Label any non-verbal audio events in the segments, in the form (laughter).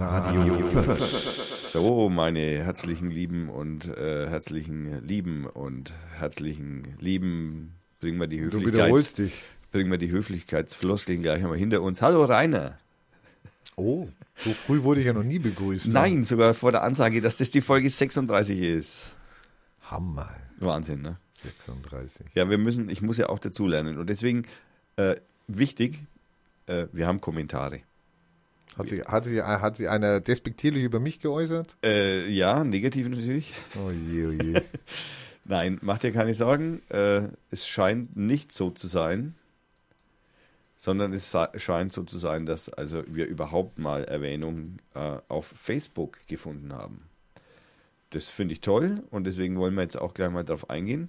Radio 5. So, meine herzlichen Lieben und äh, herzlichen Lieben und herzlichen Lieben, bringen wir die Du Höflichkeit. wiederholst dich. Bringen wir die Höflichkeitsfloskeln gleich einmal hinter uns. Hallo Rainer. Oh, so früh wurde ich ja noch nie begrüßt. Nein, sogar vor der Ansage, dass das die Folge 36 ist. Hammer. Wahnsinn, ne? 36. Ja, wir müssen, ich muss ja auch dazulernen. Und deswegen äh, wichtig, äh, wir haben Kommentare. Hat sie, hat, sie, hat sie einer despektierlich über mich geäußert? Äh, ja, negativ natürlich. Oh je, oh je. (laughs) Nein, mach dir keine Sorgen. Äh, es scheint nicht so zu sein, sondern es scheint so zu sein, dass also wir überhaupt mal Erwähnung äh, auf Facebook gefunden haben. Das finde ich toll und deswegen wollen wir jetzt auch gleich mal drauf eingehen.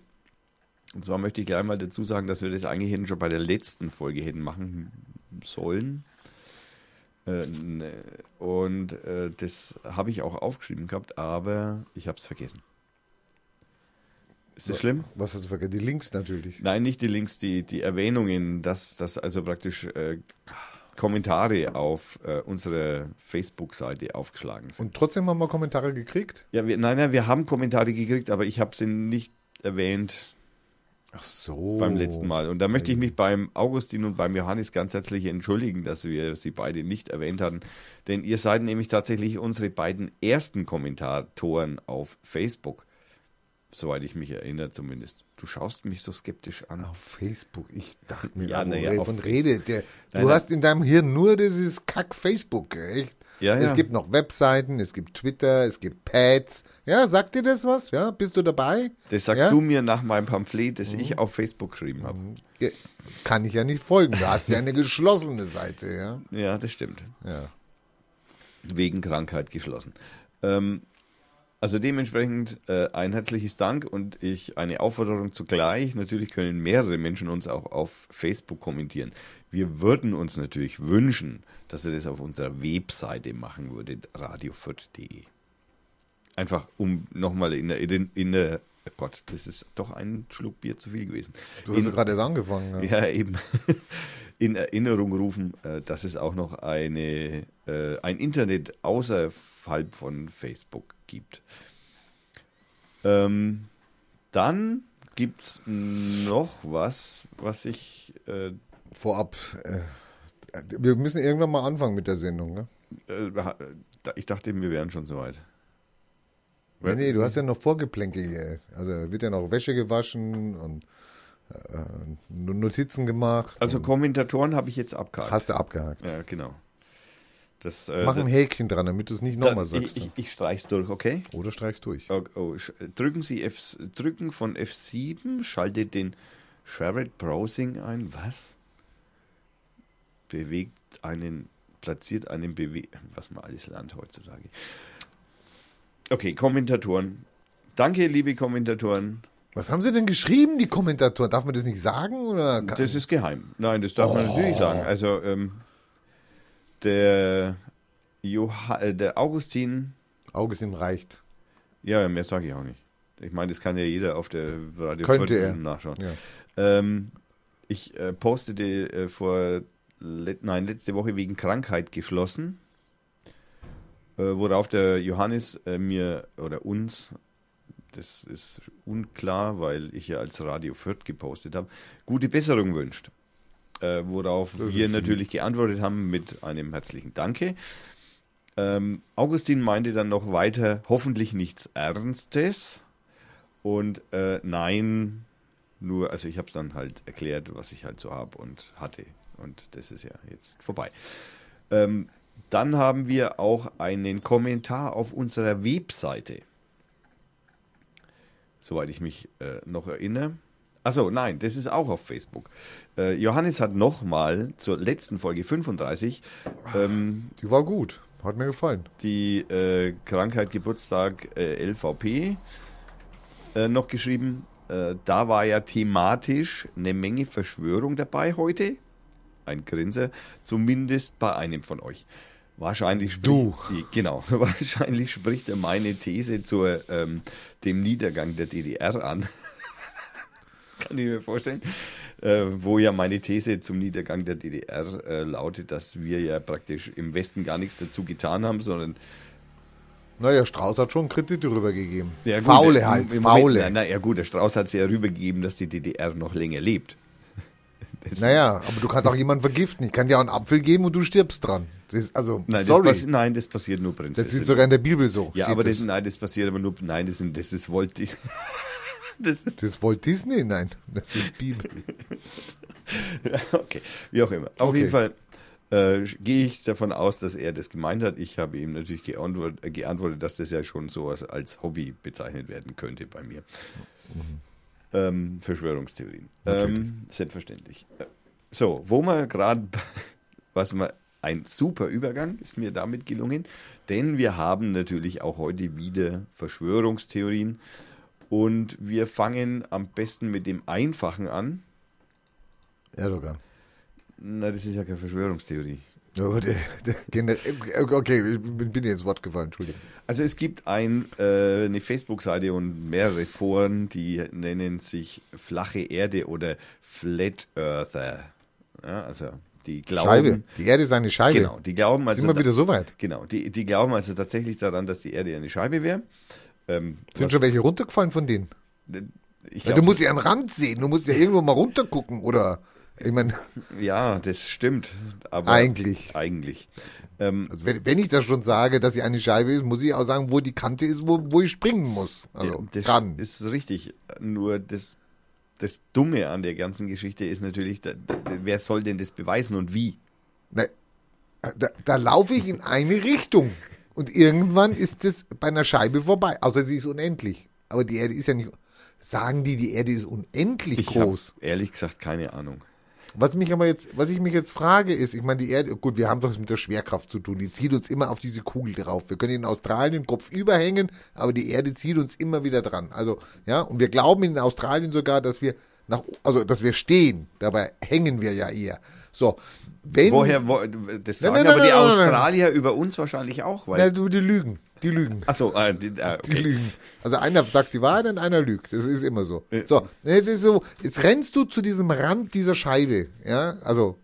Und zwar möchte ich gleich mal dazu sagen, dass wir das eigentlich hätten schon bei der letzten Folge hätten machen sollen. Äh, ne, und äh, das habe ich auch aufgeschrieben gehabt, aber ich habe es vergessen. Ist das schlimm? Was hast du vergessen? Die Links natürlich. Nein, nicht die Links, die, die Erwähnungen, dass, dass also praktisch äh, Kommentare auf äh, unserer Facebook-Seite aufgeschlagen sind. Und trotzdem haben wir Kommentare gekriegt? Ja, wir, nein, nein, wir haben Kommentare gekriegt, aber ich habe sie nicht erwähnt Ach so. beim letzten Mal. Und da möchte ich mich beim Augustin und beim Johannes ganz herzlich entschuldigen, dass wir sie beide nicht erwähnt hatten. Denn ihr seid nämlich tatsächlich unsere beiden ersten Kommentatoren auf Facebook. Soweit ich mich erinnere zumindest. Du schaust mich so skeptisch an. Auf Facebook. Ich dachte mir, Ja, ja, na ja, auf von. Rede. Der, Nein, du hast in deinem Hirn nur dieses Kack-Facebook, echt? Ja, es ja. gibt noch Webseiten, es gibt Twitter, es gibt Pads. Ja, sagt dir das was? Ja, bist du dabei? Das sagst ja? du mir nach meinem Pamphlet, das ich auf Facebook geschrieben habe. Ja, Kann ich ja nicht folgen. Du hast ja eine (laughs) geschlossene Seite, ja. Ja, das stimmt. Ja. Wegen Krankheit geschlossen. Ähm, also dementsprechend äh, ein herzliches Dank und ich eine Aufforderung zugleich. Natürlich können mehrere Menschen uns auch auf Facebook kommentieren. Wir würden uns natürlich wünschen, dass ihr das auf unserer Webseite machen würdet, radio4.de. Einfach um nochmal in der, in, in der, oh Gott, das ist doch ein Schluck Bier zu viel gewesen. Du hast In- gerade erst angefangen. Ja. ja, eben. In Erinnerung rufen, äh, dass es auch noch eine, äh, ein Internet außerhalb von Facebook gibt. Ähm, dann gibt es noch was, was ich. Äh, Vorab, äh, wir müssen irgendwann mal anfangen mit der Sendung. Ne? äh, ich dachte, wir wären schon soweit. Nee, nee, du hast ja noch Vorgeplänkel hier. Also wird ja noch Wäsche gewaschen und Notizen gemacht. Also Kommentatoren habe ich jetzt abgehakt. hast du abgehakt. Ja, genau. Das, äh, Mach ein das- Häkchen dran, damit du es nicht nochmal sagst. ich, ich, ich streich's durch, okay? Oder streichst durch. Oh, oh, drücken Sie F, drücken von F7, schaltet den Shared Browsing ein. Was? Bewegt einen, platziert einen Bewe was man alles lernt heutzutage. Okay, Kommentatoren. Danke, liebe Kommentatoren. Was haben sie denn geschrieben, die Kommentatoren? Darf man das nicht sagen? Oder Das ist geheim. Nein, das darf man Oh. natürlich sagen. Also, ähm, der, Joha äh, der Augustin, Augustin reicht. ja, mehr sage ich auch nicht. Ich meine, das kann ja jeder auf der Radio Könnte 5 er. nachschauen. Ja. Ähm, ich äh, postete äh, vor, let, nein, letzte Woche wegen Krankheit geschlossen, äh, worauf der Johannes äh, mir oder uns, das ist unklar, weil ich ja als Radio Fürth gepostet habe, gute Besserung wünscht. Äh, worauf Das wir natürlich geantwortet haben mit einem herzlichen Danke. Ähm, Augustin meinte dann noch weiter, hoffentlich nichts Ernstes. Und äh, nein, nur, also ich habe es dann halt erklärt, was ich halt so habe und hatte. Und das ist ja jetzt vorbei. Ähm, dann haben wir auch einen Kommentar auf unserer Webseite. Soweit ich mich äh, noch erinnere. Achso, nein, das ist auch auf Facebook. Äh, Johannes hat nochmal zur letzten Folge 35 ähm, Die war gut. Hat mir gefallen. die äh, Krankheit Geburtstag äh, LVP äh, noch geschrieben. Äh, da war ja thematisch eine Menge Verschwörung dabei heute. Ein Grinser, zumindest bei einem von euch. Wahrscheinlich spricht, Du. Die, genau, (laughs) wahrscheinlich spricht er meine These zu ähm, dem Niedergang der DDR an. (laughs) kann ich mir vorstellen. Äh, wo ja meine These zum Niedergang der DDR äh, lautet, dass wir ja praktisch im Westen gar nichts dazu getan haben, sondern Naja, Strauß hat schon Kredite rübergegeben. Ja, gut, faule halt, im faule. Moment, na, ja gut, der Strauß hat es ja rübergegeben, dass die DDR noch länger lebt. (laughs) Das- Naja, aber du kannst auch jemanden vergiften. Ich kann dir auch einen Apfel geben und du stirbst dran. Das also, Nein, sorry. Das nein, das passiert nur Das Prinzessin. ist sogar in der Bibel so. ja, aber das, nein, das passiert aber nur, nein, das, sind, das ist Walt Disney. (laughs) das ist, das Walt Disney? Nein, das ist Bibel. (laughs) okay, wie auch immer. Auf Okay. jeden Fall äh, gehe ich davon aus, dass er das gemeint hat. Ich habe ihm natürlich geantwortet, äh, geantwortet, dass das ja schon sowas als Hobby bezeichnet werden könnte bei mir. Ähm, Verschwörungstheorien. Ähm, selbstverständlich. So, wo wir gerade, (laughs) was wir, ein super Übergang ist mir damit gelungen, denn wir haben natürlich auch heute wieder Verschwörungstheorien und wir fangen am besten mit dem Einfachen an. Erdogan. Na, das ist ja keine Verschwörungstheorie. Okay, ich bin bin dir ins Wort gefallen, Entschuldigung. Also es gibt ein, äh, eine Facebook-Seite und mehrere Foren, die nennen sich Flache Erde oder Flat Earther. Ja, also die glauben, Scheibe. Die Erde ist eine Scheibe. genau, die glauben also, Sind wir wieder so weit? genau, die, die glauben also tatsächlich daran, dass die Erde eine Scheibe wäre. Ähm, Sind schon welche runtergefallen von denen? ich Weil glaub, du musst ja einen Rand sehen, du musst ja irgendwo mal runtergucken, oder? Ich meine, (laughs) ja, das stimmt, aber eigentlich. eigentlich. Ähm, Also wenn, wenn ich das schon sage, dass sie eine Scheibe ist, muss ich auch sagen, wo die Kante ist, wo, wo ich springen muss. Also Ja, das dran. ist richtig. Nur das, das Dumme an der ganzen Geschichte ist natürlich, da, da, wer soll denn das beweisen und wie? Ne, da, da laufe ich in eine Richtung. Und irgendwann ist es bei einer Scheibe vorbei. Außer sie ist unendlich. Aber die Erde ist ja nicht. Sagen die, die Erde ist unendlich Ich groß. ehrlich gesagt keine Ahnung. Was mich aber jetzt, was ich mich jetzt frage, ist, ich meine, die Erde, gut, wir haben doch mit der Schwerkraft zu tun. Die zieht uns immer auf diese Kugel drauf. Wir können in Australien Kopf überhängen, aber die Erde zieht uns immer wieder dran. Also, ja, und wir glauben in Australien sogar, dass wir nach, also, dass wir stehen. Dabei hängen wir ja eher. So. Wenn, Woher, wo, das sagen nein, aber nein, die nein, nein. Australier über uns wahrscheinlich auch, Na, weil. du, die lügen. Die lügen. Achso, äh, die, äh, Die okay. lügen. Also einer sagt die Wahrheit und einer lügt. Das ist immer so. Äh. So, jetzt ist so, jetzt rennst du zu diesem Rand dieser Scheibe. Ja, also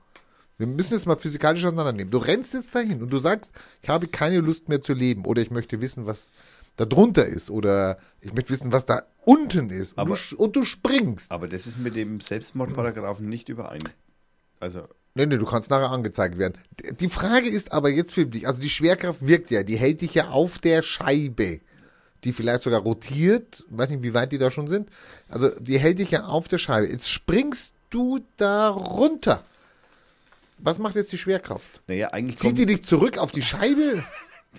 wir müssen jetzt mal physikalisch auseinandernehmen. Du rennst jetzt dahin und du sagst, ich habe keine Lust mehr zu leben oder ich möchte wissen, was da drunter ist oder ich möchte wissen, was da unten ist. Und, Aber- du, und du springst. Aber das ist mit dem Selbstmordparagraphen nicht überein. Also, Nee, nee, du kannst nachher angezeigt werden. Die Frage ist aber jetzt für dich, also die Schwerkraft wirkt ja, die hält dich ja auf der Scheibe, die vielleicht sogar rotiert, weiß nicht, wie weit die da schon sind. Also die hält dich ja auf der Scheibe. Jetzt springst du da runter. Was macht jetzt die Schwerkraft? naja, eigentlich Zieht die dich zurück auf die Scheibe? (laughs)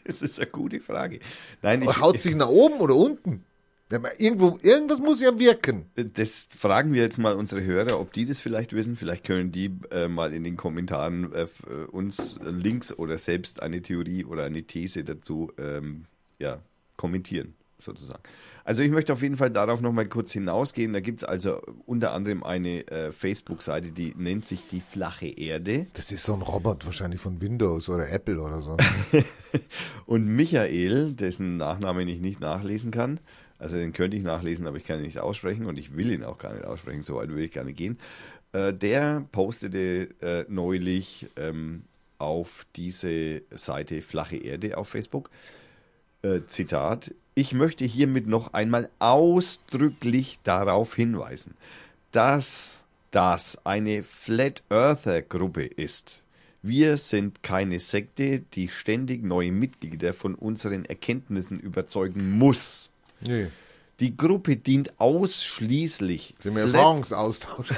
Das ist eine gute Frage. Nein, ich, haut sich nach oben oder unten? Irgendwo, irgendwas muss ja wirken. Das fragen wir jetzt mal unsere Hörer, ob die das vielleicht wissen. Vielleicht können die äh, mal in den Kommentaren äh, äh, uns Links oder selbst eine Theorie oder eine These dazu ähm, ja, kommentieren, sozusagen. Also ich möchte auf jeden Fall darauf nochmal kurz hinausgehen. Da gibt es also unter anderem eine äh, Facebook-Seite, die nennt sich die flache Erde. Das ist so ein Robot wahrscheinlich von Windows oder Apple oder so. (laughs) Und Michael, dessen Nachname ich nicht nachlesen kann, also den könnte ich nachlesen, aber ich kann ihn nicht aussprechen und ich will ihn auch gar nicht aussprechen, so weit würde ich gar nicht gehen. Äh, der postete äh, neulich ähm, auf diese Seite Flache Erde auf Facebook. Äh, Zitat, ich möchte hiermit noch einmal ausdrücklich darauf hinweisen, dass das eine Flat Earther Gruppe ist. Wir sind keine Sekte, die ständig neue Mitglieder von unseren Erkenntnissen überzeugen muss. Nee. Die Gruppe dient ausschließlich Sind wir Erfahrungsaustausch. (laughs)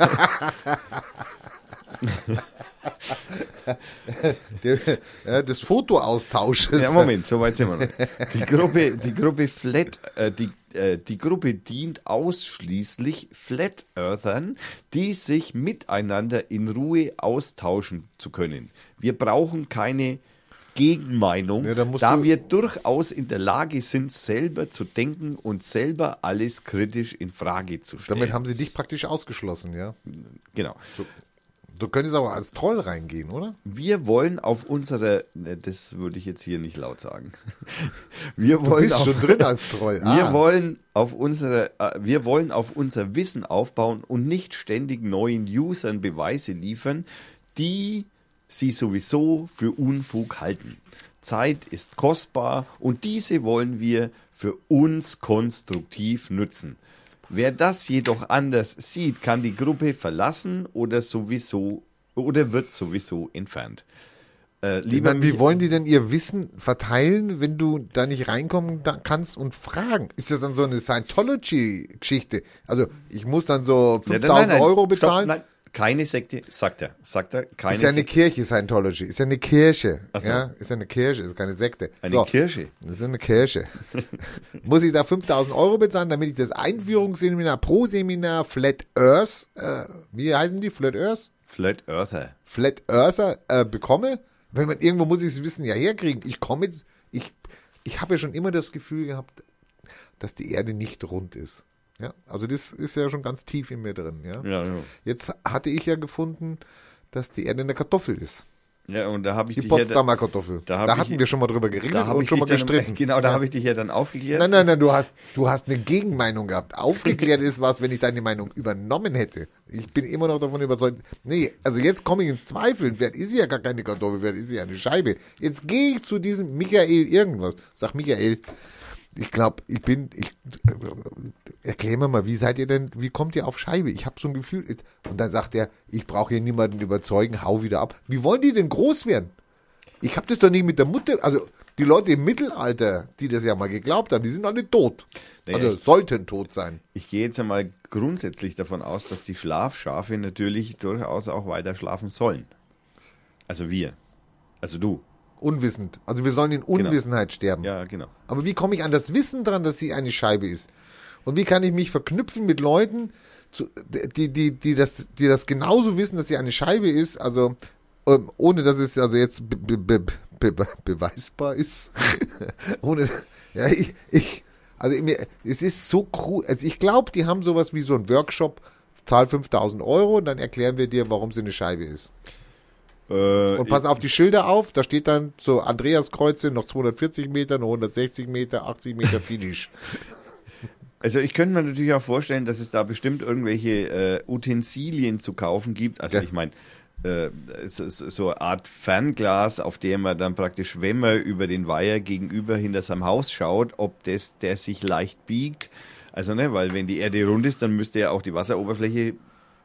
Des Fotoaustausches. Ja, Moment, so weit sind wir noch. Die Gruppe, die Gruppe Flat, äh, die, äh, die Gruppe dient ausschließlich Flat Earthern, die sich miteinander in Ruhe austauschen zu können. Wir brauchen keine Gegenmeinung, Ja, da musst da du- wir durchaus in der Lage sind, selber zu denken und selber alles kritisch in Frage zu stellen. Damit haben sie dich praktisch ausgeschlossen, ja. genau. Du könntest aber als Troll reingehen, oder? Wir wollen auf unsere, ne, das würde ich jetzt hier nicht laut sagen. (laughs) Wir Du wollen bist auf, schon drin als Troll. (laughs) Wir Ah. wollen auf unsere, äh, wir wollen auf unser Wissen aufbauen und nicht ständig neuen Usern Beweise liefern, die sie sowieso für Unfug halten. Zeit ist kostbar und diese wollen wir für uns konstruktiv nutzen. Wer das jedoch anders sieht, kann die Gruppe verlassen oder sowieso oder wird sowieso entfernt. Äh, lieber meine, wie wollen die denn ihr Wissen verteilen, wenn du da nicht reinkommen kannst und fragen? Ist das dann so eine Scientology-Geschichte? Also ich muss dann so Ja, 5000 nein, nein, Euro stopp, bezahlen? nein, keine Sekte, sagt er. Sagt er, keine ist ja eine Sekte. Kirche, Scientology. Ist ja eine Kirche. Ach so. Ja, ist ja eine Kirche, ist keine Sekte. Eine so, Kirche. Das ist eine Kirche. (laughs) Muss ich da 5000 Euro bezahlen, damit ich das Einführungsseminar pro Seminar Flat Earth, äh, wie heißen die? Flat Earth? Flat Earther. Flat Earther äh, bekomme? Wenn man irgendwo muss ich das Wissen ja herkriegen. Ich komme jetzt, ich, ich habe ja schon immer das Gefühl gehabt, dass die Erde nicht rund ist. Ja, also das ist ja schon ganz tief in mir drin. Ja. Ja, ja. Jetzt hatte ich ja gefunden, dass die Erde eine Kartoffel ist. ja, und da habe ich Die dich ja, Potsdamer Kartoffel. da Da, hab ich- hatten wir schon mal drüber geredet und schon mal dann, gestritten. Genau, da Ja. habe ich dich ja dann aufgeklärt. Nein, nein, nein, du hast, du hast eine Gegenmeinung gehabt. Aufgeklärt ist was, wenn ich deine Meinung übernommen hätte. Ich bin immer noch davon überzeugt. Nee, also jetzt komme ich ins Zweifeln. Wer ist sie ja gar keine Kartoffel, wer ist sie ja eine Scheibe. Jetzt gehe ich zu diesem Michael irgendwas. Sag Michael, ich glaube, ich bin, ich, erklär mir mal, wie seid ihr denn, wie kommt ihr auf Scheibe? Ich habe so ein Gefühl. Und dann sagt er, ich brauche hier niemanden überzeugen, hau wieder ab. Wie wollen die denn groß werden? Ich habe das doch nicht mit der Mutter, also die Leute im Mittelalter, die das ja mal geglaubt haben, die sind alle tot. Naja, also ich- sollten tot sein. Ich gehe jetzt einmal grundsätzlich davon aus, dass die Schlafschafe natürlich durchaus auch weiter schlafen sollen. Also wir. Also du. Unwissend. Also wir sollen in Unwissenheit sterben. Ja, genau. Aber wie komme ich an das Wissen dran, dass sie eine Scheibe ist? Und wie kann ich mich verknüpfen mit Leuten, die, die, die, das, die das genauso wissen, dass sie eine Scheibe ist, also ähm, ohne dass es also jetzt be, be, be, be, be, beweisbar ist. (laughs) ohne, ja, ich, ich, also mir, es ist so cool. Also ich glaube, die haben sowas wie so ein Workshop, zahl 5000 Euro und dann erklären wir dir, warum sie eine Scheibe ist. Äh, Und pass auf die Schilder auf, da steht dann so Andreaskreuze, noch 240 Meter, noch 160 Meter, 80 Meter (laughs) Finish. Also ich könnte mir natürlich auch vorstellen, dass es da bestimmt irgendwelche äh, Utensilien zu kaufen gibt. Also Ja. ich meine, äh, so, so eine Art Fernglas, auf der man dann praktisch, wenn man über den Weiher gegenüber hinter seinem Haus schaut, ob das, der sich leicht biegt. Also ne, weil wenn die Erde rund ist, dann müsste ja auch die Wasseroberfläche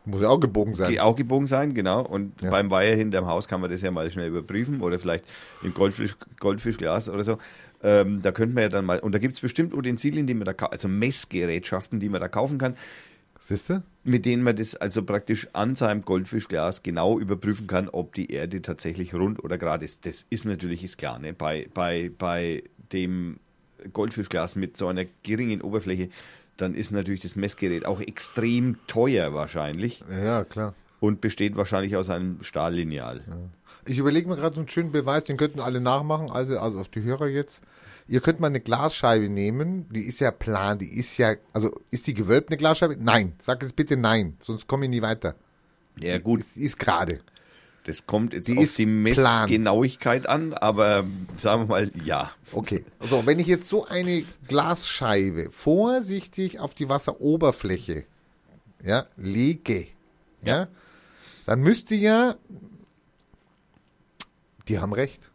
Muss ja auch gebogen sein. die auch gebogen sein, genau. Und Ja. beim Weiher hinterm Haus kann man das ja mal schnell überprüfen oder vielleicht im Goldfisch, Goldfischglas oder so. Ähm, da könnte man ja dann mal, und da gibt es bestimmt Utensilien, die man da, also Messgerätschaften, die man da kaufen kann, Siehst du? mit denen man das also praktisch an seinem Goldfischglas genau überprüfen kann, ob die Erde tatsächlich rund oder gerade ist. Das ist natürlich ist klar, ne? Bei, bei, bei dem Goldfischglas mit so einer geringen Oberfläche, dann ist natürlich das Messgerät auch extrem teuer wahrscheinlich Ja, klar. und besteht wahrscheinlich aus einem Stahllineal. Ich überlege mir gerade so einen schönen Beweis, den könnten alle nachmachen, also, also auf die Hörer jetzt. Ihr könnt mal eine Glasscheibe nehmen, die ist ja plan, die ist ja, also ist die gewölbt eine Glasscheibe? Nein, sag jetzt bitte nein, sonst komme ich nie weiter. Ja gut, Die ist gerade. Das kommt jetzt Die auf die plan. Messgenauigkeit an, aber sagen wir mal ja. Okay. Also, wenn ich jetzt so eine Glasscheibe vorsichtig auf die Wasseroberfläche ja, lege, ja, dann müsste ja, die haben recht.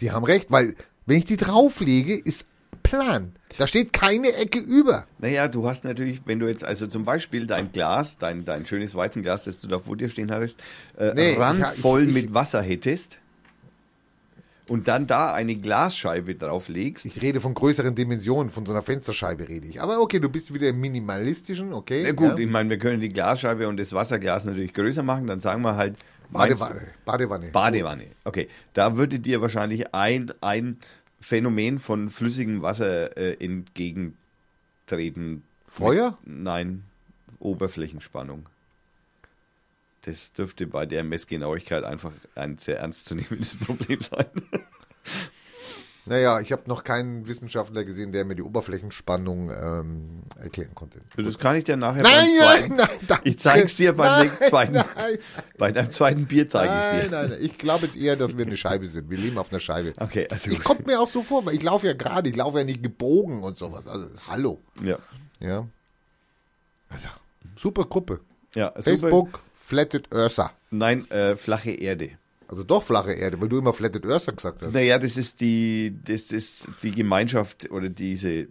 Die haben recht, weil wenn ich die drauflege, ist plan. Da steht keine Ecke über. Naja, du hast natürlich, wenn du jetzt also zum Beispiel dein Glas, dein, dein schönes Weizenglas, das du da vor dir stehen hattest, äh, Nee, randvoll ich- ich- mit Wasser hättest und dann da eine Glasscheibe drauflegst, Ich rede von größeren Dimensionen, von so einer Fensterscheibe rede ich. Aber okay, du bist wieder im minimalistischen, okay. na gut, ja. ich meine, wir können die Glasscheibe und das Wasserglas natürlich größer machen, dann sagen wir halt Badewanne. Badewanne. Badewanne. Okay, da würde dir wahrscheinlich ein, ein Phänomen von flüssigem Wasser äh, entgegentreten. Feuer? Nein, Oberflächenspannung. Das dürfte bei der Messgenauigkeit einfach ein sehr ernstzunehmendes (laughs) Problem sein. Naja, ich habe noch keinen Wissenschaftler gesehen, der mir die Oberflächenspannung ähm, erklären konnte. Das kann ich dir nachher Nein, beim nein, zweiten, nein, danke. Ich zeig's dir beim Nein, zweiten, Nein, (laughs) bei deinem zweiten Bier zeige ich nein, dir. nein, nein. Ich glaube jetzt eher, dass wir eine Scheibe sind. Wir leben auf einer Scheibe. Okay, also Ich gut. kommt mir auch so vor, weil ich laufe ja gerade, ich laufe ja nicht gebogen und sowas. Also, hallo. Ja, Ja. Also, super Gruppe. ja super. Facebook, Flatted Ursa. Nein, äh, flache Erde. Also doch flache Erde, weil du immer Flatted Ursa gesagt hast. Naja, das ist die, das ist die Gemeinschaft oder diese,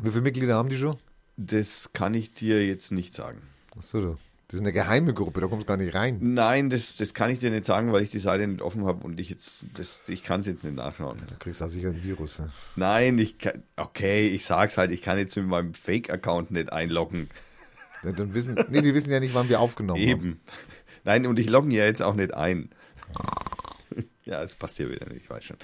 Wie viele Mitglieder haben die schon? das kann ich dir jetzt nicht sagen. Achso, das ist eine geheime Gruppe, da kommst du gar nicht rein. Nein, das, das kann ich dir nicht sagen, weil ich die Seite nicht offen habe und ich jetzt, das, ich kann es jetzt nicht nachschauen. Da kriegst du auch sicher ein Virus. Ja. Nein, ich kann, okay, ich sag's halt, ich kann jetzt mit meinem Fake-Account nicht einloggen. Ja, Dann wissen, nee, die wissen ja nicht, wann wir aufgenommen haben. Eben. Nein, und ich logge ja jetzt auch nicht ein. (laughs) Ja, es passt hier wieder nicht, ich weiß schon.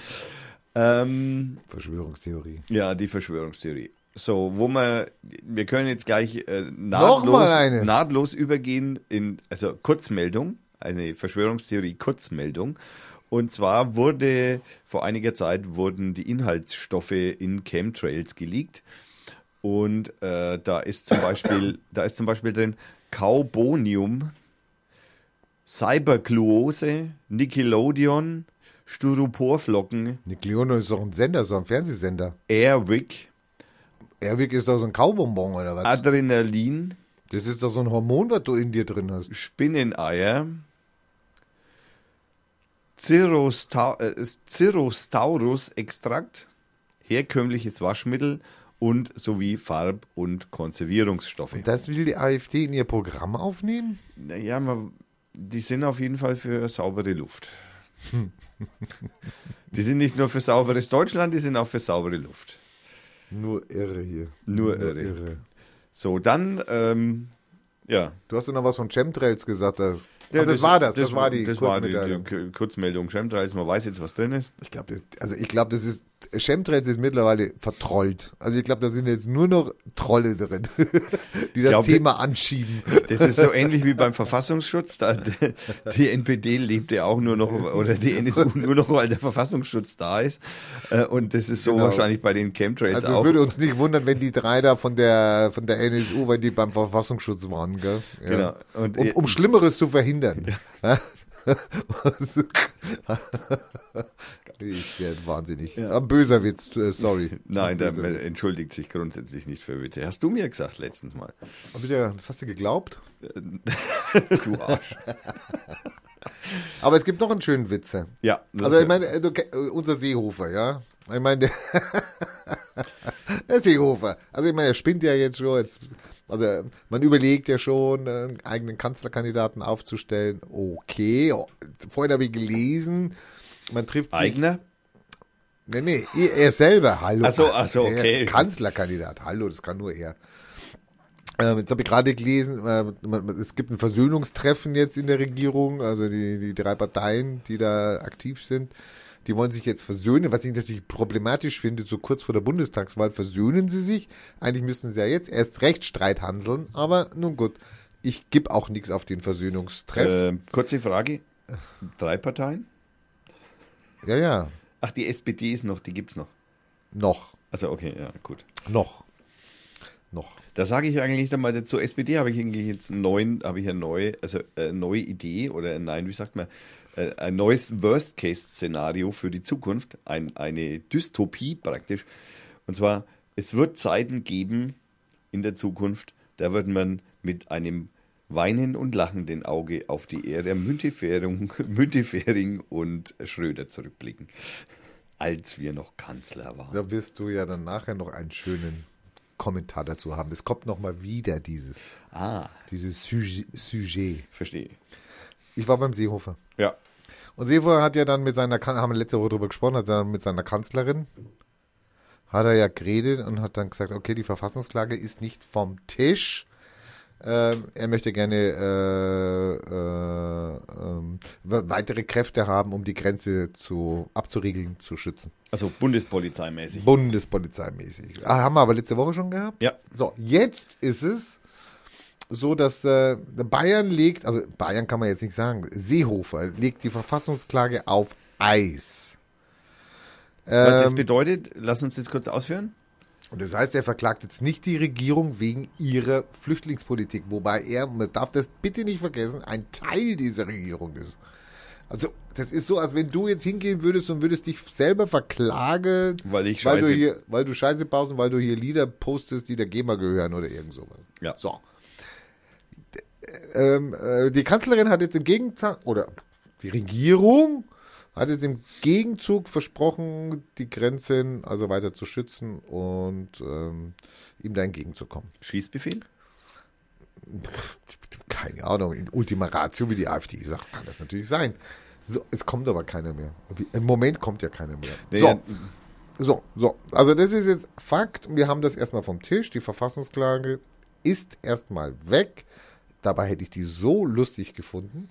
Ähm, Verschwörungstheorie. ja, die Verschwörungstheorie. So, wo wir, wir können jetzt gleich äh, nahtlos, nahtlos übergehen in, also Kurzmeldung, eine Verschwörungstheorie Kurzmeldung. Und zwar wurde, vor einiger Zeit wurden die Inhaltsstoffe in Chemtrails geleakt. Und äh, da ist zum Beispiel, da ist zum Beispiel drin Carbonium, Cybergluose, Nickelodeon, Styroporflocken, Nickelodeon ist doch ein Sender, so ein Fernsehsender. Airwick, Airwick ist doch so ein Kaubonbon oder was? Adrenalin, Das ist doch so ein Hormon, was du in dir drin hast. Spinneneier, Cirrostau äh, Cirrostaurus-Extrakt, herkömmliches Waschmittel und sowie Farb- und Konservierungsstoffe. Das will die AfD in ihr Programm aufnehmen? Naja, man, die sind auf jeden Fall für saubere Luft. (laughs) die sind nicht nur für sauberes Deutschland, die sind auch für saubere Luft. Nur irre hier. Nur irre. So, dann, ähm, ja. Du hast doch noch was von Chemtrails gesagt. Das, Ja, Ach, das, war das. Das, war die das war die, die Kurzmeldung Chemtrails. Man weiß jetzt, was drin ist. Ich glaube, das, also ich glaube, das ist Chemtrails ist mittlerweile vertrollt. Also ich glaube, da sind jetzt nur noch Trolle drin, (laughs) die das Glaub, Thema anschieben. Das ist so ähnlich wie beim Verfassungsschutz. Da, die NPD lebt ja auch nur noch, oder die NSU nur noch, weil der Verfassungsschutz da ist. Äh, Und das ist so Genau. wahrscheinlich bei den Chemtrails Also auch. würde uns nicht wundern, wenn die drei da von der von der NSU, wenn die beim Verfassungsschutz waren, gell? Ja. Genau. Und um, um Schlimmeres zu verhindern. Ja. (laughs) (laughs) ich werde wahnsinnig. Ja. Ein böser Witz, äh, sorry. (laughs) Nein, Ein der Witz. entschuldigt sich grundsätzlich nicht für Witze. Hast du mir gesagt letztens mal. Aber wieder, das hast du geglaubt? (laughs) Du Arsch. (laughs) Aber es gibt noch einen schönen Witz. ja. Also ich meine, äh, äh, unser Seehofer, ja. Ich meine, der, der Seehofer. Also ich meine, er spinnt ja jetzt schon. Jetzt, also man überlegt ja schon, einen eigenen Kanzlerkandidaten aufzustellen. Okay, oh, vorhin habe ich gelesen, man trifft sich. Eigener? Nee, nee, er er selber, hallo. Ach so, ach so, Er- okay. Kanzlerkandidat, hallo, das kann nur er. Ähm, jetzt habe ich gerade gelesen, äh, es gibt ein Versöhnungstreffen jetzt in der Regierung, also die, die drei Parteien, die da aktiv sind, die wollen sich jetzt versöhnen, was ich natürlich problematisch finde, so kurz vor der Bundestagswahl versöhnen sie sich. Eigentlich müssten sie ja jetzt erst recht Streit handeln, aber nun gut, ich gebe auch nichts auf den Versöhnungstreff. Äh, kurze Frage. Drei Parteien? Ja, ja, Ach, die SPD ist noch, die gibt's noch. noch, Also okay, ja, gut. noch, noch. Da sage ich eigentlich einmal dazu, SPD habe ich eigentlich jetzt einen neuen, habe ich eine neue, also eine neue Idee oder nein, wie sagt man, äh, ein neues Worst-Case-Szenario für die Zukunft, ein, eine Dystopie praktisch. Und zwar, es wird Zeiten geben in der Zukunft, da wird man mit einem weinen und lachenden Auge auf die Ära Müntefering, (laughs) Müntefering und Schröder zurückblicken, als wir noch Kanzler waren. Da wirst du ja dann nachher noch einen schönen Kommentar dazu haben. Es kommt nochmal wieder dieses, Ah, dieses Sujet, verstehe. Ich war beim Seehofer. Ja, Und Seehofer hat ja dann mit seiner, haben wir letzte Woche drüber gesprochen, hat dann mit seiner Kanzlerin, hat er ja geredet und hat dann gesagt, okay, die Verfassungsklage ist nicht vom Tisch. Ähm, er möchte gerne äh, äh, ähm, we- weitere Kräfte haben, um die Grenze zu abzuriegeln, zu schützen. also bundespolizeimäßig. Bundespolizeimäßig. Ah, haben wir aber letzte Woche schon gehabt. Ja. So, jetzt ist es so, dass äh, Bayern legt, also Bayern kann man jetzt nicht sagen, Seehofer legt die Verfassungsklage auf Eis. Was das Ähm, bedeutet, lass uns das kurz ausführen. Und das heißt, er verklagt jetzt nicht die Regierung wegen ihrer Flüchtlingspolitik, wobei er, man darf das bitte nicht vergessen, ein Teil dieser Regierung ist. Also, das ist so, als wenn du jetzt hingehen würdest und würdest dich selber verklagen, Weil ich weil du Scheiße- hier, weil du Scheiße baust und weil du hier Lieder postest, die der GEMA gehören oder irgend sowas. Ja. So. Ähm, äh, die Kanzlerin hat jetzt im Gegenzug, oder die Regierung hat jetzt im Gegenzug versprochen, die Grenzen also weiter zu schützen und ähm, ihm da entgegenzukommen. Schießbefehl? Keine Ahnung, in Ultima Ratio, wie die AfD sagt, kann das natürlich sein. So, es kommt aber keiner mehr. Im Moment kommt ja keiner mehr. Nee, so, ja, so, so. Also das ist jetzt Fakt. Wir haben das erstmal vom Tisch. Die Verfassungsklage ist erstmal weg. Dabei hätte ich die so lustig gefunden.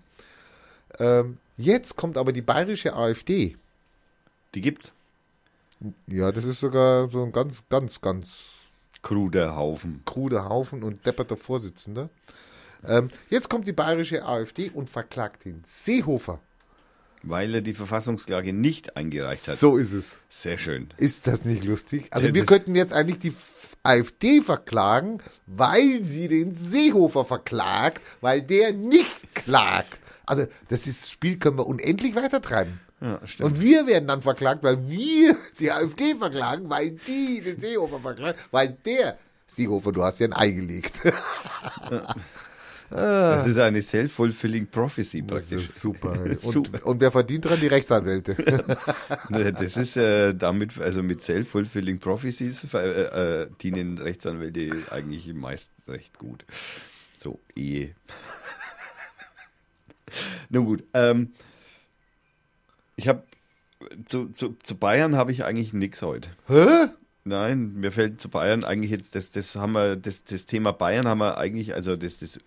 Ähm, jetzt kommt aber die bayerische AfD. die gibt's. Ja, das ist sogar so ein ganz, ganz, ganz Kruder Haufen. kruder Haufen und depperter Vorsitzender. Ähm, jetzt kommt die bayerische AfD und verklagt den Seehofer. Weil er die Verfassungsklage nicht eingereicht hat. So ist es. Sehr schön. Ist das nicht lustig? Also Ja, wir könnten jetzt eigentlich die AfD verklagen, weil sie den Seehofer verklagt, weil der nicht klagt. Also das ist, Spiel können wir unendlich weitertreiben. Ja. Und wir werden dann verklagt, weil wir (laughs) die AfD verklagen, weil die den Seehofer verklagen, weil der Seehofer, du hast ja ein Ei gelegt. (laughs) Das ist eine self-fulfilling prophecy praktisch. super. (laughs) Und, Super. und wer verdient dran? Die Rechtsanwälte. Ne, Das ist äh, damit, also mit self-fulfilling prophecies äh, äh, dienen Rechtsanwälte eigentlich meist recht gut. So, Ehe. (laughs) Nun gut, ähm, ich habe zu, zu, zu Bayern habe ich eigentlich nichts heute. Hä? Nein, mir fällt zu Bayern eigentlich jetzt, das, das haben wir, das, das Thema Bayern haben wir eigentlich, also das, das,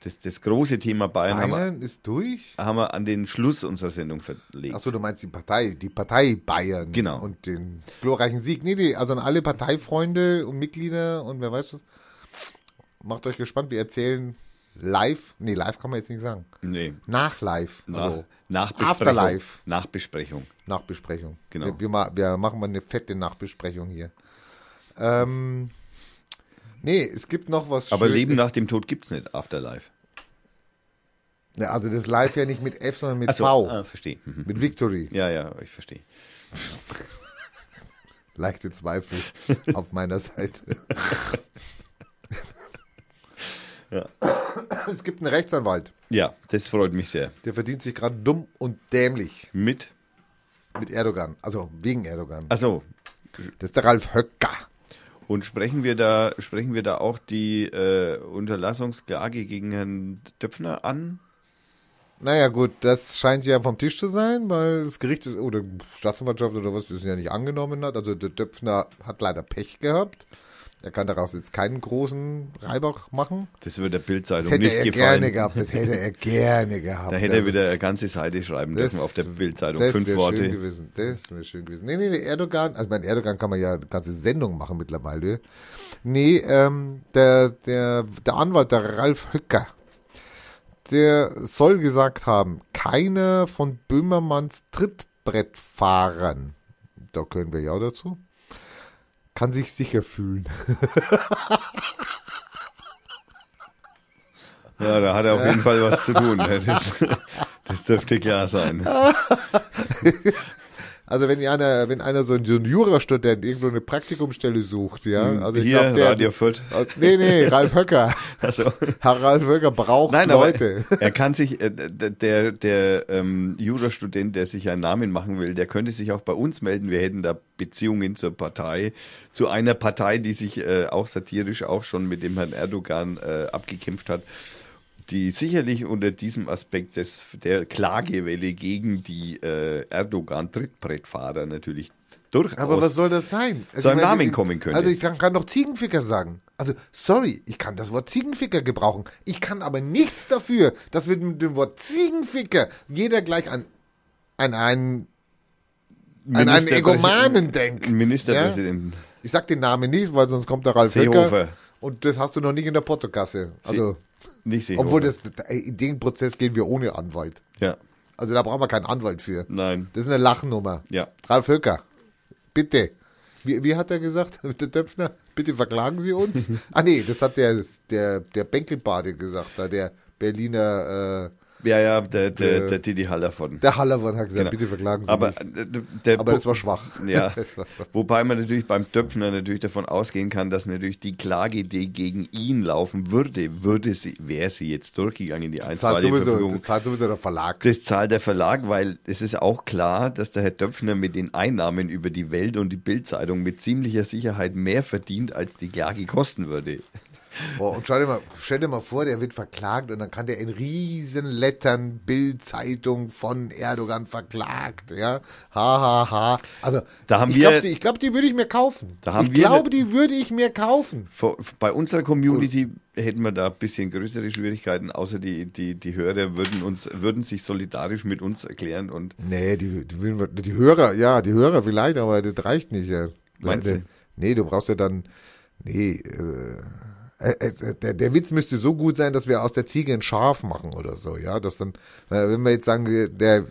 das, das große Thema Bayern, Haben, Bayern ist durch? wir, haben wir an den Schluss unserer Sendung verlegt. Achso, du meinst die Partei, die Partei Bayern. Genau. Und den glorreichen Sieg. Nee, nee, also an alle Parteifreunde und Mitglieder und wer weiß was. Macht euch gespannt, wir erzählen live. Nee, live kann man jetzt nicht sagen. Nee, Nach live. nach, Also Nachbesprechung. Afterlife. Nachbesprechung. Nachbesprechung. Genau. Wir, wir, wir machen mal eine fette Nachbesprechung hier. Ähm, nee, es gibt noch was Aber schön- Leben nach dem Tod gibt's nicht, Afterlife. Ja, also das live ja nicht mit F, sondern mit Achso, V. ah, verstehe. Mhm. Mit Victory. Ja, ja, ich verstehe. (laughs) Leichte Zweifel (laughs) auf meiner Seite. (laughs) (coughs) Es gibt einen Rechtsanwalt, Ja, das freut mich sehr. der verdient sich gerade dumm und dämlich Mit, mit Erdogan. Also wegen Erdogan. also Das ist der Ralf Höcker. und sprechen wir da, sprechen wir da auch die äh, Unterlassungsklage gegen Herrn Döpfner an? Naja, gut, das scheint ja vom Tisch zu sein, weil das Gericht ist, oder Staatsanwaltschaft oder was das ja nicht angenommen hat. Also der Döpfner hat leider Pech gehabt. Er kann daraus jetzt keinen großen Reibach machen. Das wird der Bildzeitung Das hätte nicht er gefallen. gerne gehabt. Das hätte er (laughs) gerne gehabt. Da hätte Also, er wieder eine ganze Seite schreiben dürfen auf der Bildzeitung. Das Fünf wäre Worte. schön gewesen. Das wäre schön gewesen. Nee, nee, nee, Erdogan, also mein Erdogan kann man ja eine ganze Sendung machen mittlerweile. Nee, ähm, der, der, der Anwalt, der Ralf Höcker, der soll gesagt haben, keiner von Böhmermanns Trittbrettfahrern, da können wir ja dazu, kann sich sicher fühlen. (laughs) Ja, da hat er auf jeden Fall was zu tun. (laughs) Das, das dürfte klar sein. (laughs) Also wenn einer, wenn einer so ein, Jurastudent irgendwo eine Praktikumsstelle sucht, ja, also ich Hier, glaube, der, Radio Fürth. nee, nee, (laughs) Ralf Höcker, Also, Herr Ralf Höcker braucht nein, Leute. er kann sich, äh, der, der, der ähm, Jurastudent, der sich einen Namen machen will, der könnte sich auch bei uns melden. Wir hätten da Beziehungen zur Partei, zu einer Partei, die sich äh, auch satirisch auch schon mit dem Herrn Erdogan äh, abgekämpft hat, die sicherlich unter diesem Aspekt des, der Klagewelle gegen die äh, Erdogan-Trittbrettfahrer natürlich durchaus Aber was soll das sein? Also zu einem Namen kommen könnte. Also ich kann, kann doch Ziegenficker sagen. Also sorry, ich kann das Wort Ziegenficker gebrauchen. Ich kann aber nichts dafür, dass wir mit dem Wort Ziegenficker jeder gleich an, an einen, an einen Egomanen denkt. Ministerpräsidenten. Ja? Ich sag den Namen nicht, weil sonst kommt der Ralf Höcker. Und das hast du noch nicht in der Portokasse. Also, Nicht Seehofer. obwohl das, in den Prozess gehen wir ohne Anwalt. Ja, Also da brauchen wir keinen Anwalt für. nein, Das ist eine Lachnummer. ja. Ralf Höcker. bitte. Wie, wie hat er gesagt, (laughs) der Döpfner? Bitte verklagen Sie uns. (laughs) ah nee, das hat der, der, der Benkelbade gesagt, der Berliner, äh, Ja, ja, der, der, der Didi Haller von. der Hallermann hat gesagt, Genau. bitte verklagen Sie Aber, mich. äh, Aber das war schwach. (laughs) Ja, Das war schwach. wobei man natürlich beim Döpfner natürlich davon ausgehen kann, dass natürlich die Klage, die gegen ihn laufen würde, würde sie, wäre sie jetzt durchgegangen, die Das zahlt, einstweilige sowieso, Verfügung. das zahlt sowieso der Verlag. Das zahlt der Verlag, weil es ist auch klar, dass der Herr Döpfner mit den Einnahmen über die Welt und die Bildzeitung mit ziemlicher Sicherheit mehr verdient, als die Klage kosten würde. Boah, und stell dir, mal, stell dir mal vor, der wird verklagt und dann kann der in riesen Lettern Bild-Zeitung von Erdogan verklagt, ja. Ha, ha, ha. Also, Da haben ich glaube, die, glaub, die würde ich mir kaufen. Da haben ich glaube, ne- die würde ich mir kaufen. Vor, bei unserer Community hätten wir da ein bisschen größere Schwierigkeiten, außer die, die, die Hörer würden uns, würden sich solidarisch mit uns erklären und Nee, die, die, die Hörer, ja, die Hörer vielleicht, aber das reicht nicht. Ja. Meinst du? Nee, du brauchst ja dann, nee, äh, der, der Witz müsste so gut sein, dass wir aus der Ziege ein Schaf machen oder so, ja, dass dann, äh, wenn wir jetzt sagen, der,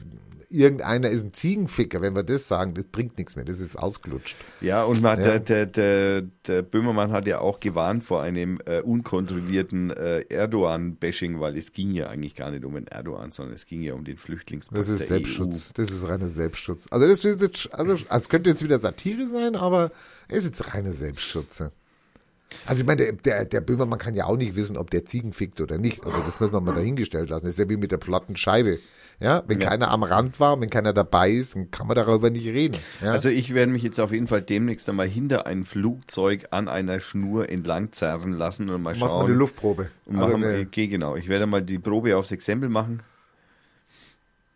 irgendeiner ist ein Ziegenficker, wenn wir das sagen, das bringt nichts mehr, das ist ausgelutscht. Ja, und man, Ja. Der, der, der, der Böhmermann hat ja auch gewarnt vor einem äh, unkontrollierten äh, Erdogan-Bashing, weil es ging ja eigentlich gar nicht um den Erdogan, sondern es ging ja um den Flüchtlingspass Das ist Selbstschutz, das ist reiner Selbstschutz. Also das ist jetzt, also, also es könnte jetzt wieder Satire sein, aber es ist jetzt reiner Selbstschutz. Also ich meine, der, der, der Böhmermann kann ja auch nicht wissen, ob der Ziegen fickt oder nicht. Also das muss man mal dahingestellt lassen. Das ist ja wie mit der platten Scheibe. Ja, wenn Ja. keiner am Rand war, wenn keiner dabei ist, dann kann man darüber nicht reden. Ja? Also ich werde mich jetzt auf jeden Fall demnächst einmal hinter ein Flugzeug an einer Schnur entlang zerren lassen und mal machst mal schauen. eine Luftprobe. Und Also machen, eine- geh genau. Ich werde mal die Probe aufs Exempel machen.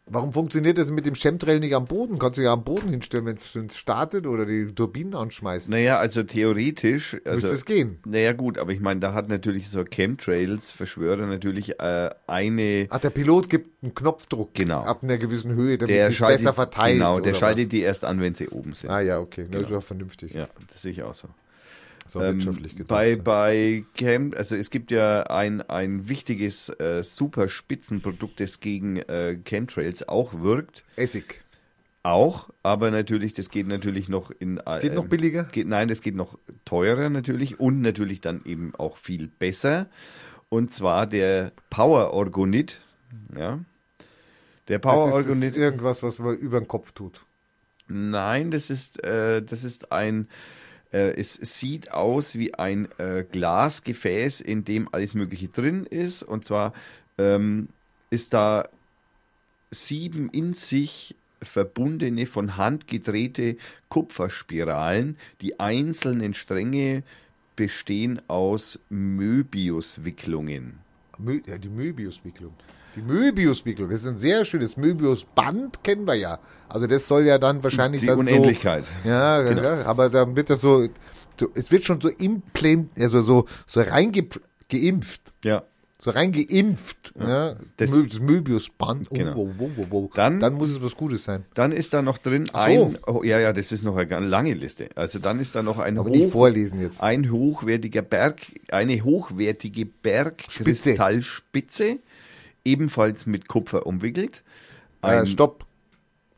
Warum funktioniert das mit dem Chemtrail nicht am Boden? Kannst du ja am Boden hinstellen, wenn es startet oder die Turbinen anschmeißt. Naja, also theoretisch, also, Müsste es gehen. naja gut, aber ich meine, da hat natürlich so Chemtrails, Verschwörer natürlich äh, eine, Ach, der Pilot gibt einen Knopfdruck Genau. ab einer gewissen Höhe, damit der sich schaltet, besser verteilt. genau, der schaltet was? die erst an, wenn sie oben sind. Ah ja, okay, das ist Genau. ja vernünftig. Ja, das sehe ich auch so. So Ähm, wirtschaftlich gedacht. bei, bei Chem, also es gibt ja ein, ein wichtiges äh, super Spitzenprodukt, das gegen äh, Chemtrails auch wirkt. Essig. Auch, aber natürlich, das geht natürlich noch in. Äh, Geht noch billiger? Geht, nein, das geht noch teurer natürlich und natürlich dann eben auch viel besser. Und zwar der Power Orgonit. Ja. Der Power das ist, Orgonit. ist irgendwas, was man über den Kopf tut. Nein, das ist, äh, das ist ein, äh, es sieht aus wie ein äh, Glasgefäß, in dem alles Mögliche drin ist. Und zwar ähm, ist da sieben in sich verbundene, von Hand gedrehte Kupferspiralen. Die einzelnen Stränge bestehen aus Möbiuswicklungen. Die Möbiuswicklung. Die Möbiuswicklung, das ist ein sehr schönes Möbiusband, kennen wir ja. Also das soll ja dann wahrscheinlich Die dann Unendlichkeit. so. Ja, Genau. ja, aber dann wird das so, so es wird schon so implant, also so, so reingeimpft. Ja. So reingeimpft. Ja. Das- Das, das Möbiusband. Oh, Genau. wow, wow, wow, wow. Dann- dann muss es was Gutes sein. Dann ist da noch drin so. ein, oh, ja, ja, das ist noch eine lange Liste. Also dann ist da noch ein, Aber hoch, vorlesen jetzt. ein hochwertiger Berg, eine hochwertige Bergkristallspitze, ebenfalls mit Kupfer umwickelt. Ein, Äh, stopp.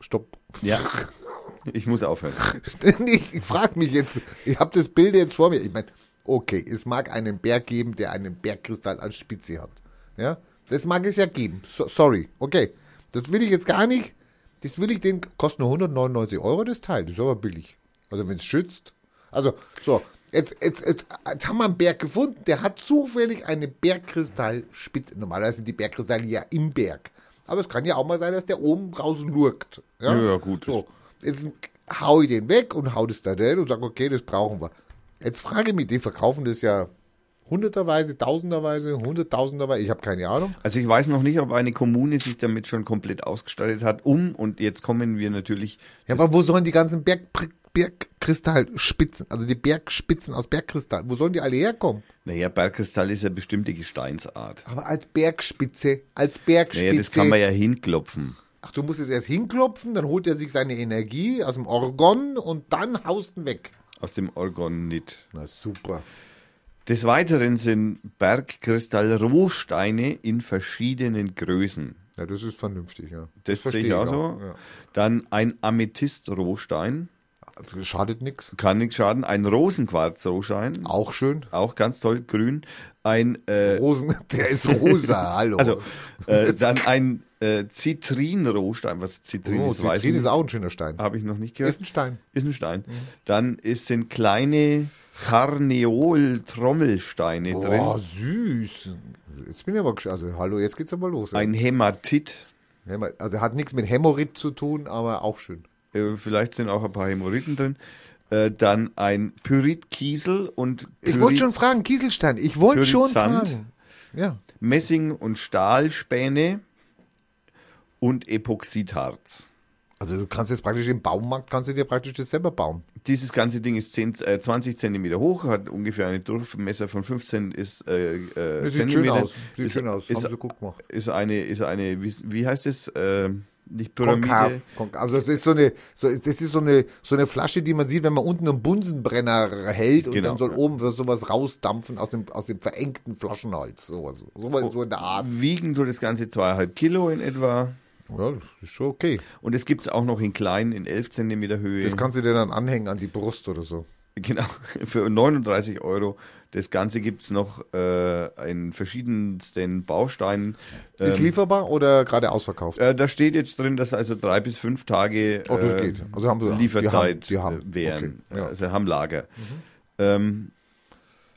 Stopp. Ja, (laughs) ich muss aufhören. (laughs) Ich, ich frage mich jetzt, ich habe das Bild jetzt vor mir. Ich meine, okay, es mag einen Berg geben, der einen Bergkristall als Spitze hat. Ja, das mag es ja geben. So, sorry, okay. Das will ich jetzt gar nicht. Das will ich den, kostet nur 199 Euro das Teil. Das ist aber billig. Also wenn es schützt. Also, so, jetzt, jetzt, jetzt, jetzt haben wir einen Berg gefunden, der hat zufällig eine Bergkristallspitze. Normalerweise sind die Bergkristalle ja im Berg. Aber es kann ja auch mal sein, dass der oben raus lurkt. Ja, Ja, gut. So, jetzt hau ich den weg und hau das da rein und sage, okay, das brauchen wir. Jetzt frage ich mich, die verkaufen das ja hunderterweise, tausenderweise, hunderttausenderweise, ich habe keine Ahnung. Also ich weiß noch nicht, ob eine Kommune sich damit schon komplett ausgestattet hat, um, und jetzt kommen wir natürlich, Ja, aber wo sollen die ganzen Berg, Bergkristallspitzen, also die Bergspitzen aus Bergkristall, wo sollen die alle herkommen? naja, Bergkristall ist eine bestimmte Gesteinsart. Aber als Bergspitze, als Bergspitze. Naja, das kann man ja hinklopfen. Ach, du musst es erst hinklopfen, dann holt er sich seine Energie aus dem Orgon und dann haust ihn weg. Aus dem Orgonit. Na super. Des Weiteren sind Bergkristallrohsteine in verschiedenen Größen. Ja, das ist vernünftig, ja. Das, sehe verstehe ich auch so. Ja. Dann ein Amethyst-Rohstein. Schadet nix. kann nichts schaden. Ein Rosenquarz-Rohschein, Auch schön. auch ganz toll, grün. Ein, äh, Rosen, der ist rosa, (laughs) hallo. also, äh, dann ein äh, Zitrin-Rohstein. Was Zitrin oh, ist, weiß Zitrin ist nicht. auch ein schöner Stein. Habe ich noch nicht gehört. Ist ein Stein. Ist ein Stein. Dann ist, sind kleine Carneol-Trommelsteine Boah, drin. süß. Jetzt bin ich aber, also hallo, jetzt geht's aber los. ey. Ein Hämatit. Häma- Also hat nichts mit Hämorid zu tun, aber auch schön. Äh, vielleicht sind auch ein paar Hämorrhoiden drin. Äh, dann ein Pyritkiesel und Ich wollte Pyrit- schon fragen, Kieselstein, ich wollte schon fragen. Ja. Messing- und Stahlspäne und Epoxidharz. Also du kannst jetzt praktisch im Baumarkt, kannst du dir praktisch das selber bauen. Dieses ganze Ding ist 10, äh, 20 Zentimeter hoch, hat ungefähr eine Durchmesser von 15 ist, äh, äh, sieht schön Zentimeter. aus. Sieht ist, schön aus. Ist, Haben sie gut gemacht. ist eine, ist eine, wie, wie heißt es? Äh, nicht Pyramide. Konkav. Konk- Also das ist so eine, so, das ist so eine, so eine Flasche, die man sieht, wenn man unten einen Bunsenbrenner hält und Genau. dann soll oben sowas rausdampfen aus dem, aus dem verengten Flaschenhals. Sowas, sowas so in der Art. Wiegen tut das Ganze zweieinhalb Kilo in etwa. Ja, das ist schon okay. Und es gibt es auch noch in klein, in 11 Zentimeter Höhe. Das kannst du dir dann anhängen an die Brust oder so. Genau, (laughs) für 39 Euro. Das Ganze gibt es noch äh, in verschiedensten Bausteinen. Ist Ähm, lieferbar oder gerade ausverkauft? äh, da steht jetzt drin, dass also drei bis fünf Tage Oh, äh. Also haben sie- Lieferzeit die haben- die haben. äh, wären. Okay, ja. Also haben Lager. Ähm,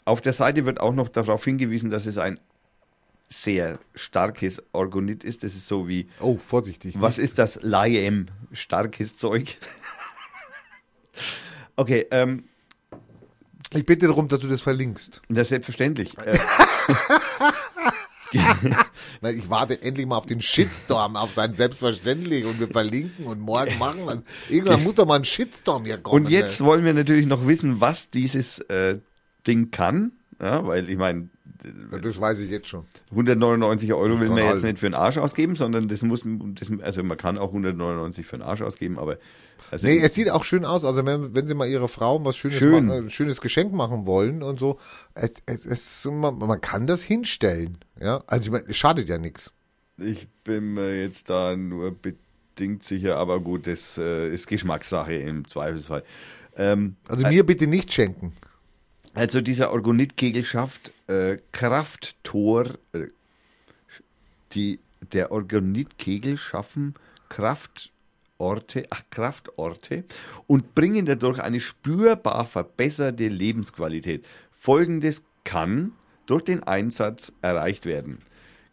auf der Seite wird auch noch darauf hingewiesen, dass es ein sehr starkes Orgonit ist. Das ist so wie, Oh, vorsichtig. was ist das? Laiem, starkes Zeug. (laughs) okay, ähm, Ich bitte darum, dass du das verlinkst. ist selbstverständlich. (laughs) Äh, (laughs) Weil ich warte endlich mal auf den Shitstorm, auf sein Selbstverständlich und wir verlinken und morgen machen wir. Irgendwann muss doch mal ein Shitstorm hier kommen. Und jetzt wollen wir natürlich noch wissen, was dieses äh, Ding kann. Ja, weil ich meine, Ne? Das weiß ich jetzt schon. 199 Euro will man jetzt nicht für einen Arsch ausgeben, sondern das muss, das, also man kann auch 199 für einen Arsch ausgeben, aber also Nee, es sieht auch schön aus. Also wenn, wenn Sie mal Ihre Frau was Schönes, Schön. machen, äh, schönes Geschenk machen wollen und so, es, es, es, man, man kann das hinstellen. Ja, also ich meine, es schadet ja nichts. ich bin mir jetzt da nur bedingt sicher, aber gut, das äh, ist Geschmackssache im Zweifelsfall. Ähm, Also mir bitte nicht schenken. Also dieser Orgonit-Kegel schafft äh, Krafttor. Äh, der Orgonit-Kegel schaffen Kraftorte, ach Kraftorte und bringen dadurch eine spürbar verbesserte Lebensqualität. Folgendes kann durch den Einsatz erreicht werden.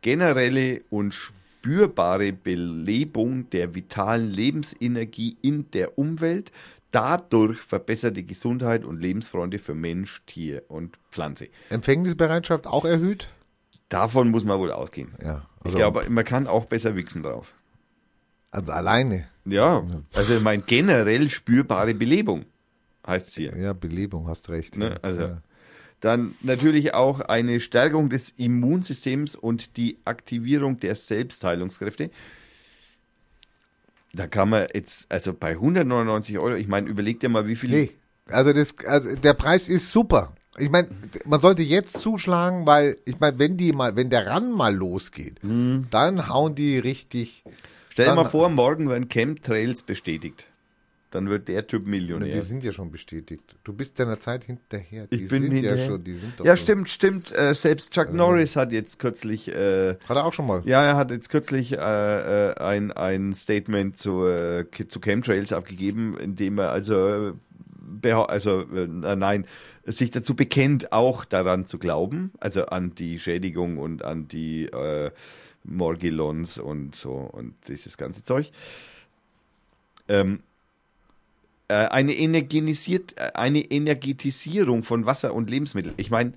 Generelle und spürbare Belebung der vitalen Lebensenergie in der Umwelt, dadurch verbesserte Gesundheit und Lebensfreude für Mensch, Tier und Pflanze. Empfängnisbereitschaft auch erhöht? Davon muss man wohl ausgehen. Ja. ich Also, glaube, man kann auch besser wichsen drauf. also alleine. Ja, also ich meine generell spürbare Belebung heißt es hier. Ja, Belebung, hast recht. Ne, also ja. Dann natürlich auch eine Stärkung des Immunsystems und die Aktivierung der Selbstheilungskräfte. Da kann man jetzt, also bei 199 Euro, ich meine, überleg dir mal, wie viel. Nee, also, das, also der Preis ist super. Ich meine, man sollte jetzt zuschlagen, weil ich meine, wenn die mal, wenn der Ran mal losgeht, dann hauen die richtig. Stell dir mal vor, morgen werden Chemtrails bestätigt. Dann wird der Typ Die Millionär. sind ja schon bestätigt. Du bist deiner Zeit hinterher. Die Ich bin sind hinterher. ja schon, die sind doch Ja, stimmt, stimmt. Äh, selbst Chuck Norris hat jetzt kürzlich, äh, Hat er auch schon mal. ja, er hat jetzt kürzlich äh, äh, ein, ein Statement zu, äh, zu Chemtrails abgegeben, in dem er also, also nein, sich dazu bekennt, auch daran zu glauben, also an die Schädigung und an die Morgellons und so und dieses ganze Zeug. Ähm, äh, eine, energenisiert, äh, eine Energetisierung von Wasser und Lebensmitteln. Ich meine,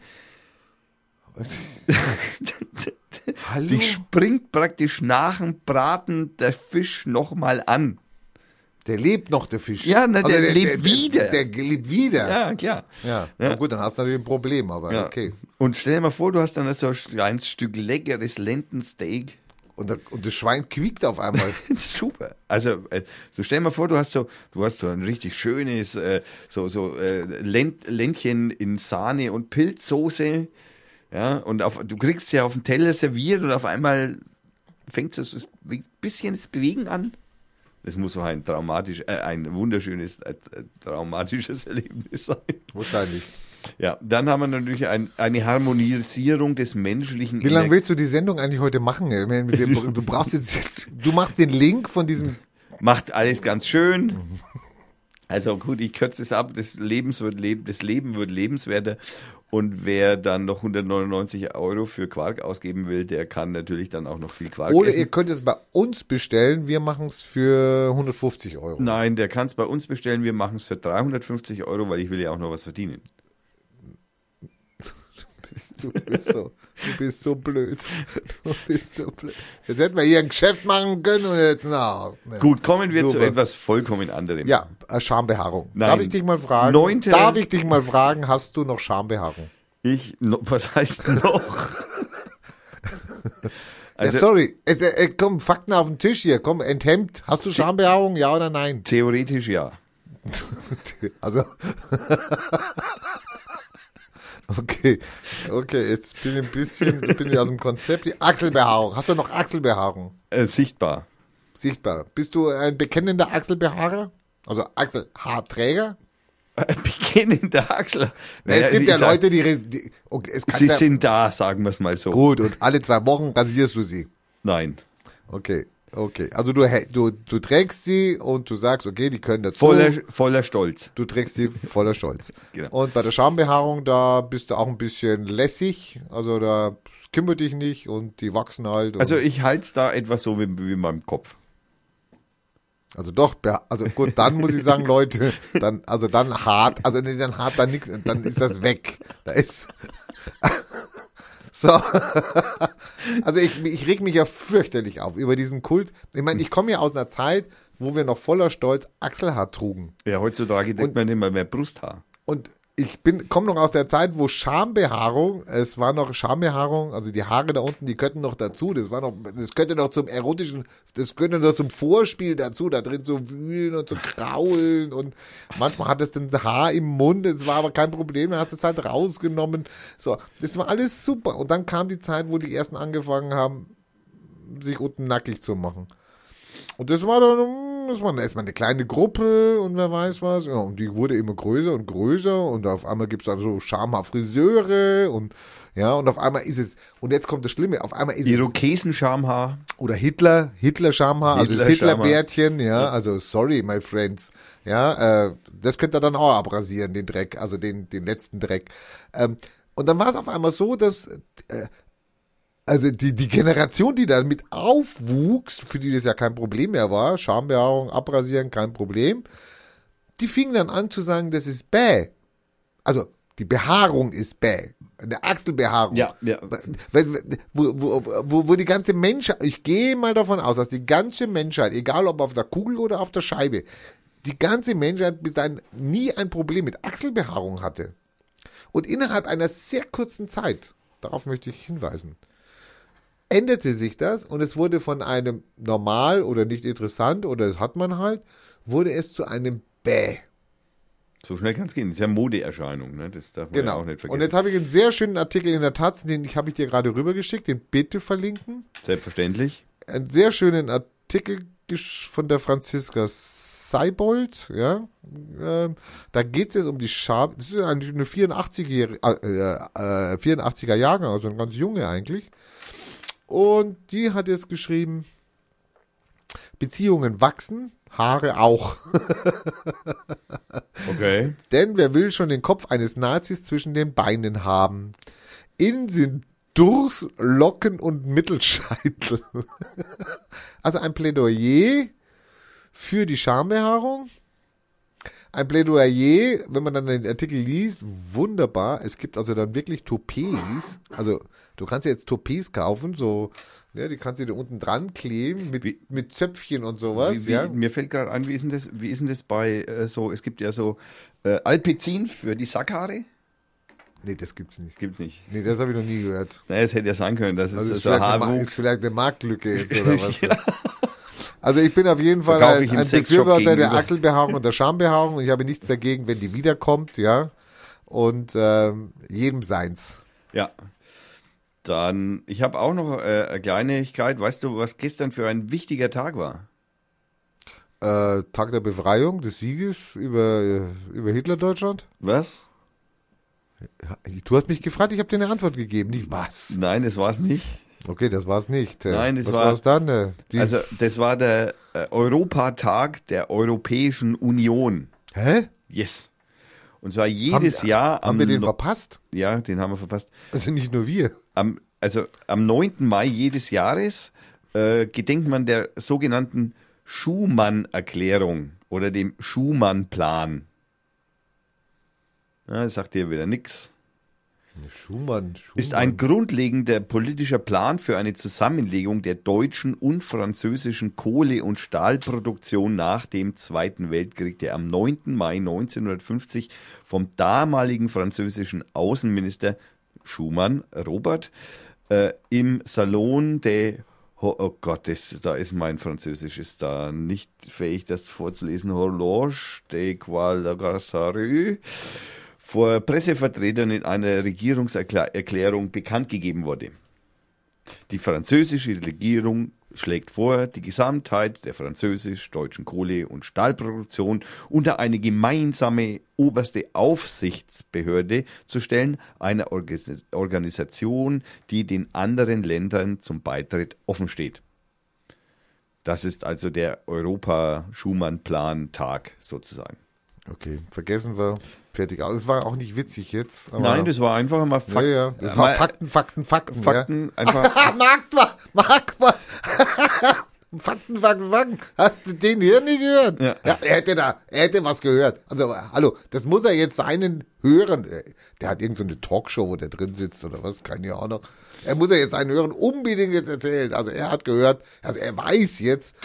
die springt praktisch nach dem Braten der Fisch nochmal an. Der lebt noch, der Fisch. Ja, na, der lebt wieder. Der, der lebt wieder. Ja, klar. Ja. Ja. Na gut, dann hast du natürlich ein Problem, aber Ja. okay. Und stell dir mal vor, du hast dann so ein kleines Stück leckeres Lendensteak. Und, der, und das Schwein quiekt auf einmal. (laughs) Super. Also, äh, so stell dir mal vor, du hast so, du hast so ein richtig schönes, äh, so, so äh, Lent, Ländchen in Sahne und Pilzsoße. Ja, und auf, du kriegst ja auf den Teller serviert und auf einmal fängt es so ein bisschen das Bewegen an. Das muss so ein traumatisch, äh, ein wunderschönes, äh, traumatisches (laughs) Erlebnis sein. Wahrscheinlich. Ja, dann haben wir natürlich ein, eine Harmonisierung des menschlichen. Wie lange willst du die Sendung eigentlich heute machen? (laughs) Du brauchst jetzt, du machst den Link von diesem, Macht alles ganz schön. Also gut, ich kürze es ab. Das, Lebens wird leb das Leben wird lebenswerter. Und wer dann noch 199 Euro für Quark ausgeben will, der kann natürlich dann auch noch viel Quark oder essen. ihr könnt es bei uns bestellen, wir machen es für 150 Euro. Nein, der kann es bei uns bestellen. Wir machen es für 350 Euro, weil ich will ja auch noch was verdienen. Du bist so, du bist so blöd. Du bist so blöd. Jetzt hätten wir hier ein Geschäft machen können und jetzt, na. ne. Gut, kommen wir zu Super. etwas vollkommen anderem. Ja, äh, Schambehaarung. Nein. Darf ich dich mal fragen? Neunte- Darf ich dich mal fragen, hast du noch Schambehaarung? Ich, no, was heißt noch? Also (laughs) ja, sorry. Es, äh, äh, komm, Fakten auf den Tisch hier. Komm, enthemmt. Hast du Schambehaarung? Ja oder nein? theoretisch ja. (laughs) Also. (laughs) okay. Okay, jetzt bin ich ein bisschen, bin ich aus dem Konzept. Die Achselbehaarung. Hast du noch Achselbehaarung? Äh, sichtbar. Sichtbar. Bist du ein bekennender Achselbehaarer? Also Achselhaarträger? Bekennender Achsel. Na, es Naja, gibt ja sag, Leute, die, die okay, es kann Sie ja, sind da, sagen wir es mal so. gut und alle zwei Wochen rasierst du sie. Nein. Okay, okay. Also du, du, du trägst sie und du sagst, okay, die können dazu. Voller, voller Stolz. Du trägst sie voller Stolz. (laughs) Genau. Und bei der Schambehaarung, da bist du auch ein bisschen lässig. Also da kümmert dich nicht und die wachsen halt. Also ich halte es da etwas so wie, wie in meinem Kopf. also doch, also gut, dann muss ich sagen, (laughs) Leute, dann, also dann hart, also nee, dann hart, dann nichts, dann ist das weg. Da ist. So. (laughs) Also ich, ich reg mich ja fürchterlich auf über diesen Kult. Ich meine, ich komme ja aus einer Zeit, wo wir noch voller Stolz Achselhaar trugen. Ja, heutzutage denkt Und- man immer mehr Brusthaar. Und ich bin, komme noch aus der Zeit, wo Schambehaarung, es war noch Schambehaarung, also die Haare da unten, die könnten noch dazu, das war noch, das könnte noch zum erotischen, das könnte noch zum Vorspiel dazu, da drin zu wühlen und zu kraulen und manchmal hat es dann Haar im Mund, es war aber kein Problem, dann hast du es halt rausgenommen. So, das war alles super. Und dann kam die Zeit, wo die ersten angefangen haben, sich unten nackig zu machen. Und das war dann, das war erstmal eine kleine Gruppe und wer weiß was. Ja, und die wurde immer größer und größer und auf einmal gibt's dann so Schamhaar-Friseure und ja, und auf einmal ist es, und jetzt kommt das Schlimme, auf einmal ist es, Irokesenschamhaar. oder Hitler, Hitler-Schamhaar, also das Hitler-Schamhaar. Hitlerbärtchen, ja, also sorry, my friends, ja, äh, das könnt ihr dann auch abrasieren, den Dreck, also den, den letzten Dreck. Ähm, und dann war es auf einmal so, dass äh, also die, die Generation, die dann mit aufwuchs, für die das ja kein Problem mehr war, Schambehaarung, abrasieren, kein Problem, die fingen dann an zu sagen, das ist bäh. Also die Behaarung ist bäh. Eine Achselbehaarung. Ja, ja. Wo, wo, wo, wo die ganze Menschheit, ich gehe mal davon aus, dass die ganze Menschheit, egal ob auf der Kugel oder auf der Scheibe, die ganze Menschheit bis dahin nie ein Problem mit Achselbehaarung hatte. Und innerhalb einer sehr kurzen Zeit, darauf möchte ich hinweisen, änderte sich das und es wurde von einem normal oder nicht interessant oder das hat man halt, wurde es zu einem Bäh. So schnell kann es gehen. Das ist ja Modeerscheinung, ne? Das darf man ja Genau. auch nicht vergessen. Und jetzt habe ich einen sehr schönen Artikel in der Taz, den ich habe ich dir gerade rübergeschickt, den bitte verlinken. Selbstverständlich. einen sehr schönen Artikel von der Franziska Seibold, ja. Ähm, da geht es jetzt um die Scham, das ist eigentlich eine 84-jährige, äh, äh, 84er Jahrgang, also eine ganz junge eigentlich. Und die hat jetzt geschrieben, Beziehungen wachsen, Haare auch. (laughs) Okay. Denn wer will schon den Kopf eines Nazis zwischen den Beinen haben? Innen sind Durst, Locken und Mittelscheitel. (laughs) Also ein Plädoyer für die Schambehaarung. Ein Plädoyer, wenn man dann den Artikel liest, wunderbar. Es gibt also dann wirklich Toupets. Also du kannst jetzt Toupets kaufen, so, ja, die kannst du dir unten dran kleben mit, mit Zöpfchen und sowas. Wie, wie, ja. Mir fällt gerade an, wie ist denn das, wie ist denn das bei äh, so, es gibt ja so äh, Alpezin für die Sackhaare. Nee, das gibt's nicht. Gibt's nicht. Nee, das habe ich noch nie gehört. Naja, es hätte ja sein können, dass es Also ist, so ein vielleicht eine, Ma- ist Haarwuchs. vielleicht eine Marktlücke jetzt oder (laughs) was? Also ich bin auf jeden Fall ein, ein Befürworter der. Achselbehaarung und der Schambehaarung und ich habe nichts dagegen, wenn die wiederkommt, ja. Und ähm, jedem seins. Ja. Dann, ich habe auch noch äh, eine Kleinigkeit. Weißt du, was gestern für ein wichtiger Tag war? Äh, Tag der Befreiung, des Sieges über, äh, über Hitler-Deutschland? Was? Du hast mich gefragt, ich habe dir eine Antwort gegeben. Nicht was? Nein, das war es nicht. Okay, das war's nicht. Äh, Nein, das was war- war's dann? Äh, die, Also, das war der äh, Europatag der Europäischen Union. hä? Yes. Und zwar jedes Haben- Jahr am Haben wir den no- verpasst? Ja, den haben wir verpasst. Also nicht nur wir. Am, also am 9. Mai jedes Jahres äh, gedenkt man der sogenannten Schumann-Erklärung oder dem Schumann-Plan. Ja, das sagt dir wieder nix. Schumann, Schumann. Ist ein grundlegender politischer Plan für eine Zusammenlegung der deutschen und französischen Kohle- und Stahlproduktion nach dem Zweiten Weltkrieg, der am 9. Mai 1950 vom damaligen französischen Außenminister Schumann, Robert, äh, im Salon de Oh Gott, das, da ist mein Französisch ist da nicht fähig, das vorzulesen. Horloge de Guadalajara vor Pressevertretern in einer Regierungserklärung bekannt gegeben wurde. Die französische Regierung schlägt vor, die Gesamtheit der französisch-deutschen Kohle- und Stahlproduktion unter eine gemeinsame oberste Aufsichtsbehörde zu stellen, einer Orga- Organisation, die den anderen Ländern zum Beitritt offen steht. Das ist also der Europa-Schumann-Plan-Tag sozusagen. Okay, vergessen wir. Fertig. Aber es war auch nicht witzig jetzt. Nein, das war einfach mal ja, Fakt, ja. Das war mal Fakten, Fakten, Fakten. Fakten einfach. Ja. Mag mal, mag Fakten, Fakten, Fakten. Hast du den hier nicht gehört? Ja. er hätte da, er hätte was gehört. Also, hallo, das muss er jetzt seinen Hörern, äh, der hat irgend so eine Talkshow, wo der drin sitzt oder was, keine Ahnung. Er muss er jetzt seinen Hörern unbedingt jetzt erzählen. Also, er hat gehört, also er weiß jetzt,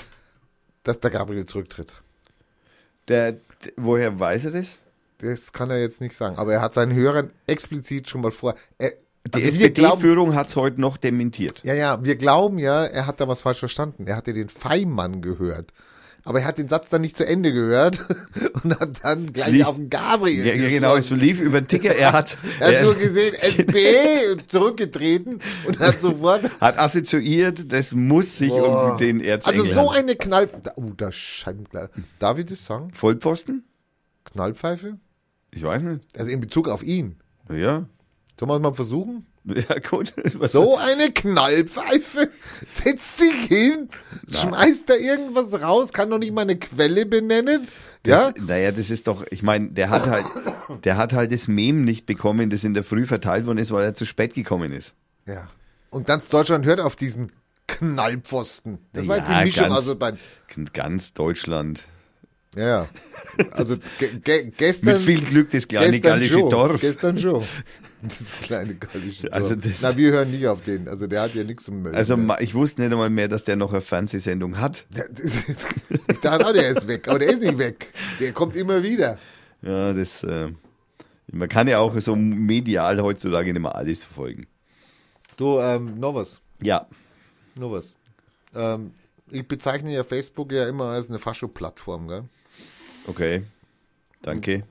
dass der Gabriel zurücktritt. Der, woher weiß er das? Das kann er jetzt nicht sagen, aber er hat seinen Hörern explizit schon mal vor. Er, Die also SPD-Führung hat es heute noch dementiert. ja, ja, wir glauben ja, er hat da was falsch verstanden. Er hatte den Feimann gehört. Aber er hat den Satz dann nicht zu Ende gehört (laughs) und hat dann gleich Lief- auf den Gabriel Ja, ja, genau, es lief über den Ticker. Er hat, Er hat er nur gesehen, (laughs) SPE zurückgetreten und hat (laughs) sofort. hat assoziiert, das muss sich Boah. um den Erzengel Also so eine Knall. Oh, da Scheibenkleider. Darf ich das sagen? Vollpfosten? Knallpfeife? Ich weiß nicht. Also in Bezug auf ihn. Ja. Sollen wir es mal versuchen? (laughs) Ja, gut. Was- So eine Knallpfeife setzt sich hin, schmeißt da irgendwas raus, kann noch nicht mal eine Quelle benennen. Ja? Das, naja, das ist doch, ich meine, der hat halt, der hat halt das Mem nicht bekommen, das in der Früh verteilt worden ist, weil er zu spät gekommen ist. Ja. Und ganz Deutschland hört auf diesen Knallpfosten. Das war jetzt Ja, die Mischung, ganz- also bei, Ganz Deutschland. ja, ja. Also (laughs) ge ge gestern. Mit viel Glück das kleine gallische schon, Dorf. Gestern schon. (laughs) (laughs) Das kleine gallische Dorf. Also das- Na, wir hören nicht auf den. Also der hat ja nichts zum Melden. Also mehr. ich wusste nicht einmal mehr, dass der noch eine Fernsehsendung hat. (laughs) Ich dachte auch, der ist weg, aber der ist nicht weg. Der kommt immer wieder. Ja, das, äh, man kann ja auch so medial heutzutage nicht mehr alles verfolgen. Du, ähm, noch was. Ja. Nur was. Ähm, ich bezeichne ja Facebook ja immer als eine Fascho-Plattform, gell? Okay. Danke.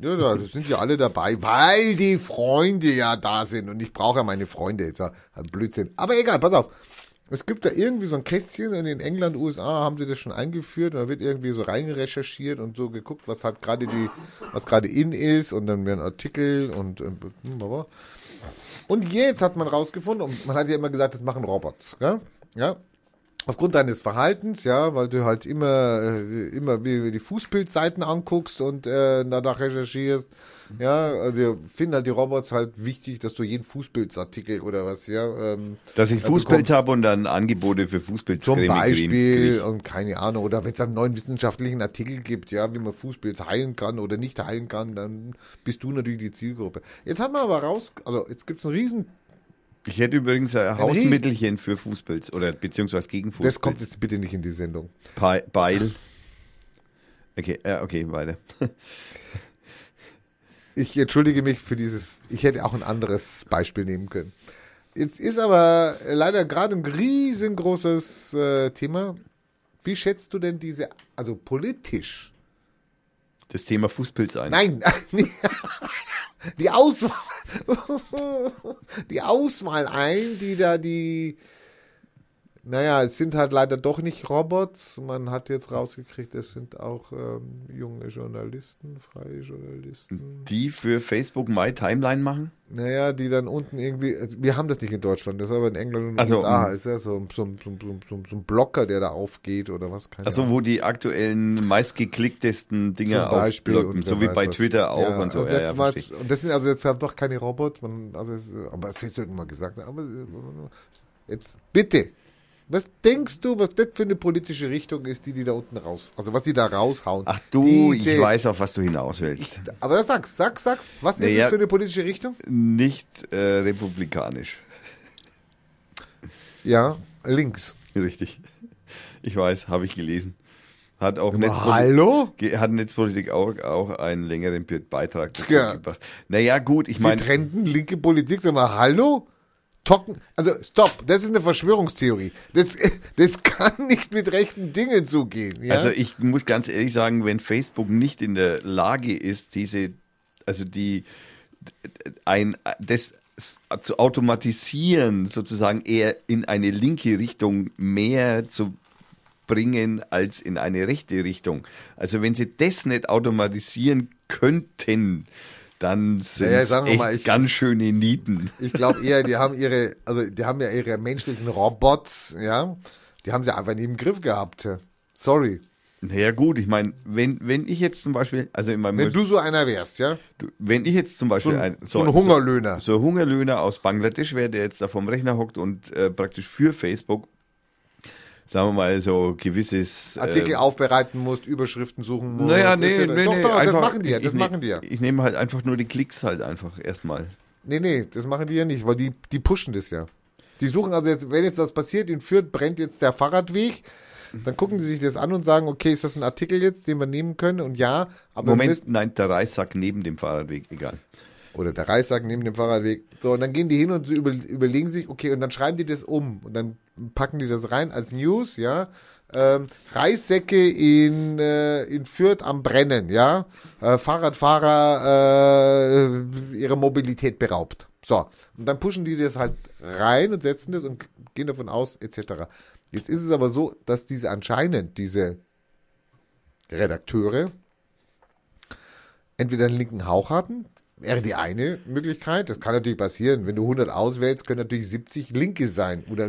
Ja, da sind ja alle dabei, weil die Freunde ja da sind und ich brauche ja meine Freunde. Jetzt ja Blödsinn. Aber egal, pass auf. Es gibt da irgendwie so ein Kästchen und in England, USA haben sie das schon eingeführt und da wird irgendwie so reinrecherchiert und so geguckt, was hat gerade die, was gerade in ist und dann werden Artikel und ähm, blablabla. und jetzt hat man rausgefunden und man hat ja immer gesagt, das machen Robots, gell? Ja, aufgrund deines Verhaltens, ja, weil du halt immer, äh, immer wie die Fußbildseiten anguckst und äh, danach recherchierst, ja, also finden halt die Robots halt wichtig, dass du jeden Fußbildsartikel oder was, ja, ähm, Dass ich äh, Fußbild habe und dann Angebote für Zum Fußbildcreme Beispiel und keine Ahnung, oder wenn es einen neuen wissenschaftlichen Artikel gibt, ja, wie man Fußpilz heilen kann oder nicht heilen kann, dann bist du natürlich die Zielgruppe. Jetzt haben wir aber raus, also jetzt gibt es einen riesen, Ich hätte übrigens ein Riesen- Hausmittelchen für Fußpilz oder beziehungsweise gegen Fußpilz. das kommt jetzt bitte nicht in die Sendung. Pi- Beil. Okay, äh, okay, weiter. (laughs) Ich entschuldige mich für dieses, ich hätte auch ein anderes Beispiel nehmen können. Jetzt ist aber leider gerade ein riesengroßes äh, Thema. Wie schätzt du denn diese, also politisch? Das Thema Fußpilz ein. Nein, (laughs) die Auswahl, (laughs) die Auswahl ein, die da die Naja, es sind halt leider doch nicht Robots. Man hat jetzt rausgekriegt, es sind auch ähm, junge Journalisten, freie Journalisten. Die für Facebook My Timeline machen? Naja, die dann unten irgendwie, also wir haben das nicht in Deutschland, das ist aber in England und Also, USA, um- ist ja so, so, so, so, so, ein Blocker, der da aufgeht oder was, keine Also wo die aktuellen meistgeklicktesten Dinge und so wie bei was. Twitter auch und so. Und, Ja, das ja, und das sind also jetzt halt doch keine Robots, man, also es, aber es wird immer gesagt, aber jetzt bitte, was denkst du, was das für eine politische Richtung ist, die die da unten raus, also was sie da raushauen? Ach du, Diese- ich weiß, auf was du hinaus willst. Aber sag's, sag's, sag's, was ist Naja. es für eine politische Richtung? Nicht äh, republikanisch. (laughs) Ja, links. Richtig. Ich weiß, habe ich gelesen. Hat auch Netzpolitik, hallo? hat Netzpolitik auch, auch einen längeren Be- Beitrag dazu Ja. gebracht. Naja, gut, ich Sie meine, trennten linke Politik, sag mal, hallo? Tocken, also stopp, das ist eine Verschwörungstheorie. Das, (laughs) das kann nicht mit rechten Dingen zugehen. Ja? also ich muss ganz ehrlich sagen, wenn Facebook nicht in der Lage ist, diese, also die, ein, das zu automatisieren, sozusagen eher in eine linke Richtung mehr zu bringen als in eine rechte Richtung. Also wenn sie das nicht automatisieren könnten, dann sind es sagen wir echt mal, ich- ganz schöne Nieten. Ich glaube eher, die haben ihre, also die haben ja ihre menschlichen Robots, ja, die haben sie einfach nicht im Griff gehabt. Sorry. Naja gut, ich meine, wenn, wenn ich jetzt zum Beispiel, also in meinem Wenn du so einer wärst, ja, wenn ich jetzt zum Beispiel so ein, ein, so ein Hungerlöhner. so ein Hungerlöhner aus Bangladesch wäre, der jetzt da vom Rechner hockt und äh, praktisch für Facebook, sagen wir mal, so gewisses Artikel äh, aufbereiten musst, Überschriften suchen musst. Naja, nee, nee, doch, nee, doch, einfach, das machen die ja, ich- das ich machen nehm- die ja. Ich nehme halt einfach nur die Klicks halt einfach erstmal. Nee, nee, das machen die ja nicht, weil die, die pushen das ja. Die suchen also jetzt, wenn jetzt was passiert, in Fürth brennt jetzt der Fahrradweg, dann gucken die sich das an und sagen, okay, ist das ein Artikel jetzt, den wir nehmen können? Und ja, aber Moment, nein, der Reissack neben dem Fahrradweg, egal. Oder der Reissack neben dem Fahrradweg. So, und dann gehen die hin und über, überlegen sich, okay, und dann schreiben die das um und dann packen die das rein als News, ja. Ähm, Reissäcke in, äh, in Fürth am Brennen, ja. Äh, Fahrradfahrer äh, ihre Mobilität beraubt. So, und dann pushen die das halt rein und setzen das und gehen davon aus, etc. Jetzt ist es aber so, dass diese anscheinend, diese Redakteure, entweder einen linken Hauch hatten, wäre die eine Möglichkeit. Das kann natürlich passieren. Wenn du 100 auswählst, können natürlich 70 Linke sein. Oder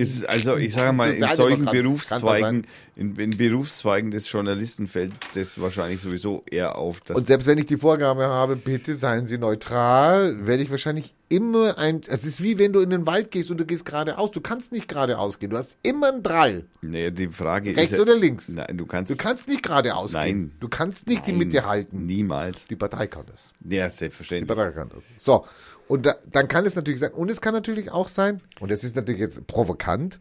ist also, ich sage mal, (laughs) in solchen Berufszweigen, in, in Berufszweigen des Journalisten fällt das wahrscheinlich sowieso eher auf. Und selbst wenn ich die Vorgabe habe, bitte seien Sie neutral, werde ich wahrscheinlich immer ein. Es ist wie wenn du in den Wald gehst und du gehst geradeaus. Du kannst nicht geradeaus gehen. Du hast immer einen Drall. nee, die Frage Rechts ist. ja- oder links. Nein, du kannst. Du kannst nicht geradeaus Nein. gehen. Du kannst nicht die Nein, Mitte halten. Niemals. Die Partei kann das. Ja, Die selbstverständlich. Partei kann das. So. Und da, dann kann es natürlich sein, und es kann natürlich auch sein, und das ist natürlich jetzt provokant,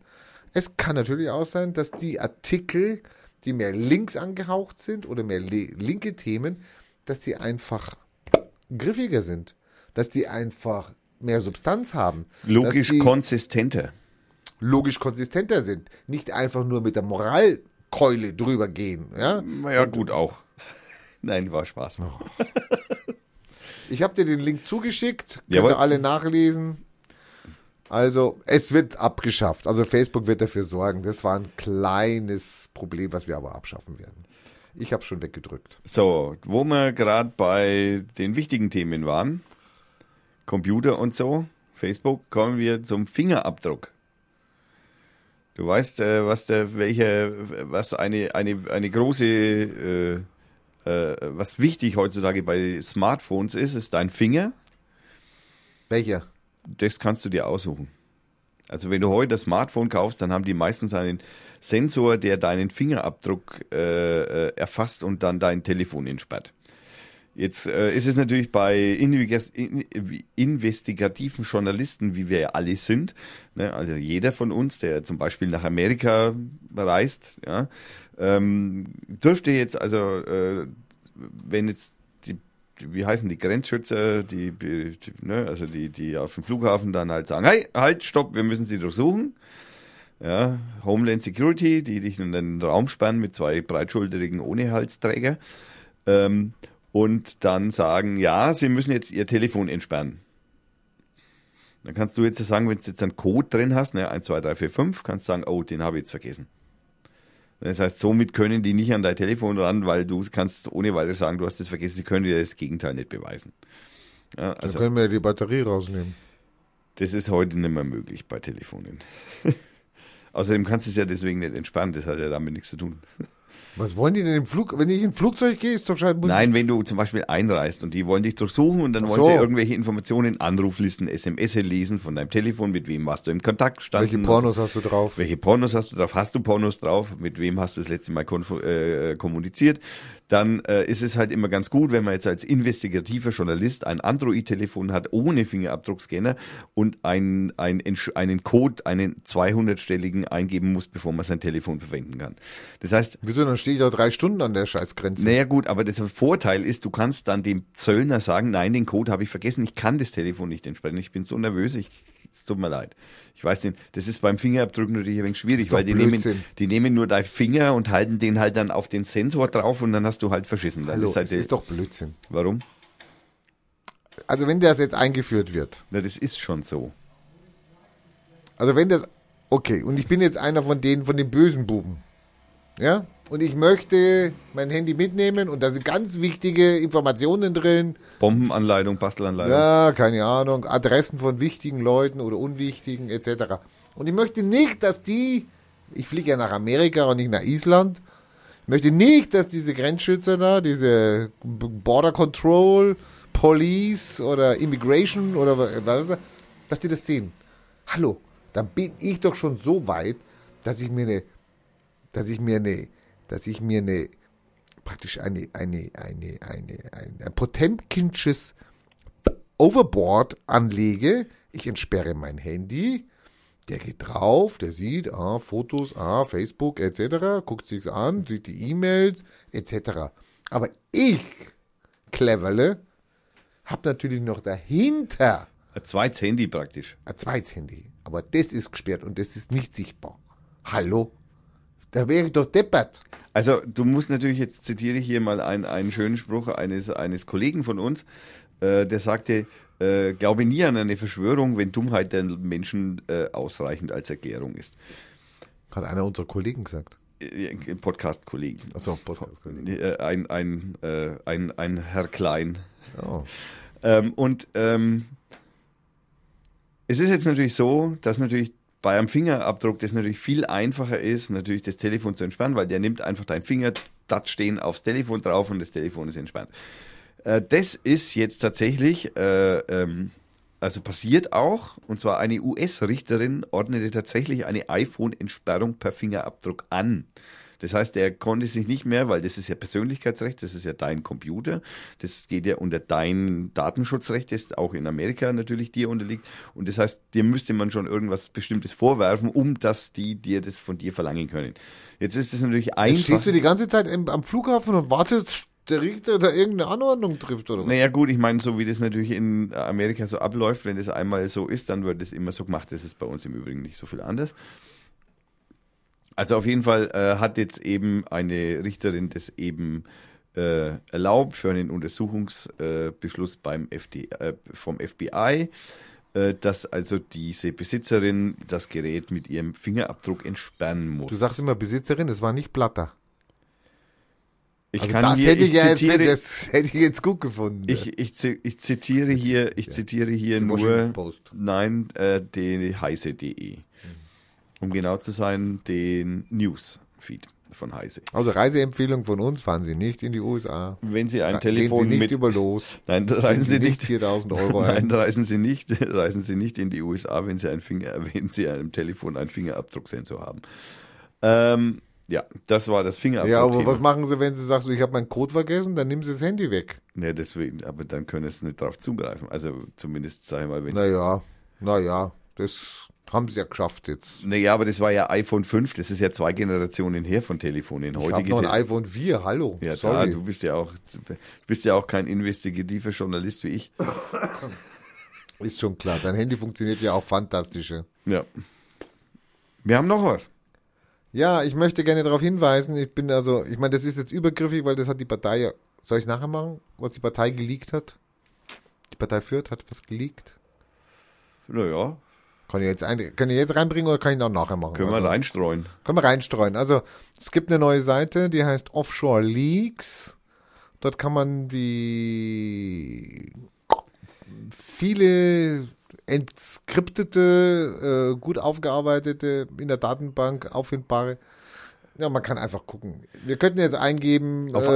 es kann natürlich auch sein, dass die Artikel, die mehr links angehaucht sind oder mehr li- linke Themen, dass die einfach griffiger sind. Dass die einfach mehr Substanz haben. Logisch konsistenter. logisch konsistenter sind. Nicht einfach nur mit der Moralkeule drüber gehen. Ja? Naja, gut auch. (laughs) Nein, war Spaß. (laughs) Ich habe dir den Link zugeschickt, könnt Jawohl. ihr alle nachlesen. Also, es wird abgeschafft. Also, Facebook wird dafür sorgen. Das war ein kleines Problem, was wir aber abschaffen werden. Ich habe schon weggedrückt. So, wo wir gerade bei den wichtigen Themen waren, Computer und so, Facebook, kommen wir zum Fingerabdruck. Du weißt, äh, was der, welche, was eine, eine, eine große, äh, äh, was wichtig heutzutage bei Smartphones ist, ist dein Finger. Welcher? Das kannst du dir aussuchen. Also wenn du heute das Smartphone kaufst, dann haben die meistens einen Sensor, der deinen Fingerabdruck äh, äh, erfasst und dann dein Telefon entsperrt. Jetzt äh, ist es natürlich bei investigativen Journalisten, wie wir ja alle sind, ne, also jeder von uns, der zum Beispiel nach Amerika reist, ja, ähm, dürfte jetzt also, äh, wenn jetzt die, wie heißen die Grenzschützer, die, die ne, also die, die auf dem Flughafen dann halt sagen, hey, halt, stopp, wir müssen sie durchsuchen. Ja, Homeland Security, die dich in den Raum sperren mit zwei breitschulterigen ohne Halsträger. Ähm, und dann sagen, ja, sie müssen jetzt ihr Telefon entsperren. Dann kannst du jetzt sagen, wenn du jetzt einen Code drin hast, ne, 1, 2, 3, 4, 5, kannst du sagen, oh, den habe ich jetzt vergessen. Das heißt, somit können die nicht an dein Telefon ran, weil du kannst ohne weiteres sagen, du hast es vergessen, sie können dir das Gegenteil nicht beweisen. Ja, Dann also können wir die Batterie rausnehmen. das ist heute nicht mehr möglich bei Telefonen. (laughs) Außerdem kannst du es ja deswegen nicht entspannen, das hat ja damit nichts zu tun. Was wollen die denn im Flug? Wenn ich in ein Flugzeug gehe, ist doch scheinbar. Nein, wenn du zum Beispiel einreist und die wollen dich durchsuchen und dann Ach wollen so. sie irgendwelche Informationen, Anruflisten, SMS lesen von deinem Telefon, mit wem warst du im Kontakt gestanden. Welche Pornos hast du drauf? Welche Pornos hast du drauf? Hast du Pornos drauf? Mit wem hast du das letzte Mal äh, kommuniziert? Dann äh, ist es halt immer ganz gut, wenn man jetzt als investigativer Journalist ein Android-Telefon hat ohne Fingerabdruckscanner und ein, ein, einen Code, einen 200-stelligen eingeben muss, bevor man sein Telefon verwenden kann. Das heißt, Wieso? Dann stehe ich doch drei Stunden an der Scheißgrenze. naja gut, aber der Vorteil ist, du kannst dann dem Zöllner sagen, nein, den Code habe ich vergessen, ich kann das Telefon nicht entsprechen, ich bin so nervös, ich, es tut mir leid. Ich weiß nicht, das ist beim Fingerabdrücken natürlich ein wenig schwierig, weil die nehmen, die nehmen nur deinen Finger und halten den halt dann auf den Sensor drauf und dann hast du halt verschissen. Dann Hallo, ist halt das ist doch Blödsinn. Warum? Also wenn das jetzt eingeführt wird, Na, das ist schon so. also wenn das, okay, und ich bin jetzt einer von denen, von den bösen Buben, ja, und ich möchte mein Handy mitnehmen und da sind ganz wichtige Informationen drin, Bombenanleitung, Bastelanleitung. ja, keine Ahnung, Adressen von wichtigen Leuten oder unwichtigen etc. Und ich möchte nicht, dass die, ich fliege ja nach Amerika und nicht nach Island, ich möchte nicht, dass diese Grenzschützer da, diese Border Control, Police oder Immigration oder wa- was dass die das sehen. Hallo, dann bin ich doch schon so weit, dass ich mir eine, dass ich mir eine, dass ich mir eine, praktisch eine, eine, eine, eine, ein, ein Potemkinsches Overboard anlege, ich entsperre mein Handy, der geht drauf, der sieht, ah, Fotos, ah, Facebook etc., guckt sich's an, sieht die E-Mails etc. Aber ich, cleverle, hab natürlich noch dahinter Ein zweites Handy praktisch. ein zweites Handy. Aber das ist gesperrt und das ist nicht sichtbar. Hallo? Da wäre ich doch deppert. Also du musst natürlich, jetzt zitiere ich hier mal einen, einen schönen Spruch eines, eines Kollegen von uns, äh, der sagte, äh, glaube nie an eine Verschwörung, wenn Dummheit der Menschen äh, ausreichend als Erklärung ist. Hat einer unserer Kollegen gesagt. Äh, Podcast-Kollegen. Achso, Podcast-Kollegen. Äh, Ein, ein, äh, ein, ein Herr Klein. Oh. Ähm, und ähm, es ist jetzt natürlich so, dass natürlich bei einem Fingerabdruck das natürlich viel einfacher ist, natürlich das Telefon zu entsperren, weil der nimmt einfach deinen Finger, Touch stehen aufs Telefon drauf und das Telefon ist entsperrt. Äh, das ist jetzt tatsächlich, äh, ähm, also passiert auch, und zwar eine US-Richterin ordnete tatsächlich eine iPhone-Entsperrung per Fingerabdruck an. Das heißt, er konnte sich nicht mehr, weil das ist ja Persönlichkeitsrecht, das ist ja dein Computer, das geht ja unter dein Datenschutzrecht, das auch in Amerika natürlich dir unterliegt. Und das heißt, dir müsste man schon irgendwas Bestimmtes vorwerfen, um dass die dir das von dir verlangen können. Jetzt ist es natürlich einfach. stehst du die ganze Zeit im, am Flughafen und wartest, der Richter da irgendeine Anordnung trifft oder was? Naja gut, ich meine, so wie das natürlich in Amerika so abläuft, wenn das einmal so ist, dann wird das immer so gemacht. Das ist bei uns im Übrigen nicht so viel anders. Also auf jeden Fall äh, hat jetzt eben eine Richterin das eben äh, erlaubt für einen Untersuchungsbeschluss äh, beim FD, äh, vom FBI, äh, dass also diese Besitzerin das Gerät mit ihrem Fingerabdruck entsperren muss. Du sagst immer Besitzerin, das war nicht Blatter. ich Also kann das hier, hätte ich, ja jetzt, zitiere, das hätte ich jetzt gut gefunden. Ich, ich, ich zitiere hier, ich zitiere hier Die nur, nein, äh, die heise.de. Um genau zu sein, den Newsfeed von heise. also Reiseempfehlung von uns, fahren Sie nicht in die USA. Wenn Sie ein Gehen Telefon Sie nicht mit, über los. (laughs) (laughs) nein, reisen Sie nicht, 4000 Euro nein, ein. reisen Sie nicht, reisen Sie nicht in die USA, wenn Sie ein Finger, (laughs) wenn Sie einem Telefon einen Fingerabdrucksensor haben. Ähm, ja, das war das Fingerabdruck. Ja, aber was machen Sie, wenn Sie sagen, ich habe meinen Code vergessen, dann nehmen Sie das Handy weg. Ja, deswegen, aber dann können Sie nicht darauf zugreifen. Also zumindest, sag ich mal, wenn Naja, naja, das haben Sie ja geschafft jetzt. Naja, aber das war ja iPhone 5, das ist ja zwei Generationen her von Telefonen. Ich habe noch ein iPhone 4, hallo. ja, da, du bist ja auch du bist ja auch kein investigativer Journalist wie ich. (laughs) Ist schon klar, dein Handy funktioniert ja auch fantastisch. Ja. Wir haben noch was. Ja, ich möchte gerne darauf hinweisen, ich bin also, ich meine, das ist jetzt übergriffig, weil das hat die Partei ja, soll ich es nachher machen, was die Partei geleakt hat? Die Partei führt, hat was geleakt? naja, Kann ich jetzt, ein, kann ich jetzt reinbringen oder kann ich noch nachher machen? können Also- wir reinstreuen. Können wir reinstreuen. Also es gibt eine neue Seite, die heißt Offshore Leaks. Dort kann man die viele entskriptete, äh, gut aufgearbeitete, in der Datenbank auffindbare. Ja, man kann einfach gucken. Wir könnten jetzt eingeben Auf äh,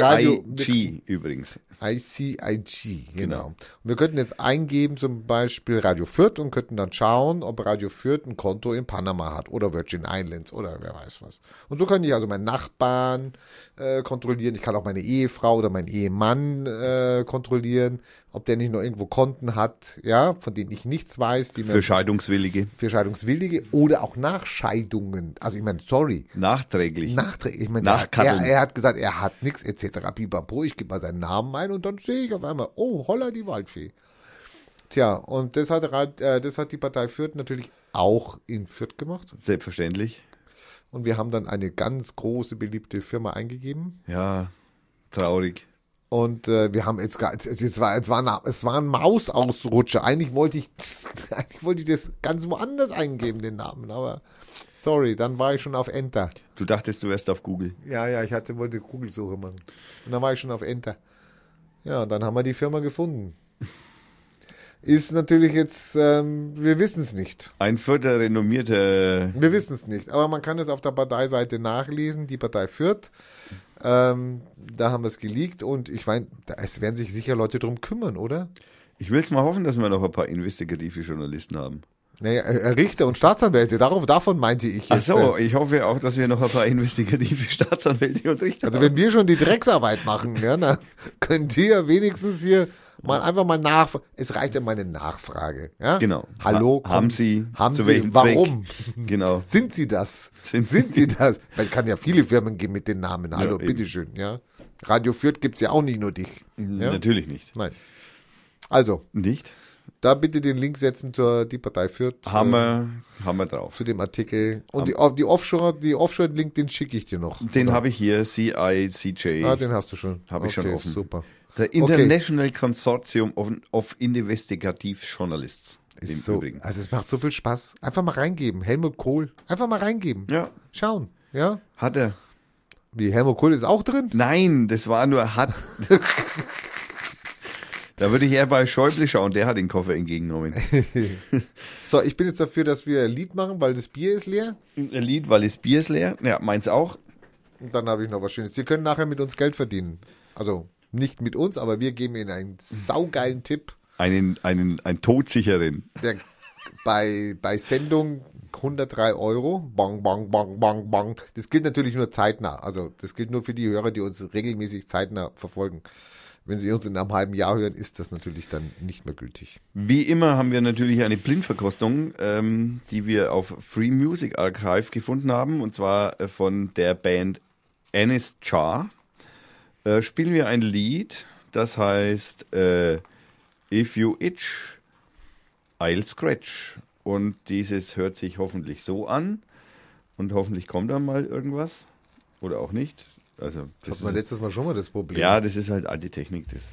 Radio- ICIG übrigens. ICIG, genau. Genau. Und wir könnten jetzt eingeben zum Beispiel Radio Fürth und könnten dann schauen, ob Radio Fürth ein Konto in Panama hat oder Virgin Islands oder wer weiß was. Und so kann ich also meinen Nachbarn äh, kontrollieren. Ich kann auch meine Ehefrau oder meinen Ehemann äh, kontrollieren, ob der nicht noch irgendwo Konten hat, ja, von denen ich nichts weiß, die Für Scheidungswillige. für Scheidungswillige oder auch Nachscheidungen. Also ich meine, sorry, Nachträglich. nachträglich. Ich meine, er, er, er hat gesagt, er hat nichts etc. Pipapo, ich gebe mal seinen Namen ein und dann sehe ich auf einmal, oh, holla die Waldfee. Tja, und das hat, äh, das hat die Partei Fürth natürlich auch in Fürth gemacht. Selbstverständlich. Und wir haben dann eine ganz große, beliebte Firma eingegeben. Ja, traurig. Und äh, wir haben jetzt, gar- es, war, es, war, ein- es war ein Mausausrutscher. Eigentlich wollte ich, (laughs) eigentlich wollte ich das ganz woanders eingeben, den Namen. Aber sorry, dann war ich schon auf Enter. Du dachtest, du wärst auf Google. Ja, ja, ich hatte, wollte Google-Suche machen. Und dann war ich schon auf Enter. Ja, und dann haben wir die Firma gefunden. Ist natürlich jetzt, ähm, wir wissen es nicht. Ein vierter renommierter Wir wissen es nicht. Aber man kann es auf der Parteiseite nachlesen, die Partei führt. Ähm, da haben wir es geleakt und ich meine, es werden sich sicher Leute drum kümmern, oder? Ich will es mal hoffen, dass wir noch ein paar investigative Journalisten haben. Naja, äh, Richter und Staatsanwälte, darauf, davon meinte ich Ach jetzt. so, äh, ich hoffe auch, dass wir noch ein paar investigative (laughs) Staatsanwälte und Richter Also haben. wenn wir schon die Drecksarbeit machen, ja, dann (laughs) könnt ihr wenigstens hier mal einfach mal nach. Es reicht ja mal eine Nachfrage. Ja? Genau. Hallo. Ha- haben Sie, haben zu Sie, welchem warum? Zweck? (laughs) Genau. Sind Sie das? (laughs) Sind Sind, Sie- das? Weil es kann ja viele Firmen geben mit den Namen. Hallo, eben. bitteschön, ja. Radio Fürth gibt's ja auch nicht nur dich. Ja? Natürlich nicht. Nein. Also, Nicht? da bitte den Link setzen zur die Partei Fürth. Haben äh, wir, haben wir drauf. zu dem Artikel. Und die, die Offshore, die Offshore-Link, den schicke ich dir noch. Den habe ich hier, CICJ. Ah, den hast du schon. Hab ich schon Okay, offen. Super. Der International Consortium of, of Investigative Journalists. Ist Im so, Übrigen. also es macht so viel Spaß. Einfach mal reingeben. Helmut Kohl. Einfach mal reingeben. Ja, Schauen. Ja. hat er. Wie Helmut Kohl ist auch drin? Nein, das war nur hat. (laughs) da würde ich eher bei Schäuble schauen, der hat den Koffer entgegengenommen. (laughs) So, ich bin jetzt dafür, dass wir ein Lied machen, weil das Bier ist leer. Ein Lied, weil das Bier ist leer. Ja, meins auch. Und dann habe ich noch was Schönes. Sie können nachher mit uns Geld verdienen. Also nicht mit uns, aber wir geben Ihnen einen saugeilen Tipp. Einen, einen, einen todsicheren. Der bei, bei Sendung 103 Euro. Bang, bang, bang, bang, bang. Das gilt natürlich nur zeitnah. Also das gilt nur für die Hörer, die uns regelmäßig zeitnah verfolgen. Wenn Sie uns in einem halben Jahr hören, ist das natürlich dann nicht mehr gültig. Wie immer haben wir natürlich eine Blindverkostung, ähm, die wir auf Free Music Archive gefunden haben, und zwar äh, von der Band Anis Char. Äh, spielen wir ein Lied, das heißt äh, If You Itch, I'll Scratch. Und dieses hört sich hoffentlich so an. Und hoffentlich kommt da mal irgendwas. Oder auch nicht. Also, Das das wir ist, letztes Mal schon mal das Problem. ja, das ist halt alte Technik. Das,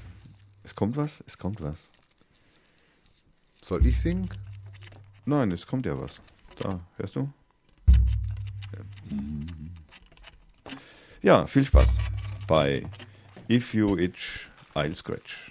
es kommt was, es kommt was. Soll ich singen? Nein, es kommt ja was. Da, hörst du? Ja, viel Spaß bei If You Itch, I'll Scratch.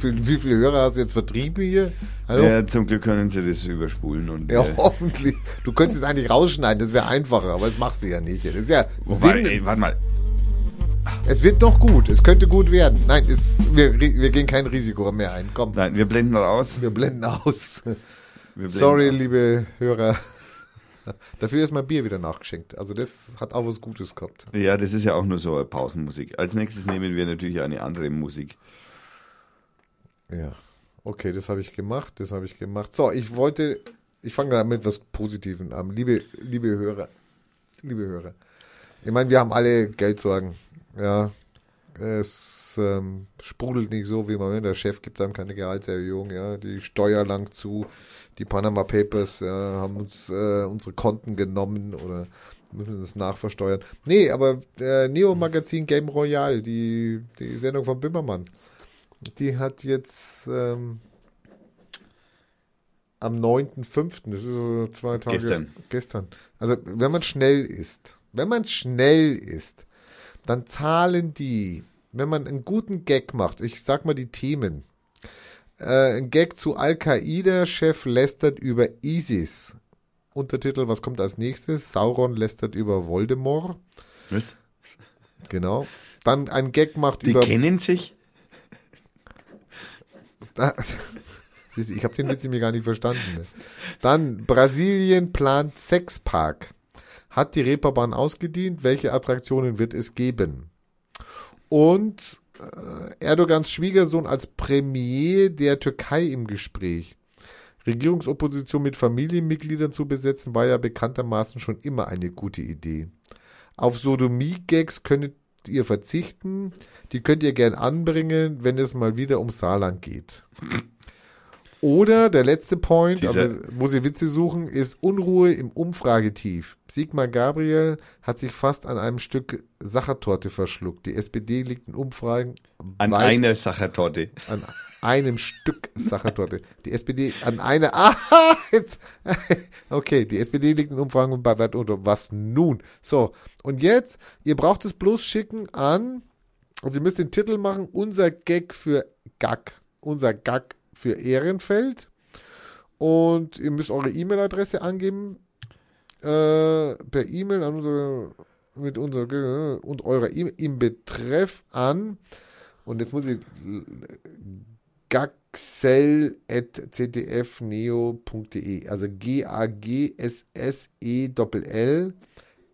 Viel, wie viele Hörer hast du jetzt vertrieben hier? Hallo? Ja, zum Glück können sie das überspulen. Und, Ja, äh, hoffentlich. Du könntest es eigentlich rausschneiden, das wäre einfacher, aber das machst du ja nicht. Das ist ja wobei, ey, warte mal. Es wird noch gut, es könnte gut werden. Nein, es, wir, wir gehen kein Risiko mehr ein. Komm, Nein, wir blenden raus. wir blenden aus. Wir blenden Sorry, aus. liebe Hörer. (laughs) Dafür ist mein Bier wieder nachgeschenkt. Also das hat auch was Gutes gehabt. Ja, das ist ja auch nur so eine Pausenmusik. Als nächstes nehmen wir natürlich eine andere Musik. Ja, okay, das habe ich gemacht, das habe ich gemacht. So, ich wollte, ich fange da mit etwas Positivem an. Liebe, liebe Hörer, liebe Hörer. Ich meine, wir haben alle Geldsorgen. Ja, es ähm, sprudelt nicht so, wie man will. Der Chef gibt einem keine Gehaltserhöhung. Ja, die Steuer langt zu. Die Panama Papers ja, haben uns äh, unsere Konten genommen oder müssen es nachversteuern. Nee, aber äh, Neo Magazin Game Royale, die, die Sendung von Bimmermann, die hat jetzt ähm, am 9.5., das ist so zwei Tage Gestern. gestern. Also wenn man schnell ist, wenn man schnell ist, dann zahlen die, wenn man einen guten Gag macht, ich sag mal die Themen, äh, ein Gag zu Al-Qaida-Chef lästert über ISIS. Untertitel, was kommt als nächstes? Sauron lästert über Voldemort. Was? Genau. Dann ein Gag macht Die über kennen sich? Da- (laughs) Siehst du, ich habe den Witz mir gar nicht verstanden. Ne? Dann Brasilien plant Sexpark. Hat die Reeperbahn ausgedient? Welche Attraktionen wird es geben? Und äh, Erdogans Schwiegersohn als Premier der Türkei im Gespräch. Regierungsopposition mit Familienmitgliedern zu besetzen, war ja bekanntermaßen schon immer eine gute Idee. Auf Sodomie-Gags könnt ihr verzichten. Die könnt ihr gern anbringen, wenn es mal wieder um Saarland geht. Oder der letzte Point, also, wo sie Witze suchen, ist Unruhe im Umfragetief. Sigmar Gabriel hat sich fast an einem Stück Sachertorte verschluckt. Die SPD liegt in Umfragen An weit einer Sachertorte. an einem Stück Sachertorte. Die SPD an einer. (laughs) Aha, jetzt. Okay, die SPD liegt in Umfragen bei weit unter. Was nun? So, und jetzt, ihr braucht es bloß schicken an. Also ihr müsst den Titel machen, unser Gag für Gag. Unser Gag für Ehrenfeld. Und ihr müsst eure E-Mail-Adresse angeben. Äh, per E-Mail an unsere, mit unserer und eurer E-Mail im Betreff an. Und jetzt muss ich gaxel.zdfneo.de, also G-A-G-S-S-E-L-L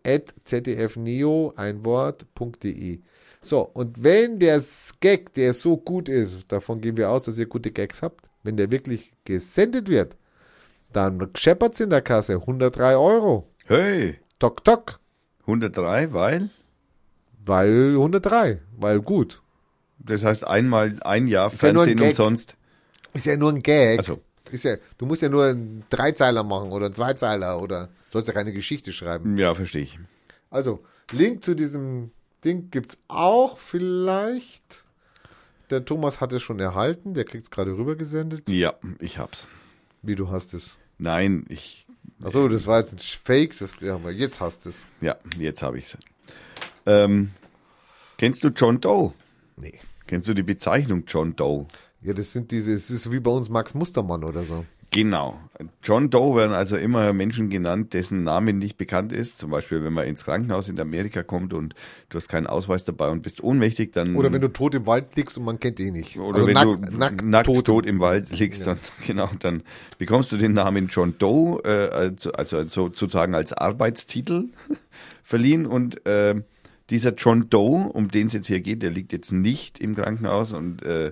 at zdfneo, ein Wort.de. So, und wenn der Gag, der so gut ist, davon gehen wir aus, dass ihr gute Gags habt, wenn der wirklich gesendet wird, dann scheppert's in der Kasse 103 Euro. Hey, Tok, tok. 103, weil? Weil 103, weil gut. Das heißt einmal ein Jahr Ist ja Fernsehen Gag. umsonst. Ist ja nur ein Gag. Also. Ist ja, du musst ja nur einen Dreizeiler machen oder einen Zweizeiler oder sollst ja keine Geschichte schreiben. Ja, verstehe ich. Also, Link zu diesem Ding gibt's auch vielleicht. Der Thomas hat es schon erhalten, der kriegt's gerade rübergesendet. Ja, ich hab's. Wie du hast es. Nein, ich. Achso, das war jetzt ein Fake, das, ja, aber jetzt hast es. Ja, jetzt habe ich's. Ähm, kennst du John Doe? Nee. Kennst du die Bezeichnung John Doe? Ja, das sind diese, es ist wie bei uns Max Mustermann oder so. Genau. John Doe werden also immer Menschen genannt, dessen Name nicht bekannt ist. Zum Beispiel, wenn man ins Krankenhaus in Amerika kommt und du hast keinen Ausweis dabei und bist ohnmächtig, dann. Oder wenn du tot im Wald liegst und man kennt dich nicht. Oder Also wenn nackt, du nackt, nackt, tot. tot, im Wald liegst, dann, (laughs) genau, dann bekommst du den Namen John Doe, äh, also, also so- sozusagen als Arbeitstitel (laughs) verliehen. Und äh, dieser John Doe, um den es jetzt hier geht, der liegt jetzt nicht im Krankenhaus und äh,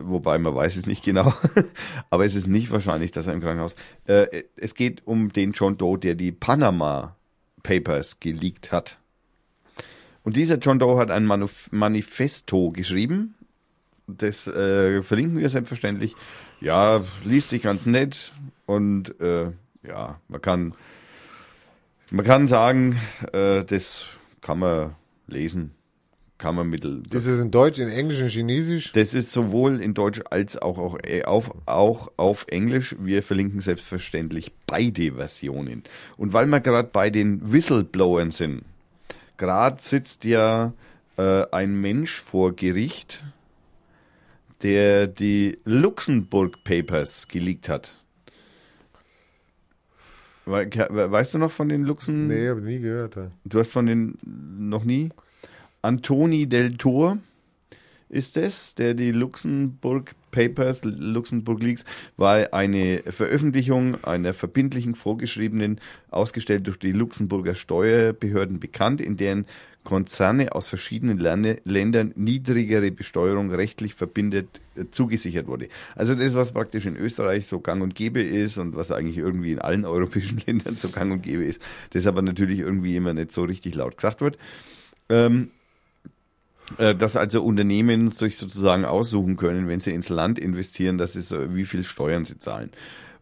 wobei man weiß es nicht genau, (laughs) aber es ist nicht wahrscheinlich, dass er im Krankenhaus. Äh, es geht um den John Doe, der die Panama Papers geleakt hat. Und dieser John Doe hat ein Manuf Manifesto geschrieben. Das äh, verlinken wir selbstverständlich. Ja, liest sich ganz nett und äh, ja, man kann man kann sagen, äh, das kann man lesen, kann man mittel. Ist es in Deutsch, in Englisch, in Chinesisch? Das ist sowohl in Deutsch als auch, auch, äh, auf, auch auf Englisch. Wir verlinken selbstverständlich beide Versionen. Und weil wir gerade bei den Whistleblowern sind, gerade sitzt ja äh, ein Mensch vor Gericht, der die Luxemburg Papers geleakt hat. Weißt du noch von den Luxen? Nee, habe nie gehört. Du hast von den noch nie? Antoni del Tor ist es, der die Luxemburg Papers, Luxemburg Leaks, war eine Veröffentlichung einer verbindlichen vorgeschriebenen, ausgestellt durch die Luxemburger Steuerbehörden bekannt, in deren Konzerne aus verschiedenen Lerne, Ländern niedrigere Besteuerung rechtlich verbindet äh, zugesichert wurde. Also das, was praktisch in Österreich so gang und gäbe ist und was eigentlich irgendwie in allen (laughs) europäischen Ländern so gang und gäbe ist, das aber natürlich irgendwie immer nicht so richtig laut gesagt wird. Ähm, äh, dass also Unternehmen sich sozusagen aussuchen können, wenn sie ins Land investieren, dass sie so, wie viel Steuern sie zahlen.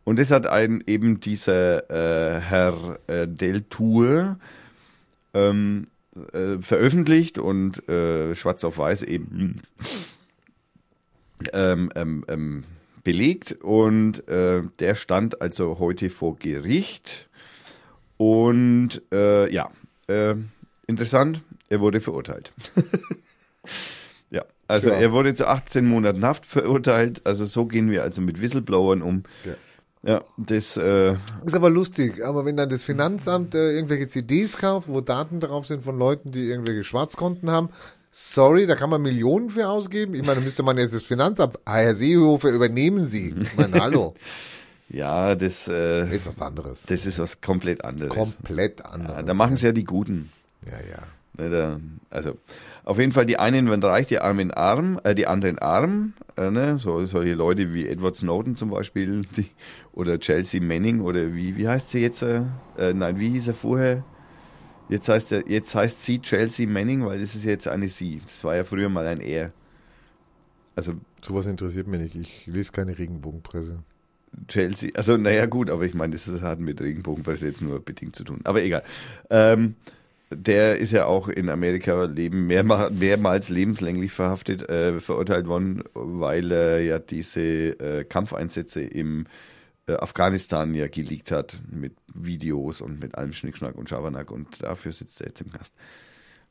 Und das hat ein, eben dieser äh, Herr äh, Deltour ähm, äh, veröffentlicht und äh, schwarz auf weiß eben ähm, ähm, ähm, belegt. Und äh, der stand also heute vor Gericht. Und äh, ja, äh, interessant, er wurde verurteilt. (laughs) ja, also Tja. er wurde zu 18 Monaten Haft verurteilt. Also so gehen wir also mit Whistleblowern um. Ja. Ja, das, äh, Ist aber lustig, aber wenn dann das Finanzamt äh, irgendwelche CDs kauft, wo Daten drauf sind von Leuten, die irgendwelche Schwarzkonten haben, sorry, da kann man Millionen für ausgeben. Ich meine, da müsste man jetzt das Finanzamt, ah, Herr Seehofer, übernehmen Sie. Ich meine, hallo, (laughs) ja, das, äh, ist was anderes. das ist was komplett anderes. Komplett anderes. ja, da machen es ja die Guten. Ja, ja. Ne, also auf jeden Fall die einen werden reich, die armen arm, äh, die anderen arm. Äh, ne? so, solche Leute wie Edward Snowden zum Beispiel (laughs) die, oder Chelsea Manning oder wie, wie heißt sie jetzt? Äh, äh, nein, wie hieß er vorher? Jetzt heißt, er, jetzt heißt sie Chelsea Manning, weil das ist jetzt eine sie. Das war ja früher mal ein er. Also Sowas interessiert mich nicht. Ich lese keine Regenbogenpresse. Chelsea, also naja gut, aber ich meine, das hat mit Regenbogenpresse jetzt nur bedingt zu tun. Aber egal. Ähm, der ist ja auch in Amerika leben, mehrma mehrmals lebenslänglich verhaftet, äh, verurteilt worden, weil er ja diese äh, Kampfeinsätze im äh, Afghanistan ja geleakt hat mit Videos und mit allem Schnickschnack und Schabernack und dafür sitzt er jetzt im Knast.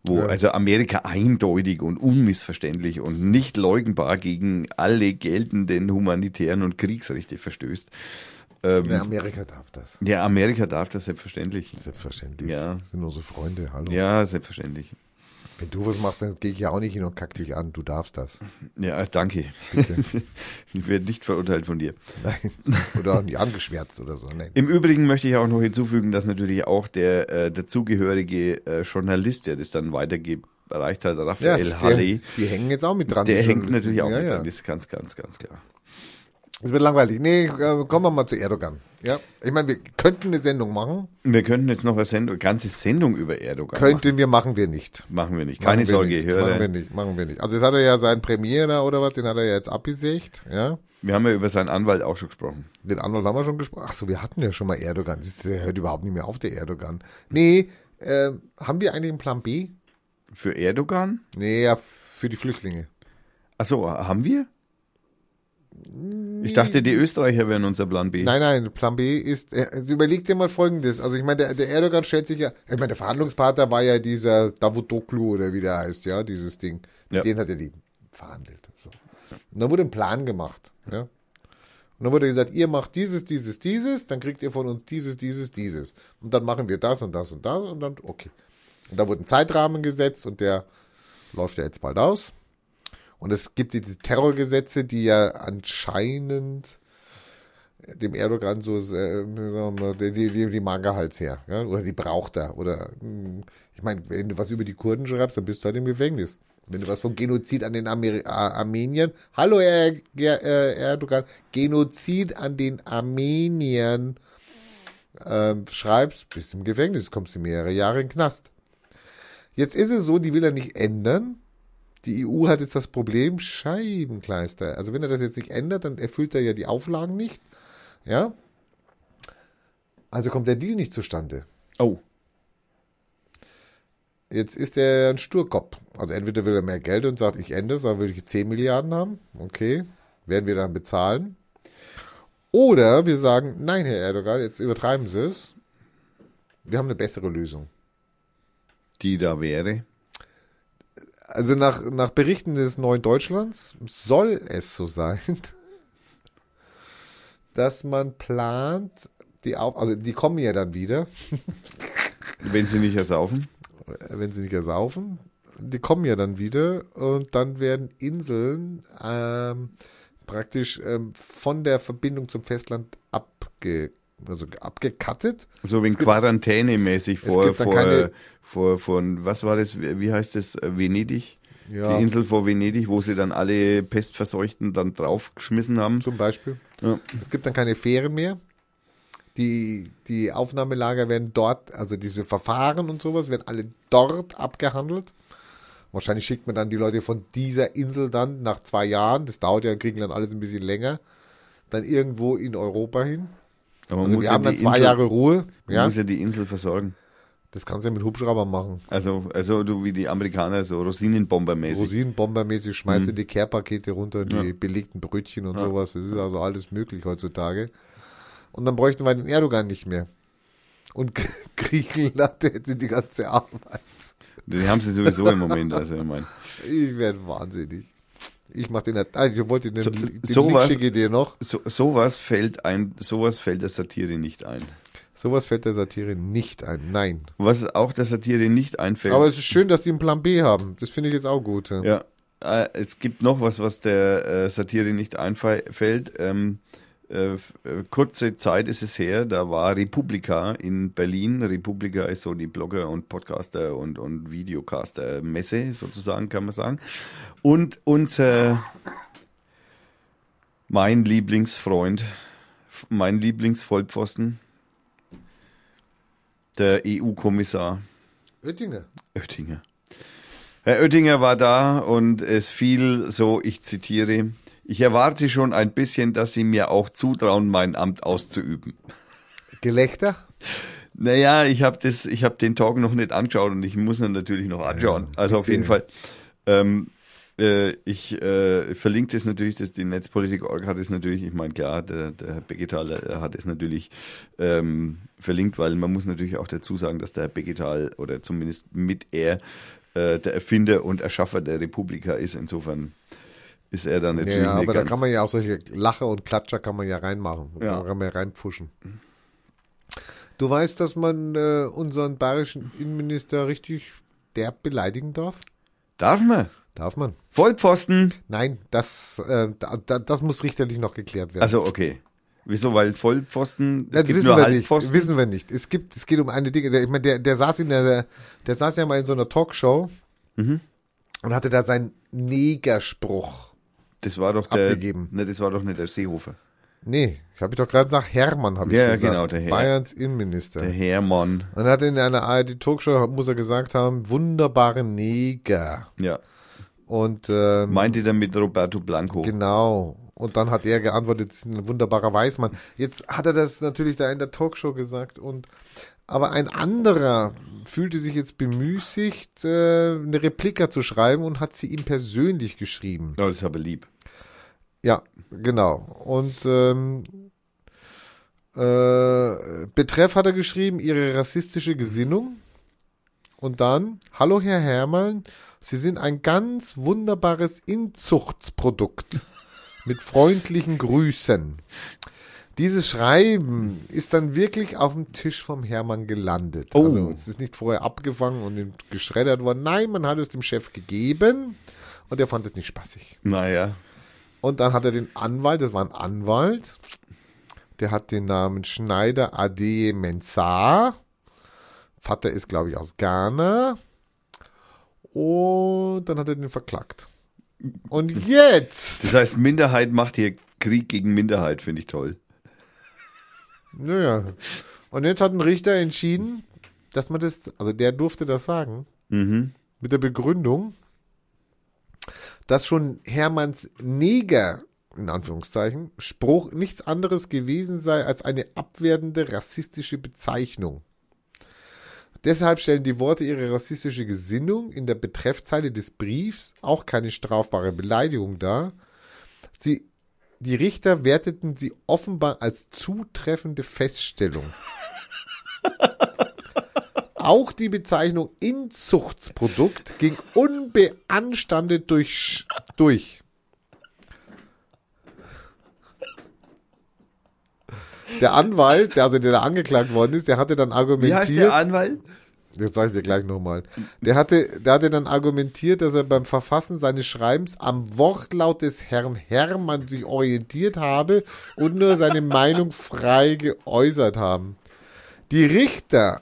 Wo Ja. also Amerika eindeutig und unmissverständlich und nicht leugnbar gegen alle geltenden humanitären und Kriegsrechte verstößt. Ähm, Ja, Amerika darf das. ja, Amerika darf das selbstverständlich. Selbstverständlich. Ja. Das sind unsere Freunde, hallo. Ja, selbstverständlich. Wenn du was machst, dann gehe ich ja auch nicht hin und kack dich an. Du darfst das. Ja, danke. Bitte. (laughs) ich werde nicht verurteilt von dir. Nein. Oder auch nicht angeschwärzt oder so. Nein. Im Übrigen möchte ich auch noch hinzufügen, dass natürlich auch der äh, dazugehörige äh, Journalist, der das dann weitergeht, erreicht hat, Ja, Raphael der, Halle, die hängen jetzt auch mit dran. der hängt natürlich auch ja, mit ja. dran. Das ist ganz, ganz, ganz klar. Es wird langweilig. Nee, äh, kommen wir mal zu Erdogan. Ja, ich meine, wir könnten eine Sendung machen. Wir könnten jetzt noch eine Sendung, ganze Sendung über Erdogan Könnten wir, machen wir nicht. machen. Machen wir nicht. Keine machen Sorge, nicht. höre. Machen wir nicht, machen wir nicht. Also jetzt hat er ja seinen Premiere oder was, den hat er ja jetzt abgesägt, ja. Wir haben ja über seinen Anwalt auch schon gesprochen. Den Anwalt haben wir schon gesprochen. Ach so, wir hatten ja schon mal Erdogan. Der hört überhaupt nicht mehr auf, der Erdogan. Nee, äh, haben wir eigentlich einen Plan B? Für Erdogan? Nee, ja, für die Flüchtlinge. Achso, haben wir? Ich dachte, die Österreicher wären unser Plan B. Nein, nein, Plan B ist, äh, überleg dir mal Folgendes. Also ich meine, der, der Erdogan stellt sich ja, ich meine, der Verhandlungspartner war ja dieser Davutoglu oder wie der heißt, ja, dieses Ding. Ja. Denen hat er die verhandelt. So. Und dann wurde ein Plan gemacht, ja. Und dann wurde gesagt, ihr macht dieses, dieses, dieses, dann kriegt ihr von uns dieses, dieses, dieses. Und dann machen wir das und das und das und dann, okay. Und da wurde ein Zeitrahmen gesetzt und der läuft ja jetzt bald aus. Und es gibt diese Terrorgesetze, die ja anscheinend dem Erdogan so, äh, wir, die, die, die, mag er halt sehr, ja? oder die braucht er. Oder hm, ich meine, wenn du was über die Kurden schreibst, dann bist du halt im Gefängnis. Wenn du was vom Genozid an den Amer Ar Armeniern, hallo Herr, Ger- äh, Erdogan, Genozid an den Armeniern ähm, schreibst, bist im Gefängnis, kommst du mehrere Jahre in den Knast. Jetzt ist es so, die will er nicht ändern. Die EU hat jetzt das Problem Scheibenkleister. Also wenn er das jetzt nicht ändert, dann erfüllt er ja die Auflagen nicht. Ja? Also kommt der Deal nicht zustande. Oh. Jetzt ist er ein Sturkopf. Also entweder will er mehr Geld und sagt, ich ändere es, dann will ich 10 Milliarden haben. Okay. Werden wir dann bezahlen. Oder wir sagen, nein, Herr Erdogan, jetzt übertreiben Sie es. Wir haben eine bessere Lösung. Die da wäre. Also nach, nach Berichten des Neuen Deutschlands soll es so sein, (laughs) dass man plant, die auf, also die kommen ja dann wieder, (laughs) Wenn sie nicht ersaufen. wenn sie nicht ersaufen, die kommen ja dann wieder und dann werden Inseln ähm, praktisch ähm, von der Verbindung zum Festland abge, also abgekattet. So wie Es Quarantänemäßig vor, vor, keine- vor, von, was war das, wie heißt das, Venedig? Ja, Die Insel vor Venedig, wo sie dann alle Pestverseuchten dann draufgeschmissen haben. zum Beispiel. Ja. Es gibt dann keine Fähren mehr. Die, die Aufnahmelager werden dort, also diese Verfahren und sowas, werden alle dort abgehandelt. Wahrscheinlich schickt man dann die Leute von dieser Insel dann nach zwei Jahren, das dauert ja in Griechenland alles ein bisschen länger, dann irgendwo in Europa hin. Also muss wir ja haben dann die zwei Insel, Jahre Ruhe. Man Ja, muss ja die Insel versorgen. das kannst du ja mit Hubschrauber machen. Also, also du wie die Amerikaner, so Rosinenbombermäßig. Rosinenbombermäßig schmeißt du die Care-Pakete runter, die Mhm. Ja. belegten Brötchen und Ja. sowas. Das ist also alles möglich heutzutage. Und dann bräuchten wir den Erdogan nicht mehr. Und (laughs) Griechenland hätte die ganze Arbeit. Die haben sie sowieso im Moment. Also, ich meine. Ich werde wahnsinnig. Ich mach den, ah, ich wollte den, So- den sowas- Link schicke dir noch. So, sowas fällt ein, sowas fällt der Satire nicht ein. Sowas fällt der Satire nicht ein. Nein. Was auch der Satire nicht einfällt. Aber es ist schön, dass die einen Plan B haben. Das finde ich jetzt auch gut. Ja. Ja, äh, es gibt noch was, was der äh, Satire nicht einfällt. Ähm, äh, äh, kurze Zeit ist es her, da war Republika in Berlin. Republika ist so die Blogger und Podcaster und, und Videocaster Messe sozusagen, kann man sagen. Und unser, mein Lieblingsfreund, mein Lieblingsvollpfosten, der EU-Kommissar Oettinger. Oettinger. Herr Oettinger war da und es fiel so, ich zitiere, ich erwarte schon ein bisschen, dass Sie mir auch zutrauen, mein Amt auszuüben. Gelächter? Naja, ich habe das, ich habe den Talk noch nicht angeschaut und ich muss ihn natürlich noch anschauen. Ja, also auf jeden Fall. Ähm, äh, ich äh, verlinke das natürlich, dass die Netzpolitik.org hat es natürlich, ich meine klar, der, der Herr Begetal äh, hat es natürlich ähm, verlinkt, weil man muss natürlich auch dazu sagen, dass der Herr Begetal oder zumindest mit er äh, der Erfinder und Erschaffer der Republika ist. Insofern ist er dann natürlich Ja, nicht aber da kann man ja auch solche Lacher und Klatscher kann man ja reinmachen. Da Ja. kann man ja reinpfuschen. Du weißt, dass man äh, unseren bayerischen Innenminister richtig derb beleidigen darf? Darf man? Darf man. Vollpfosten. Nein, das, äh, da, da, das muss richterlich noch geklärt werden. Also okay. Wieso? Weil Vollpfosten, es das gibt wissen nur wir nicht. Halbpfosten. Wissen wir nicht. Es gibt, es geht um eine Dinge. Der, ich meine, der, der saß in der, der saß ja mal in so einer Talkshow Mhm. und hatte da seinen Negerspruch. Das war doch der, abgegeben. Ne, das war doch nicht der Seehofer. Nee, ich habe doch gerade gesagt, Hermann habe ich Ja, gesagt. genau, der Herr. Bayerns Innenminister. Der Hermann. Und er hat in einer ARD-Talkshow, muss er gesagt haben, wunderbare Neger. Ja. Und ähm, Meinte damit Roberto Blanco. genau. Und dann hat er geantwortet, ein wunderbarer Weißmann. Jetzt hat er das natürlich da in der Talkshow gesagt. Und aber ein anderer fühlte sich jetzt bemüßigt, äh, eine Replika zu schreiben und hat sie ihm persönlich geschrieben. Ja, das ist aber lieb. Ja, genau. Und ähm, äh, Betreff hat er geschrieben, ihre rassistische Gesinnung. Und dann, hallo Herr Hermann, Sie sind ein ganz wunderbares Inzuchtsprodukt. Mit freundlichen Grüßen. Dieses Schreiben ist dann wirklich auf dem Tisch vom Hermann gelandet. Oh. Also es ist nicht vorher abgefangen und geschreddert worden. Nein, man hat es dem Chef gegeben und er fand es nicht spaßig. Naja. Und dann hat er den Anwalt, das war ein Anwalt, der hat den Namen Schneider Ade Mensah. Vater ist, glaube ich, aus Ghana. Und dann hat er den verklagt. Und jetzt, Das heißt, Minderheit macht hier Krieg gegen Minderheit, finde ich toll. Naja, und jetzt hat ein Richter entschieden, dass man das, also der durfte das sagen, Mhm. mit der Begründung, dass schon Hermanns Neger, in Anführungszeichen, Spruch nichts anderes gewesen sei als eine abwertende rassistische Bezeichnung. Deshalb stellen die Worte ihre rassistische Gesinnung in der Betreffzeile des Briefs auch keine strafbare Beleidigung dar. Sie, die Richter werteten sie offenbar als zutreffende Feststellung. Auch die Bezeichnung Inzuchtsprodukt ging unbeanstandet durch. durch. Der Anwalt, der also der da angeklagt worden ist, der hatte dann argumentiert. Wie heißt der Anwalt? Das sage ich dir gleich nochmal. Der hatte, der hatte dann argumentiert, dass er beim Verfassen seines Schreibens am Wortlaut des Herrn Hermann sich orientiert habe und nur seine (laughs) Meinung frei geäußert haben. Die Richter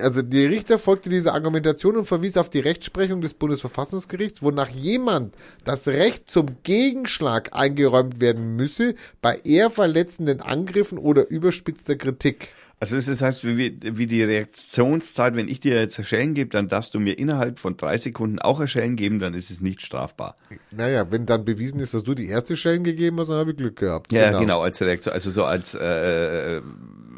also die Richter folgte dieser Argumentation und verwies auf die Rechtsprechung des Bundesverfassungsgerichts, wonach jemand das Recht zum Gegenschlag eingeräumt werden müsse bei eher verletzenden Angriffen oder überspitzter Kritik. Also das heißt, wie, wie die Reaktionszeit, wenn ich dir jetzt Schellen gebe, dann darfst du mir innerhalb von drei Sekunden auch Schellen geben, dann ist es nicht strafbar. Naja, wenn dann bewiesen ist, dass du die erste Schellen gegeben hast, dann habe ich Glück gehabt. Ja, genau, als Reaktion, also so als äh,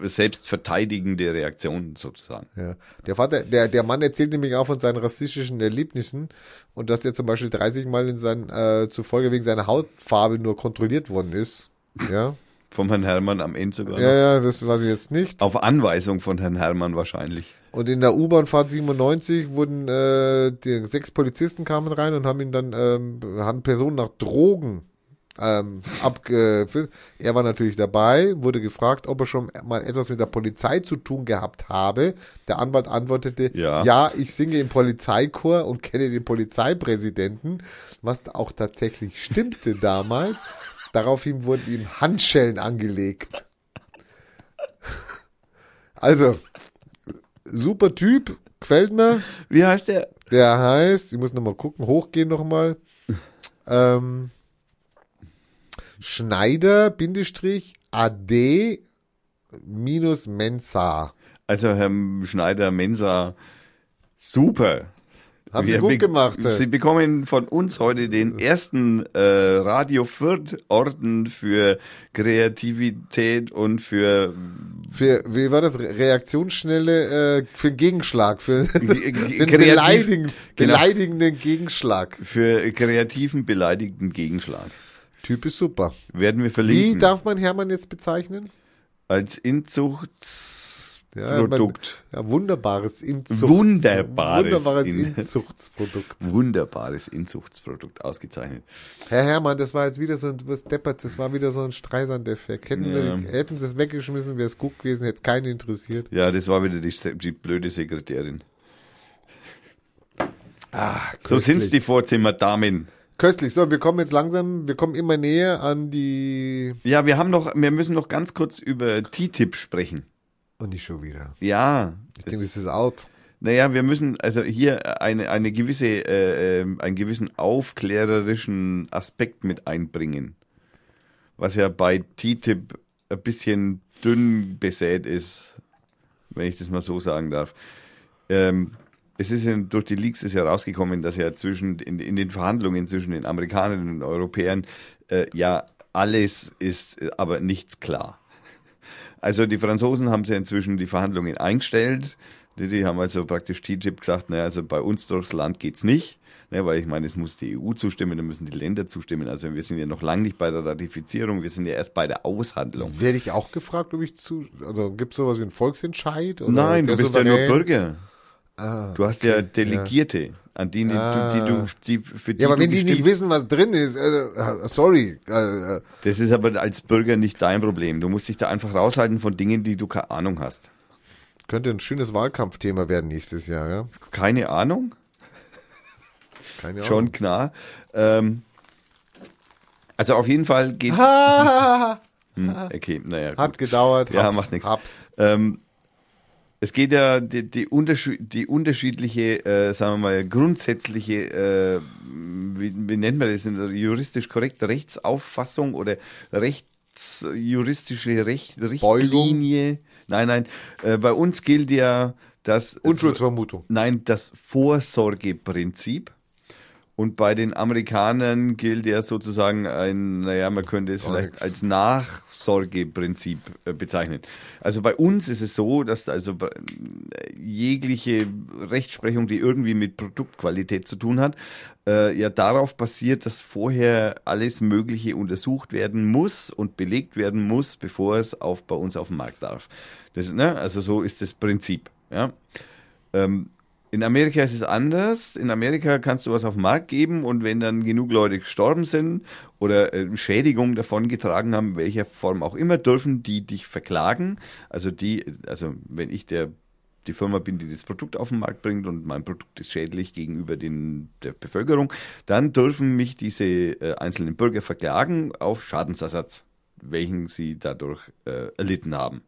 selbstverteidigende Reaktion sozusagen. Ja. Der Vater, der, der Mann erzählt nämlich auch von seinen rassistischen Erlebnissen und dass der zum Beispiel 30 Mal in seinen, äh, zufolge wegen seiner Hautfarbe nur kontrolliert worden ist. Ja. Vom Herrn Hermann am Ende sogar. Ja, noch. ja, das weiß ich jetzt nicht. Auf Anweisung von Herrn Hermann wahrscheinlich. Und in der U-Bahn-Fahrt 97 wurden äh, die sechs Polizisten kamen rein und haben ihn dann ähm, haben Personen nach Drogen ähm, abgeführt. Er war natürlich dabei, wurde gefragt, ob er schon mal etwas mit der Polizei zu tun gehabt habe. Der Anwalt antwortete, Ja. ja ich singe im Polizeichor und kenne den Polizeipräsidenten, was auch tatsächlich stimmte damals. Daraufhin wurden ihm Handschellen angelegt. Also, super Typ, gefällt mir. Wie heißt der? Der heißt, ich muss nochmal gucken, hochgehen nochmal. Ähm, Schneider, Bindestrich, AD, minus Mensa. Also Herr Schneider Mensa, super. Haben Sie Wir gut be- gemacht. Sie bekommen von uns heute den ersten äh, Radio Fürth Orden für Kreativität und für Für, wie war das? Re- Reaktionsschnelle, äh, für Gegenschlag, für, für (laughs) einen beleidigen, genau. beleidigenden Gegenschlag. für kreativen beleidigten Gegenschlag. Typ ist super. Werden wir Wie verlinken darf man Hermann jetzt bezeichnen? als Ja, man- Inzuchtprodukt. Ja, wunderbares Inzuchts Wunderbares wunderbares In- Inzuchtsprodukt. Wunderbares Inzuchtsprodukt ausgezeichnet. Herr Hermann, das war jetzt wieder so ein was deppert, das war wieder so ein Streisand-Effekt. Hätten, Ja. sie, hätten sie es weggeschmissen, wäre es gut gewesen, hätte keinen interessiert. Ja, das war wieder die, die blöde Sekretärin. Ah, So sind's die Vorzimmerdamen. Köstlich. So, wir kommen jetzt langsam, wir kommen immer näher an die. Ja, wir haben noch, wir müssen noch ganz kurz über TTIP sprechen. Und nicht schon wieder. Ja. Ich denke, das ist out. Naja, wir müssen also hier eine, eine gewisse, äh, ähm, einen gewissen aufklärerischen Aspekt mit einbringen. Was ja bei TTIP ein bisschen dünn besät ist, wenn ich das mal so sagen darf. Ähm, es ist ja, durch die Leaks ist ja rausgekommen, dass ja zwischen in, in den Verhandlungen zwischen den Amerikanern und den Europäern äh, ja alles ist, äh, aber nichts klar. Also die Franzosen haben ja inzwischen die Verhandlungen eingestellt. Die, die haben also praktisch TTIP gesagt, naja, also bei uns durchs Land geht's nicht. Ne, weil ich meine, es muss die EU zustimmen, dann müssen die Länder zustimmen. Also wir sind ja noch lange nicht bei der Ratifizierung, wir sind ja erst bei der Aushandlung. Werde ich auch gefragt, ob ich zu. Also gibt es sowas wie einen Volksentscheid? Nein, du bist ja nur? Bürger. Ah, Du hast ja Delegierte, an die, Ah. du, die du, die, für die ja, aber wenn die nicht wissen, was drin ist, äh, äh, sorry. Äh, äh, Das ist aber als Bürger nicht dein Problem. Du musst dich da einfach raushalten von Dingen, die du keine Ahnung hast. könnte ein schönes Wahlkampfthema werden nächstes Jahr, ja? Keine Ahnung? Keine Ahnung. Schon klar. Ähm, also auf jeden Fall geht's. Ha, Hm, okay, naja. Gut. hat gedauert. Ja, hab's, macht nichts. Ähm, es geht ja die, die, unterschied die unterschiedliche, äh, sagen wir mal, grundsätzliche, äh, wie, wie nennt man das, juristisch korrekt, Rechtsauffassung oder rechtsjuristische Recht, Richtlinie. Nein, nein. Äh, bei uns gilt ja das Unschuldsvermutung. Nein, das Vorsorgeprinzip. Und bei den Amerikanern gilt ja sozusagen ein, naja, man könnte es vielleicht als Nachsorgeprinzip äh, bezeichnen. Also bei uns ist es so, dass also bei- jegliche Rechtsprechung, die irgendwie mit Produktqualität zu tun hat, äh, ja darauf basiert, dass vorher alles Mögliche untersucht werden muss und belegt werden muss, bevor es auf, bei uns auf den Markt darf. Das, ne? Also so ist das Prinzip. Ja. Ähm, in Amerika ist es anders. In Amerika kannst du was auf den Markt geben und wenn dann genug Leute gestorben sind oder äh, Schädigungen davon getragen haben, welcher Form auch immer, dürfen die dich verklagen. Also die, also wenn ich der die Firma bin, die das Produkt auf den Markt bringt und mein Produkt ist schädlich gegenüber den, der Bevölkerung, dann dürfen mich diese äh, einzelnen Bürger verklagen auf Schadensersatz, welchen sie dadurch äh, erlitten haben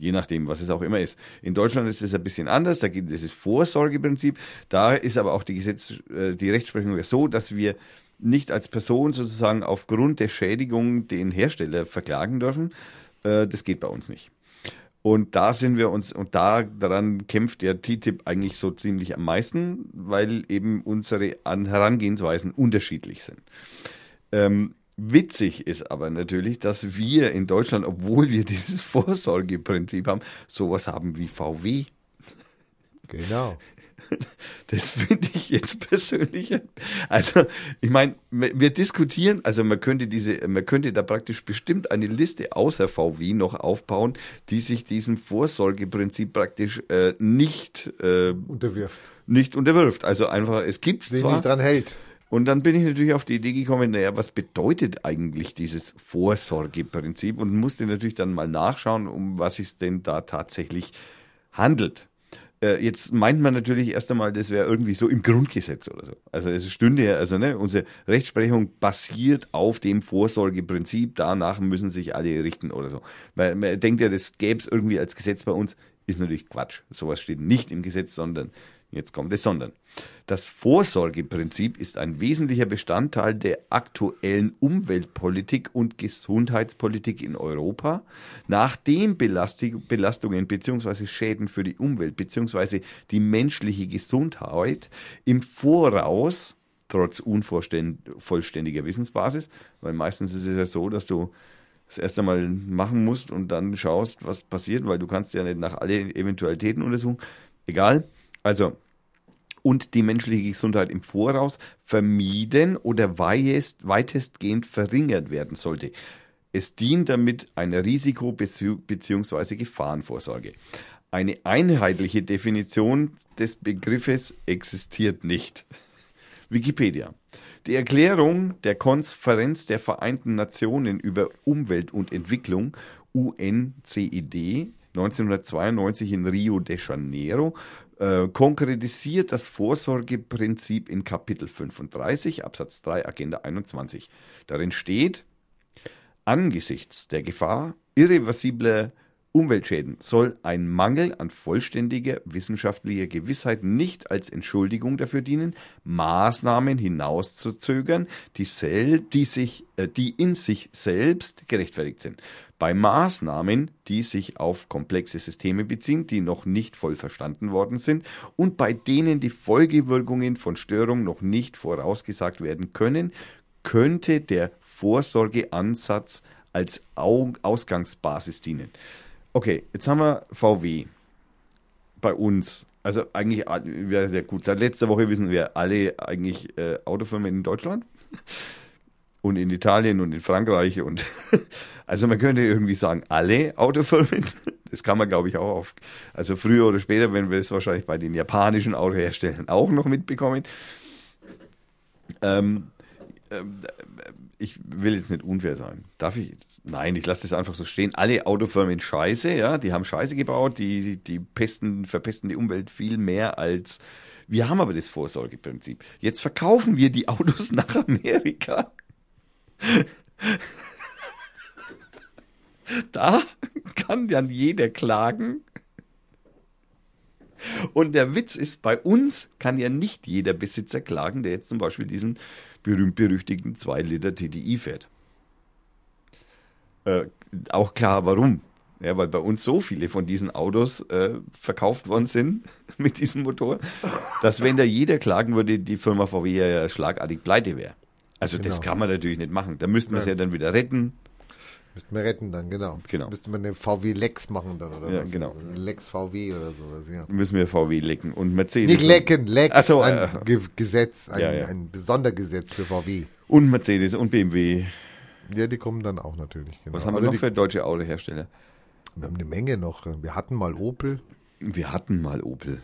je nachdem, was es auch immer ist. In Deutschland ist es ein bisschen anders, da gibt es das Vorsorgeprinzip, da ist aber auch die Gesetz, äh, die Rechtsprechung so, dass wir nicht als Person sozusagen aufgrund der Schädigung den Hersteller verklagen dürfen. Äh, das geht bei uns nicht. Und da sind wir uns, und da daran kämpft der TTIP eigentlich so ziemlich am meisten, weil eben unsere Herangehensweisen unterschiedlich sind. Ähm, Witzig ist aber natürlich, dass wir in Deutschland, obwohl wir (laughs) dieses Vorsorgeprinzip haben, sowas haben wie VW. Genau. Das finde ich jetzt persönlich. Also, ich meine, wir diskutieren, also man könnte diese, man könnte da praktisch bestimmt eine Liste außer VW noch aufbauen, die sich diesem Vorsorgeprinzip praktisch äh, nicht äh, unterwirft. Nicht unterwirft. Also einfach, es gibt es zwar. nicht dran hält. Und dann bin ich natürlich auf die Idee gekommen, naja, was bedeutet eigentlich dieses Vorsorgeprinzip? Und musste natürlich dann mal nachschauen, um was es denn da tatsächlich handelt. Äh, jetzt meint man natürlich erst einmal, das wäre irgendwie so im Grundgesetz oder so. Also es stünde ja, also ne, unsere Rechtsprechung basiert auf dem Vorsorgeprinzip, danach müssen sich alle richten oder so. Weil man denkt ja, das gäbe es irgendwie als Gesetz bei uns, ist natürlich Quatsch. Sowas steht nicht im Gesetz, sondern Jetzt kommt es, sondern. Das Vorsorgeprinzip ist ein wesentlicher Bestandteil der aktuellen Umweltpolitik und Gesundheitspolitik in Europa, nachdem Belastungen bzw. Schäden für die Umwelt bzw. die menschliche Gesundheit im Voraus, trotz unvollständiger Wissensbasis, weil meistens ist es ja so, dass du das erste Mal machen musst und dann schaust, was passiert, weil du kannst ja nicht nach alle Eventualitäten untersuchen. Egal also, und die menschliche Gesundheit im Voraus vermieden oder weitest, weitestgehend verringert werden sollte. Es dient damit einer Risiko- bzw. Gefahrenvorsorge. Eine einheitliche Definition des Begriffes existiert nicht. Wikipedia. Die Erklärung der Konferenz der Vereinten Nationen über Umwelt und Entwicklung UNCED 1992 in Rio de Janeiro äh, konkretisiert das Vorsorgeprinzip in Kapitel 35 Absatz 3 Agenda 21. Darin steht, angesichts der Gefahr irreversibler Umweltschäden soll ein Mangel an vollständiger wissenschaftlicher Gewissheit nicht als Entschuldigung dafür dienen, Maßnahmen hinauszuzögern, die, sel die, sich, äh, die in sich selbst gerechtfertigt sind. Bei Maßnahmen, die sich auf komplexe Systeme beziehen, die noch nicht voll verstanden worden sind und bei denen die Folgewirkungen von Störungen noch nicht vorausgesagt werden können, könnte der Vorsorgeansatz als Ausgangsbasis dienen. Okay, jetzt haben wir VW bei uns. Also eigentlich wäre sehr gut. Seit letzter Woche wissen wir alle eigentlich äh, Autofirmen in Deutschland (laughs) und in Italien und in Frankreich und (laughs) also man könnte irgendwie sagen alle Autofirmen. (laughs) Das kann man glaube ich auch auf also früher oder später, wenn wir es wahrscheinlich bei den japanischen Autoherstellern auch noch mitbekommen. Ähm, ähm, ich will jetzt nicht unfair sein. Darf ich? Nein, ich lasse das einfach so stehen. Alle Autofirmen scheiße, ja, die haben Scheiße gebaut, die, die pesten, verpesten die Umwelt viel mehr als wir haben aber das Vorsorgeprinzip. Jetzt verkaufen wir die Autos (laughs) nach Amerika. (laughs) Da kann dann jeder klagen. Und der Witz ist, bei uns kann ja nicht jeder Besitzer klagen, der jetzt zum Beispiel diesen berühmt-berüchtigten 2 Liter TDI fährt. Äh, auch klar, warum. Ja, weil bei uns so viele von diesen Autos äh, verkauft worden sind (laughs) mit diesem Motor, dass wenn da jeder klagen würde, die Firma VW ja schlagartig pleite wäre. Also genau. das kann man natürlich nicht machen. Da müssten wir es ja dann wieder retten. Müssten wir retten dann, genau. genau. Müsste man eine VW Lex machen dann, oder ja, was? genau. Also Lex VW oder sowas, ja. Müssen wir VW lecken und Mercedes. Nicht lecken, Lex, Ach so, ein äh, Ge Gesetz, ein, ja, ja. ein Sondergesetz für VW. Und Mercedes und BMW. Ja, die kommen dann auch natürlich. Genau. Was haben also wir noch die, für deutsche Autohersteller? Wir haben eine Menge noch. Wir hatten mal Opel. Wir hatten mal Opel.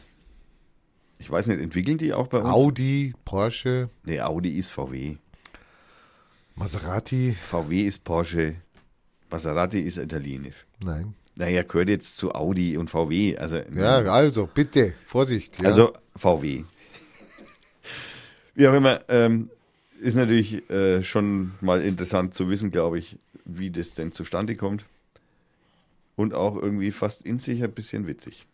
Ich weiß nicht, entwickeln die auch bei uns? Audi, Porsche, Nee, Audi ist VW. Maserati. VW ist Porsche. Maserati ist italienisch. Nein. Naja, gehört jetzt zu Audi und VW. Also, Ja, also bitte, Vorsicht. Ja. also VW. Wie auch immer, ähm, ist natürlich äh, schon mal interessant zu wissen, glaube ich, wie das denn zustande kommt. Und auch irgendwie fast in sich ein bisschen witzig.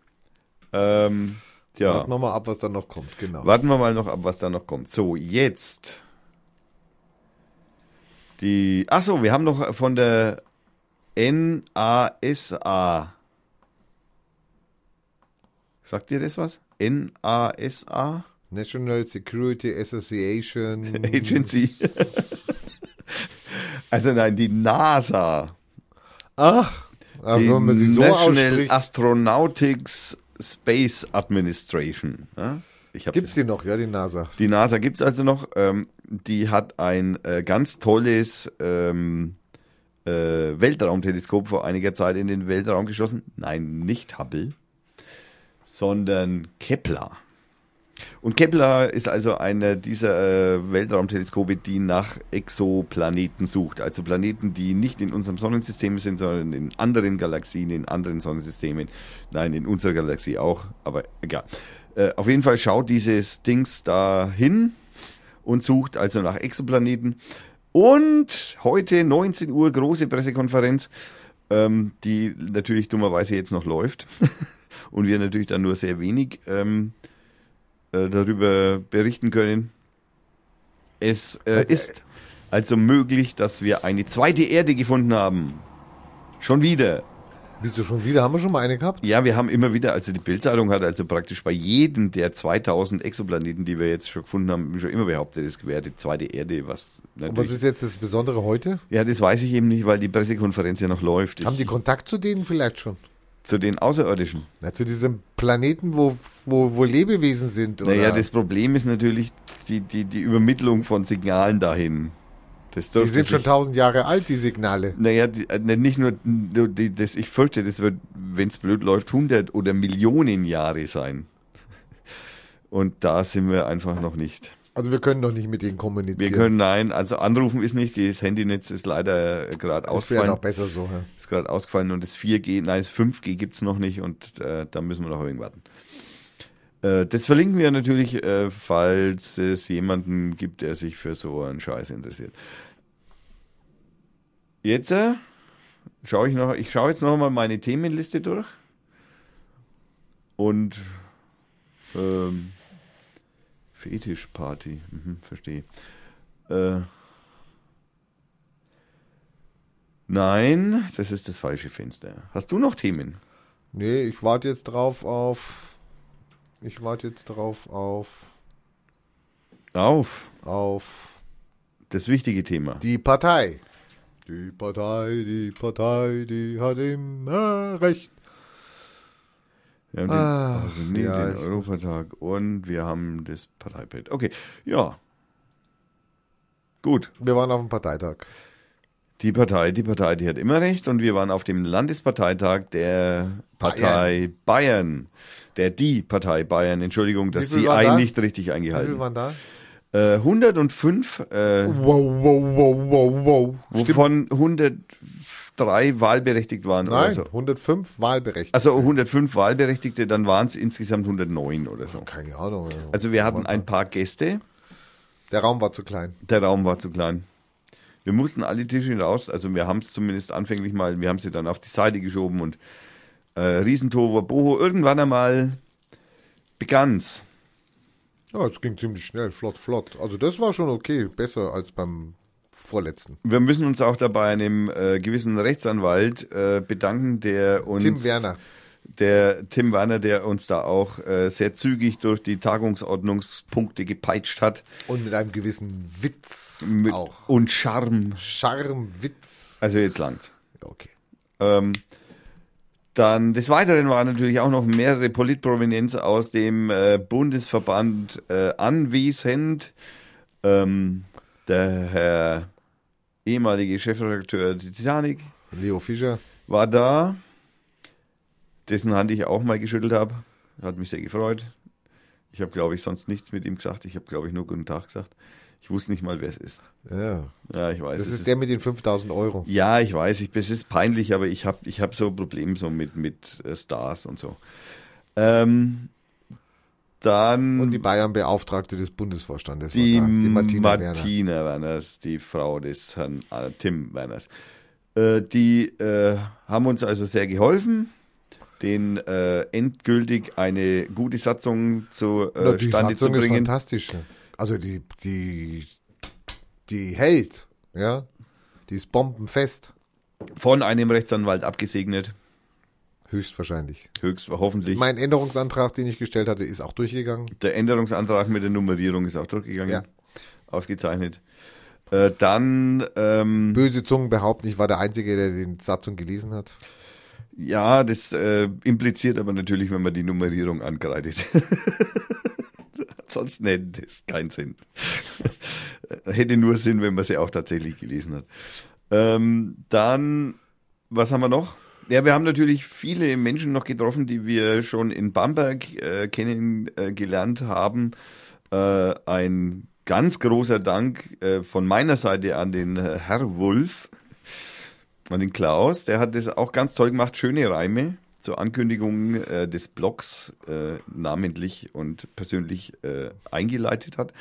Ähm, ja. Warten wir mal ab, was dann noch kommt. Genau. Warten wir mal noch ab, was da noch kommt. So, jetzt. Die. Achso, wir haben noch von der NASA. Sagt ihr das was? NASA National Security Association. (laughs) Agency. (laughs) also nein, die NASA. Ach, aber Die wenn man sie so National ausspricht, Astronautics Space Administration. Ja? Hab gibt's die noch, ja, die NASA. Die NASA gibt es also noch. Ähm, die hat ein äh, ganz tolles ähm, äh, Weltraumteleskop vor einiger Zeit in den Weltraum geschossen. Nein, nicht Hubble, sondern Kepler. Und Kepler ist also einer dieser äh, Weltraumteleskope, die nach Exoplaneten sucht. Also Planeten, die nicht in unserem Sonnensystem sind, sondern in anderen Galaxien, in anderen Sonnensystemen. Nein, in unserer Galaxie auch, aber egal. Äh, auf jeden Fall schaut dieses Dings da hin und sucht also nach Exoplaneten. Und heute 19 Uhr große Pressekonferenz, ähm, die natürlich dummerweise jetzt noch läuft. (laughs) und wir natürlich dann nur sehr wenig ähm, äh, darüber berichten können. Es äh, ist also möglich, dass wir eine zweite Erde gefunden haben. Schon wieder. Wieso schon wieder? Haben wir schon mal eine gehabt? Ja, wir haben immer wieder, also die Bildzeitung hat also praktisch bei jedem der 2000 Exoplaneten, die wir jetzt schon gefunden haben, schon immer behauptet, es wäre die zweite Erde, was Und was ist jetzt das Besondere heute? ja, das weiß ich eben nicht, weil die Pressekonferenz ja noch läuft. Ich, Haben die Kontakt zu denen vielleicht schon? zu den Außerirdischen. Na, zu diesem Planeten, wo, wo, wo Lebewesen sind? Oder? Naja, das Problem ist natürlich die, die, die Übermittlung von Signalen dahin. Das die sind schon tausend Jahre alt, die Signale. Naja, die, äh, nicht nur, die, das, ich fürchte, das wird, wenn es blöd läuft, 100 oder Millionen Jahre sein. Und da sind wir einfach noch nicht. Also wir können noch nicht mit denen kommunizieren. Wir können, nein, also anrufen ist nicht, das Handynetz ist leider gerade das wäre ausgefallen. noch besser so. Ja. Ist gerade ausgefallen und das 4G, nein, das 5G gibt's noch nicht und äh, da müssen wir noch ein wenig warten. Äh, das verlinken wir natürlich, äh, falls es jemanden gibt, der sich für so einen Scheiß interessiert. Jetzt äh, schaue ich noch, ich schaue jetzt noch mal meine Themenliste durch und ähm, Fetischparty, mhm, verstehe. Äh, Nein, das ist das falsche Fenster. Hast du noch Themen? Nee, ich warte jetzt drauf auf. Ich warte jetzt drauf auf. Auf. Auf Das wichtige Thema. die Partei. Die Partei, die Partei, die hat immer recht. Wir haben den, also nee, ja, den Europatag und wir haben das Parteibild. Okay, ja. Gut. Wir waren auf dem Parteitag. Die Partei, die Partei, die hat immer recht und wir waren auf dem Landesparteitag der Partei Bayern. Der Die Partei Bayern. Entschuldigung, dass sie da? nicht richtig Wie viele eingehalten. waren da? Äh, 105, äh, Wow, wow, wow, wow, wow. Stimmt. wovon 103 wahlberechtigt waren oder Nein, so. 105 Wahlberechtigte. Also 105 Wahlberechtigte, dann waren es insgesamt 109 oder so. Keine Ahnung. Also wir hatten ein paar Gäste, Der Raum war zu klein. der Raum war zu klein. Wir mussten alle Tische raus, also wir haben es zumindest anfänglich mal, wir haben sie dann auf die Seite geschoben und äh, Riesentover Boho, irgendwann einmal begann's. Ja, es ging ziemlich schnell, flott, flott. Also das war schon okay, besser als beim vorletzten. Wir müssen uns auch dabei einem äh, gewissen Rechtsanwalt äh, bedanken, der uns Tim Werner. der Tim Werner, der uns da auch äh, sehr zügig durch die Tagungsordnungspunkte gepeitscht hat Und mit einem gewissen Witz mit, auch. und Charme. Charme, Witz. Also jetzt langt's. Ja, Okay. Ähm, dann des Weiteren waren natürlich auch noch mehrere Politprominenz aus dem äh, Bundesverband äh, anwesend. Ähm, der Herr ehemalige Chefredakteur der Titanic Leo Fischer. war da. dessen Hand ich auch mal geschüttelt habe. Hat mich sehr gefreut. Ich habe, glaube ich, sonst nichts mit ihm gesagt. Ich habe, glaube ich, nur Guten Tag gesagt. Ich wusste nicht mal, wer es ist. Ja. Ja, ich weiß. Das es ist der mit den 5000 Euro. ja, ich weiß, ich, es ist peinlich, aber ich habe ich hab so Probleme so mit, mit äh, Stars und so. Ähm, dann Und die Bayern-Beauftragte des Bundesvorstandes. die, war da, die Martina, Martina, Werner. Werners, die Frau des Herrn äh, Tim Werners. Äh, die äh, haben uns also sehr geholfen, den äh, endgültig eine gute Satzung zu Na, äh, die Stande zu Satzung ist bringen. fantastisch. Also die, die, die hält, ja. Die ist bombenfest. Von einem Rechtsanwalt abgesegnet, Höchstwahrscheinlich. höchst hoffentlich. Mein Änderungsantrag, den ich gestellt hatte, ist auch durchgegangen. Der Änderungsantrag mit der Nummerierung ist auch durchgegangen. Ja. Ausgezeichnet. Äh, dann, ähm, Böse Zungen behaupten, ich war der Einzige, der die Satzung gelesen hat. ja, das äh, impliziert aber natürlich, wenn man die Nummerierung ankreidet. (laughs) Ansonsten hätte das keinen Sinn. (laughs) hätte nur Sinn, wenn man sie auch tatsächlich gelesen hat. Ähm, dann, was haben wir noch? Ja, wir haben natürlich viele Menschen noch getroffen, die wir schon in Bamberg äh, kennengelernt haben. Äh, ein ganz großer Dank äh, von meiner Seite an den äh, Herr Wulf, an den Klaus. Der hat das auch ganz toll gemacht, schöne Reime zur Ankündigung äh, des Blogs äh, namentlich und persönlich äh, eingeleitet hat,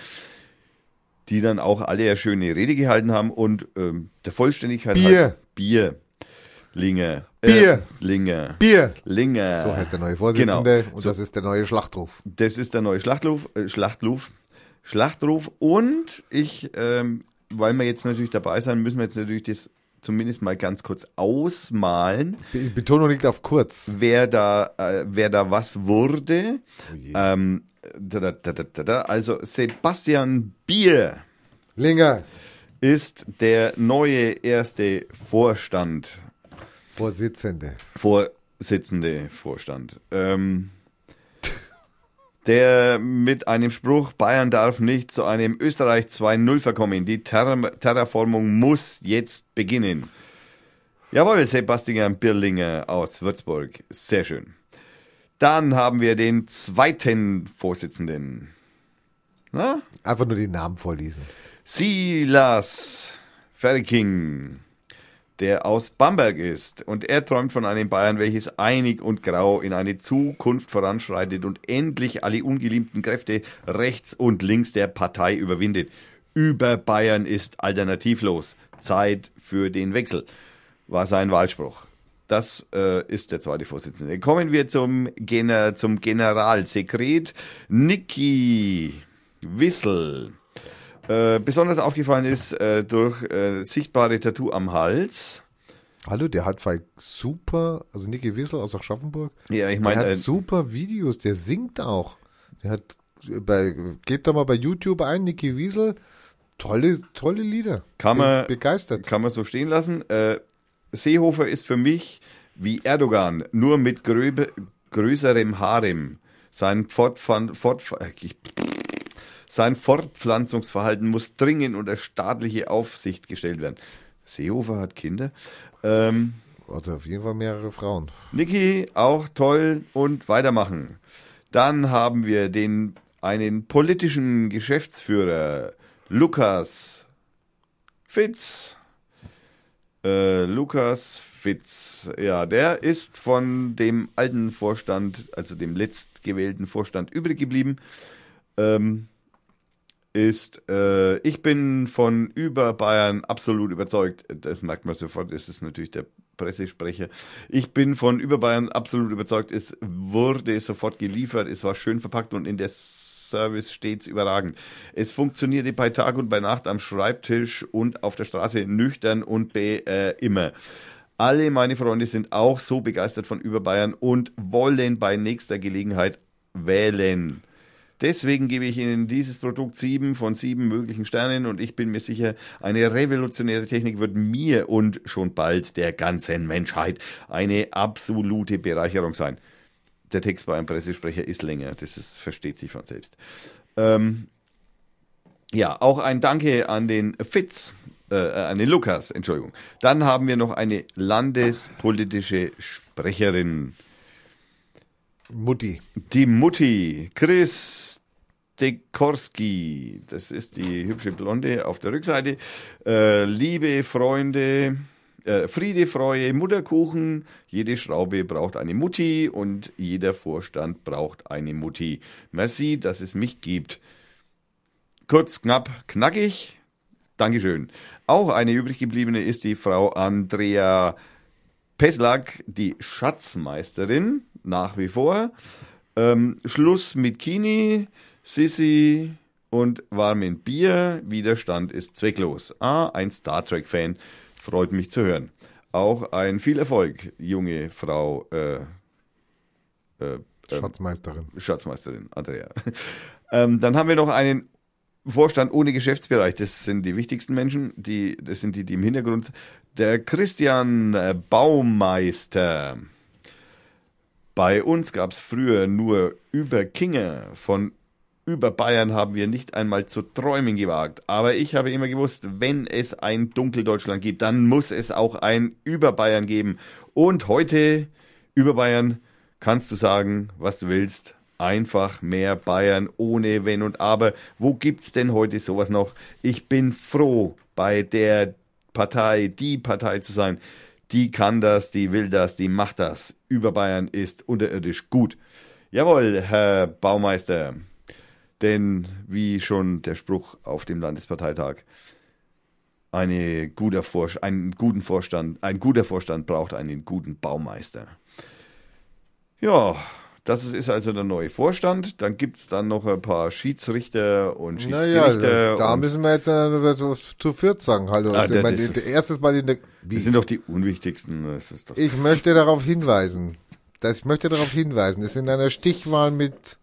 die dann auch alle eine schöne Rede gehalten haben und ähm, der Vollständigkeit Bier. Halt, Bier. Linge. Bier. Äh, Linge. Bier! Linge. So heißt der neue Vorsitzende Genau. und So. das ist der neue Schlachtruf. Das ist der neue Schlachtruf, äh, Schlachtruf, Schlachtruf. Und ich, ähm, weil wir jetzt natürlich dabei sein, müssen wir jetzt natürlich das zumindest mal ganz kurz ausmalen, Betonung liegt auf kurz. wer da, äh, wer da was wurde. Oh. Ähm, da, da. Also Sebastian Bier Linger, ist der neue erste Vorstand Vorsitzende. Vorsitzende Vorstand. Ähm, der mit einem Spruch, Bayern darf nicht zu einem Österreich 2-0 verkommen. Die Terra Terraformung muss jetzt beginnen. Jawohl, Sebastian Birlinger aus Würzburg. Sehr schön. Dann haben wir den zweiten Vorsitzenden. Na? Einfach nur den Namen vorlesen. Silas Ferking, der aus Bamberg ist. Und er träumt von einem Bayern, welches einig und grau in eine Zukunft voranschreitet und endlich alle ungeliebten Kräfte rechts und links der Partei überwindet. Über Bayern ist alternativlos. Zeit für den Wechsel, war sein Wahlspruch. Das äh, ist der zweite Vorsitzende. Kommen wir zum, Gener zum Generalsekret. Niki Wissel. Äh, besonders aufgefallen ist äh, durch äh, sichtbare Tattoo am Hals. Hallo, der hat zwei super, also Niki Wissel aus Aschaffenburg. Ja, ich Der meine, hat äh, super Videos, der singt auch. Der hat bei, gebt doch mal bei YouTube ein, Niki Wiesel. Tolle, tolle Lieder. Kann Bin man- begeistert. kann man so stehen lassen. Äh, Seehofer ist für mich wie Erdogan, nur mit gröbe, größerem Harem. Sein, Fortpflan Fort ich- sein Fortpflanzungsverhalten muss dringend unter staatliche Aufsicht gestellt werden. Seehofer hat Kinder. Ähm, Also auf jeden Fall mehrere Frauen. Niki, auch toll und weitermachen. Dann haben wir den, einen politischen Geschäftsführer, Lukas Fitz. Äh, Lukas Fitz, ja, der ist von dem alten Vorstand, also dem letztgewählten Vorstand übrig geblieben. Ähm, ist, äh, ich bin von über Bayern absolut überzeugt. Das merkt man sofort, es ist natürlich der Pressesprecher. Ich bin von über Bayern absolut überzeugt. Es wurde sofort geliefert, es war schön verpackt und in der Service stets überragend. Es funktionierte bei Tag und bei Nacht am Schreibtisch und auf der Straße nüchtern und be, äh, immer. Alle meine Freunde sind auch so begeistert von über Bayern und wollen bei nächster Gelegenheit wählen. Deswegen gebe ich Ihnen dieses Produkt sieben von sieben möglichen Sternen und ich bin mir sicher, eine revolutionäre Technik wird mir und schon bald der ganzen Menschheit eine absolute Bereicherung sein. Der Text bei einem Pressesprecher ist länger, das ist, versteht sich von selbst. Ähm, ja, auch ein Danke an den Fitz, äh, an den Lukas, Entschuldigung. Dann haben wir noch eine landespolitische Sprecherin. Mutti. Die Mutti, Chris Dekorski, das ist die hübsche Blonde auf der Rückseite. Äh, liebe Freunde, äh, Friede, Freude, Mutterkuchen, jede Schraube braucht eine Mutti und jeder Vorstand braucht eine Mutti. Merci, dass es mich gibt. Kurz, knapp, knackig. Dankeschön. Auch eine übrig gebliebene ist die Frau Andrea Peslak, die Schatzmeisterin, nach wie vor. Ähm, Schluss mit Kini, Sissi und warmen Bier. Widerstand ist zwecklos. Ah, ein Star Trek-Fan. Freut mich zu hören. Auch ein viel Erfolg, junge Frau äh, äh, Schatzmeisterin. Schatzmeisterin, Andrea. (laughs) Ähm, dann haben wir noch einen Vorstand ohne Geschäftsbereich. Das sind die wichtigsten Menschen, die, das sind die, die im Hintergrund. Der Christian äh, Baumeister. Bei uns gab es früher nur über Kinge. Von über Bayern haben wir nicht einmal zu träumen gewagt. Aber ich habe immer gewusst, wenn es ein Dunkeldeutschland gibt, dann muss es auch ein über Bayern geben. Und heute über Bayern kannst du sagen, was du willst. Einfach mehr Bayern ohne Wenn und Aber. Wo gibt's denn heute sowas noch? Ich bin froh, bei der Partei, die Partei zu sein. Die kann das, die will das, die macht das. Über Bayern ist unterirdisch gut. Jawohl, Herr Baumeister. Denn wie schon der Spruch auf dem Landesparteitag, eine guter einen guten Vorstand, ein guter Vorstand braucht einen guten Baumeister. Ja, das ist also der neue Vorstand. Dann gibt es dann noch ein paar Schiedsrichter und Naja, Schiedsgerichte. da müssen wir jetzt äh, zu viert sagen. Hallo, Ah, also, ich das meine, ist- der- erstes Mal in der. Wie? das sind doch die unwichtigsten. Das ist Ich möchte darauf hinweisen, dass ich möchte darauf hinweisen, dass in einer Stichwahl mit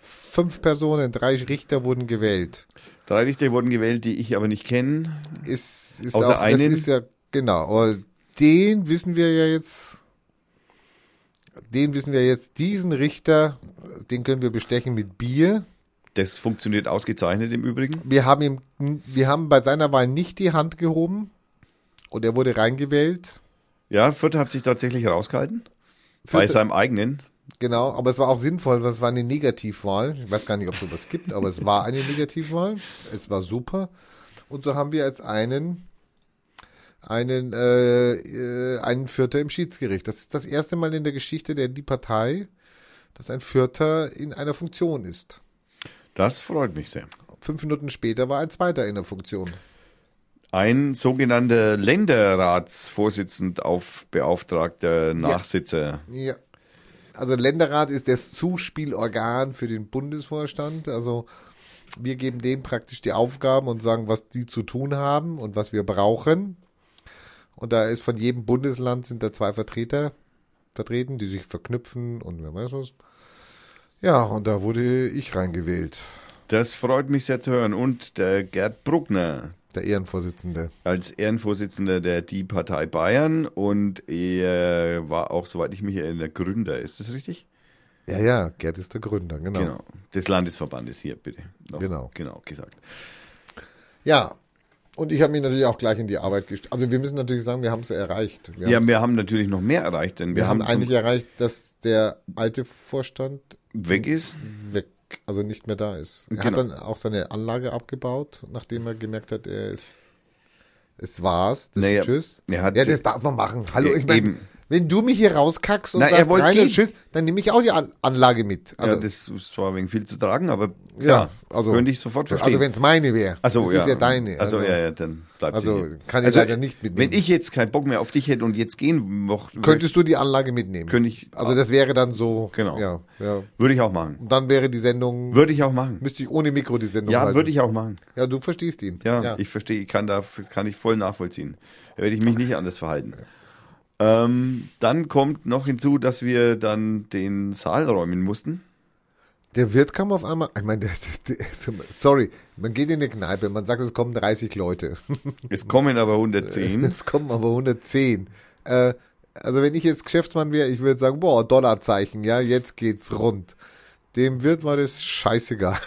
fünf Personen, drei Richter wurden gewählt. Drei Richter wurden gewählt, die ich aber nicht kenne. Ist, ist Außer auch, einen? Das ist ja, genau. Den wissen wir ja jetzt, den wissen wir jetzt, diesen Richter, den können wir bestechen mit Bier. Das funktioniert ausgezeichnet im Übrigen. Wir haben ihm, wir haben bei seiner Wahl nicht die Hand gehoben und er wurde reingewählt. Ja, Fürth hat sich tatsächlich rausgehalten. Bei Fürth- seinem eigenen. Genau, aber es war auch sinnvoll, weil es war eine Negativwahl. Ich weiß gar nicht, ob es sowas gibt, aber es war eine Negativwahl. Es war super. Und so haben wir jetzt einen, einen, äh, äh, einen Vierter im Schiedsgericht. Das ist das erste Mal in der Geschichte der die Partei, dass ein Vierter in einer Funktion ist. Das freut mich sehr. Fünf Minuten später war ein Zweiter in der Funktion. Ein sogenannter Länderratsvorsitzend auf beauftragter Nachsitzer. Ja. Also Länderrat ist das Zuspielorgan für den Bundesvorstand. Also wir geben denen praktisch die Aufgaben und sagen, was die zu tun haben und was wir brauchen. Und da ist von jedem Bundesland sind da zwei Vertreter vertreten, die sich verknüpfen und wer weiß was. Ja, und da wurde ich reingewählt, Das freut mich sehr zu hören. Und der Gerd Bruckner der Ehrenvorsitzende. als Ehrenvorsitzender der Die Partei Bayern und er war auch, soweit ich mich erinnere, Gründer. Ist das richtig? Ja, ja, Gerd ist der Gründer, genau. Genau. Des Landesverbandes hier, bitte. Noch Genau. Genau gesagt. Ja, und ich habe mich natürlich auch gleich in die Arbeit gestellt. Also wir müssen natürlich sagen, wir haben es erreicht. Wir Ja, wir haben natürlich noch mehr erreicht, denn wir, Wir haben haben, eigentlich erreicht, dass der alte Vorstand weg ist. weg, also nicht mehr da ist. Er Genau. hat dann auch seine Anlage abgebaut, nachdem er gemerkt hat, er ist, es war's, das Naja, Tschüss. er hat- ja, das darf man machen. Hallo, ich meine. Wenn du mich hier rauskackst und Na, sagst rein und Tschüss, dann nehme ich auch die An Anlage mit. Also, ja, das ist zwar wegen viel zu tragen, aber ja, ja, also, könnte ich sofort verstehen. also wenn es meine wäre. Also, das ja. ist ja deine. Also, ja, ja, dann bleibt also sie hier. kann ich also, leider nicht mitnehmen. Wenn ich jetzt keinen Bock mehr auf dich hätte und jetzt gehen mochte, Könntest du die Anlage mitnehmen? könnte ich, Also das wäre dann so, Genau. ja, ja. würde ich auch machen. Und dann wäre die Sendung, Würde ich auch machen. müsste ich ohne Mikro die Sendung Ja, halten. würde ich auch machen. Ja, du verstehst ihn. Ja, ich verstehe, ich kann da, das kann ich voll nachvollziehen. Da werde ich mich nicht anders verhalten. Ähm, dann kommt noch hinzu, dass wir dann den Saal räumen mussten. Der Wirt kam auf einmal, ich meine, der, der, der, sorry, man geht in eine Kneipe, man sagt, es kommen 30 Leute. (laughs) Es kommen aber 110. Es kommen aber 110. Äh, also wenn ich jetzt Geschäftsmann wäre, ich würde sagen, boah, Dollarzeichen, ja, jetzt geht's rund. Dem Wirt war das scheißegal. (laughs)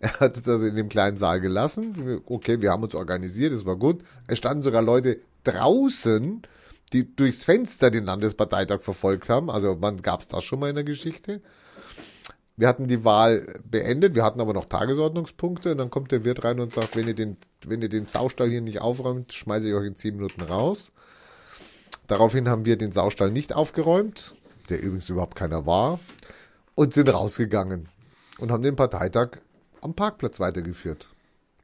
Er hat also in dem kleinen Saal gelassen. Okay, wir haben uns organisiert, es war gut. Es standen sogar Leute draußen, die durchs Fenster den Landesparteitag verfolgt haben. Also wann gab es das schon mal in der Geschichte? Wir hatten die Wahl beendet, wir hatten aber noch Tagesordnungspunkte und dann kommt der Wirt rein und sagt, wenn ihr den, wenn ihr den Saustall hier nicht aufräumt, schmeiße ich euch in zehn Minuten raus. Daraufhin haben wir den Saustall nicht aufgeräumt, der übrigens überhaupt keiner war, und sind rausgegangen und haben den Parteitag am Parkplatz weitergeführt.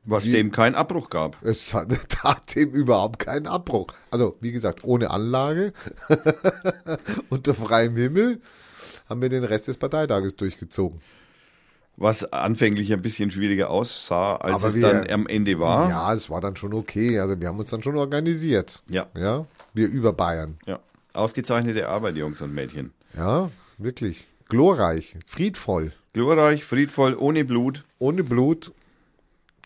Was dem keinen Abbruch gab. Es hat, (laughs) tat dem überhaupt keinen Abbruch. Also, wie gesagt, ohne Anlage, (laughs) unter freiem Himmel, haben wir den Rest des Parteitages durchgezogen. Was anfänglich ein bisschen schwieriger aussah, als Aber es wir- dann am Ende war. Ja, es war dann schon okay. Also, wir haben uns dann schon organisiert. Ja, Ja, wir über Bayern. ja. Ausgezeichnete Arbeit, Jungs und Mädchen. Ja, wirklich. Glorreich, friedvoll, Glorreich, friedvoll, ohne Blut. ohne Blut.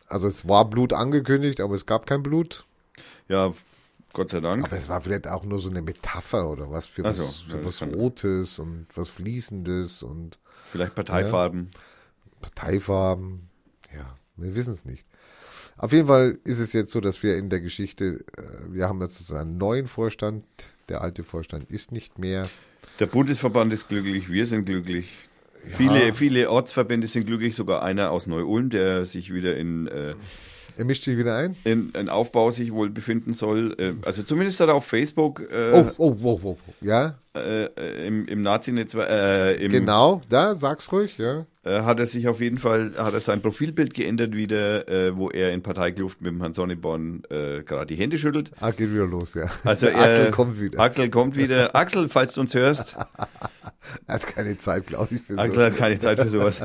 Also, es war Blut angekündigt, aber es gab kein Blut. Ja, Gott sei Dank. Aber es war vielleicht auch nur so eine Metapher oder was für Ach was, so, für ja, was Rotes und was Fließendes und Vielleicht Parteifarben. Parteifarben. Ja, wir wissen es nicht. Auf jeden Fall ist es jetzt so, dass wir in der Geschichte, äh, wir haben jetzt einen neuen Vorstand. Der alte Vorstand ist nicht mehr. Der Bundesverband ist glücklich, wir sind glücklich. Viele, viele Ortsverbände sind glücklich, sogar einer aus Neu-Ulm, der sich wieder in, äh, Er mischt sich wieder ein. in, in Aufbau sich wohl befinden soll. Äh, also zumindest hat er auf Facebook äh, Oh, oh, oh, oh. oh. Ja, äh, äh, im, im Nazi-Netzwerk, äh, im, genau. Da, sag's ruhig, ja. äh, hat er sich auf jeden Fall, hat er sein Profilbild geändert wieder, äh, wo er in Parteikluft mit dem Herrn Sonneborn äh, gerade die Hände schüttelt. Ah, geht wieder los, ja. Also (laughs) er, Axel kommt wieder. Axel kommt wieder. Axel, falls du uns hörst, (laughs) Er hat keine Zeit, glaube ich, für so. Axel hat keine Zeit für sowas.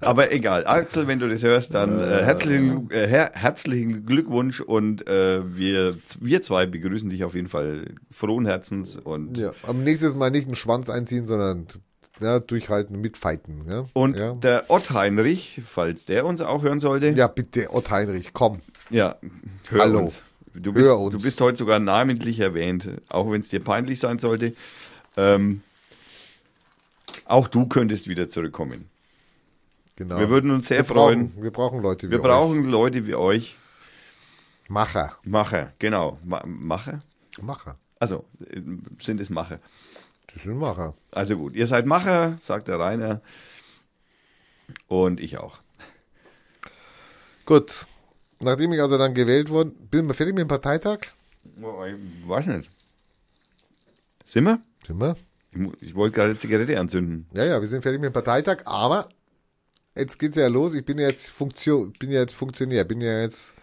Aber egal. Axel, wenn du das hörst, dann äh, herzlichen, äh, her herzlichen Glückwunsch und äh, wir, wir zwei begrüßen dich auf jeden Fall frohen Herzens und, Ja, am nächsten Mal nicht einen Schwanz einziehen, sondern ja, durchhalten, mitfighten. Ja? und ja. der Ott Heinrich, falls der uns auch hören sollte, ja, bitte, Ott Heinrich, komm. ja, hör Hallo. uns. Du bist, Hör uns. du bist heute sogar namentlich erwähnt, auch wenn es dir peinlich sein sollte. Ähm, auch du könntest wieder zurückkommen. Genau. Wir würden uns sehr wir freuen. Brauchen, wir brauchen Leute wie Wir euch. brauchen Leute wie euch. Macher. Macher, genau. Ma Macher? Macher. Also, äh, sind es Macher. Das sind Macher. Also gut, ihr seid Macher, sagt der Rainer. Und ich auch. Gut. Nachdem ich also dann gewählt wurde, bin wir fertig mit dem Parteitag? Ich weiß nicht. Sind wir? Sind wir? Ich, ich wollte gerade Zigarette anzünden. Ja, ja, wir sind fertig mit dem Parteitag, aber jetzt geht's ja los. Ich bin ja jetzt Funktion, bin ja jetzt Funktionär, bin ja jetzt,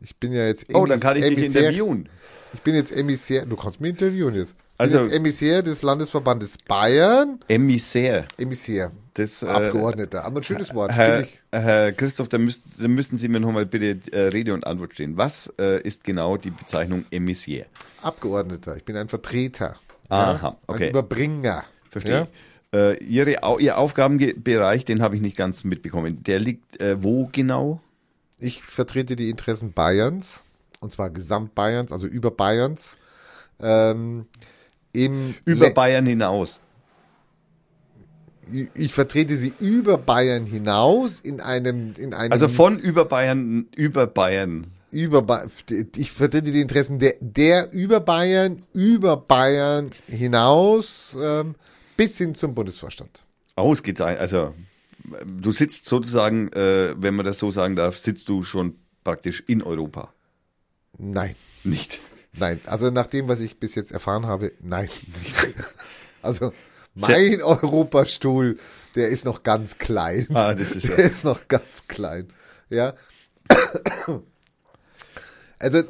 ich bin ja jetzt Oh, dann kann ich dich Emissär- interviewen. Ich bin jetzt Emissär, du kannst mich interviewen jetzt. Ich Also- bin jetzt Emissär des Landesverbandes Bayern. Emissär. Emissär. Das, äh, Abgeordneter. Aber ein schönes Wort, Herr, ich. Herr Christoph, da, müsst, da müssten Sie mir nochmal bitte äh, Rede und Antwort stehen. Was äh, ist genau die Bezeichnung Emissier? Abgeordneter. Ich bin ein Vertreter. Aha, okay. Ein Überbringer. Verstehe. Äh, Ihre, Ihr Aufgabenbereich, den habe ich nicht ganz mitbekommen. Der liegt wo genau? Ich vertrete die Interessen Bayerns, und zwar Gesamtbayerns, also über Bayerns. Ähm, im Über Le- Bayern hinaus. ich vertrete sie über Bayern hinaus in einem, in einem Also von über Bayern über Bayern. über Ba- ich vertrete die Interessen der, der über Bayern, über Bayern hinaus ähm, bis hin zum Bundesvorstand. Ausgezeichnet. Also du sitzt sozusagen, äh, wenn man das so sagen darf, sitzt du schon praktisch in Europa. Nein, Nicht. nein. Also nach dem, was ich bis jetzt erfahren habe, nein. (laughs) Also mein Europastuhl, der ist noch ganz klein. Ah, das ist ja. Der ist noch ganz klein. Ja. (coughs) Also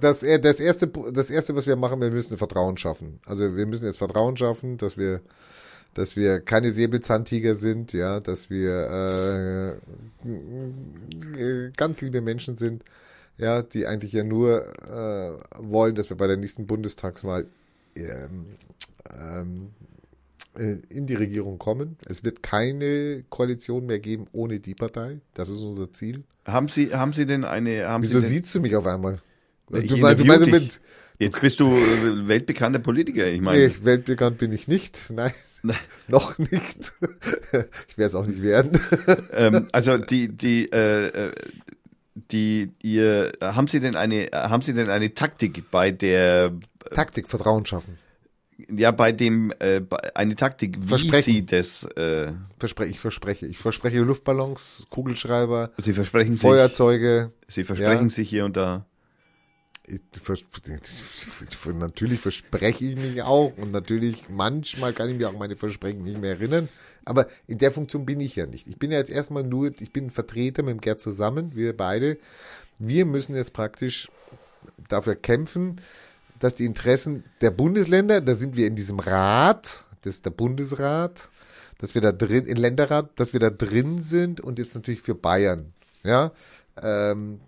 das, das, erste, das erste, was wir machen, wir müssen Vertrauen schaffen. Also wir müssen jetzt Vertrauen schaffen, dass wir, dass wir keine Säbelzahntiger sind, ja, dass wir äh, äh, ganz liebe Menschen sind, ja, die eigentlich ja nur äh, wollen, dass wir bei der nächsten Bundestagswahl ähm, ähm, äh, in die Regierung kommen. Es wird keine Koalition mehr geben ohne die Partei. Das ist unser Ziel. Haben Sie, haben Sie denn eine, Wieso Sie denn, siehst du mich auf einmal? Du meinst, du meinst, du dich. Jetzt bist du äh, weltbekannter Politiker. Ich meine, nee, weltbekannt bin ich nicht. Nein, (laughs) noch nicht. (laughs) ich werde es auch nicht werden. (laughs) ähm, also die, die, äh, äh, die ihr haben Sie denn eine haben Sie denn eine Taktik bei der Taktik, Vertrauen schaffen. ja bei dem äh, eine Taktik wie Versprechen. Sie das äh, Verspreche, ich verspreche. Ich verspreche Luftballons, Kugelschreiber, Sie versprechen sich Feuerzeuge. Sie versprechen Ja. sich hier und da natürlich verspreche ich mich auch und natürlich manchmal kann ich mir auch meine Versprechen nicht mehr erinnern. Aber in der Funktion bin ich ja nicht. Ich bin ja jetzt erstmal nur, ich bin Vertreter mit dem Gerd zusammen, wir beide. Wir müssen jetzt praktisch dafür kämpfen, dass die Interessen der Bundesländer, da sind wir in diesem Rat, das ist der Bundesrat, dass wir da drin, in Länderrat, dass wir da drin sind und jetzt natürlich für Bayern, ja, ähm,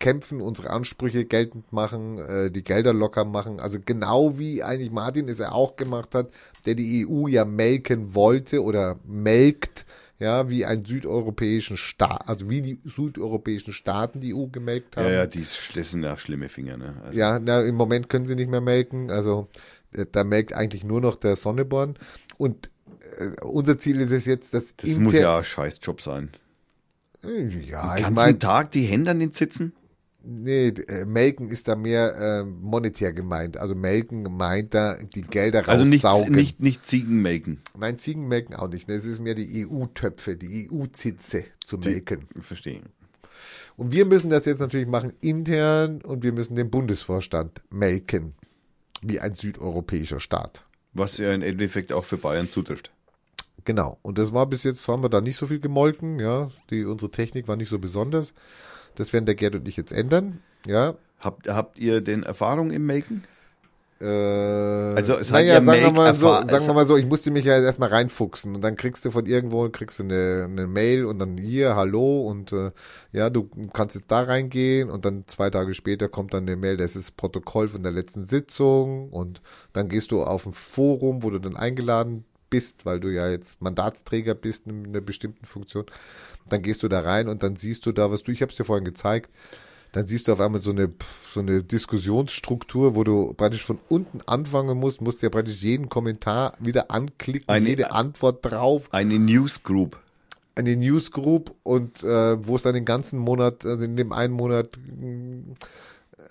kämpfen, unsere Ansprüche geltend machen, äh, die Gelder locker machen. Also genau wie eigentlich Martin es ja auch gemacht hat, der die EU ja melken wollte oder melkt, ja, wie ein südeuropäischen Staat, also wie die südeuropäischen Staaten die EU gemelkt haben. ja ja die sind ja schlimme Finger ne also, Ja, na, im Moment können sie nicht mehr melken. Also äh, da melkt eigentlich nur noch der Sonneborn. Und äh, unser Ziel ist es jetzt, dass das muss ja ein Scheißjob sein Äh, ja, ich ganzen meine, Tag die Hände an den Sitzen nee, äh, melken ist da mehr äh, monetär gemeint. Also melken meint da die Gelder also nicht raussaugen. nicht nicht Ziegen melken Nein, Ziegen melken auch nicht. ne? Es ist mehr die EU-Töpfe, die EU-Zitze zu melken. verstehen Und wir müssen das jetzt natürlich machen intern und wir müssen den Bundesvorstand melken. Wie ein südeuropäischer Staat. was ja im Endeffekt auch für Bayern zutrifft Genau. Und das war bis jetzt, haben wir da nicht so viel gemolken, ja. Die, unsere Technik war nicht so besonders. Das werden der Gerd und ich jetzt ändern, ja. habt habt ihr denn Erfahrung im Melken Äh, Also, es hat naja, ja sagen wir mal so, sagen wir mal so, ich musste mich ja erstmal reinfuchsen und dann kriegst du von irgendwo, kriegst du eine, eine Mail und dann hier, hallo und äh, ja, du kannst jetzt da reingehen und dann zwei Tage später kommt dann eine Mail, das ist das Protokoll von der letzten Sitzung und dann gehst du auf ein Forum, wo du dann eingeladen bist, weil du ja jetzt Mandatsträger bist in einer bestimmten Funktion. Dann gehst du da rein und dann siehst du da, was du, ich habe es dir vorhin gezeigt, dann siehst du auf einmal so eine, so eine Diskussionsstruktur, wo du praktisch von unten anfangen musst, musst ja praktisch jeden Kommentar wieder anklicken, Eine- jede Antwort drauf, eine Newsgroup eine Newsgroup und äh, wo es dann den ganzen Monat, also in dem einen Monat,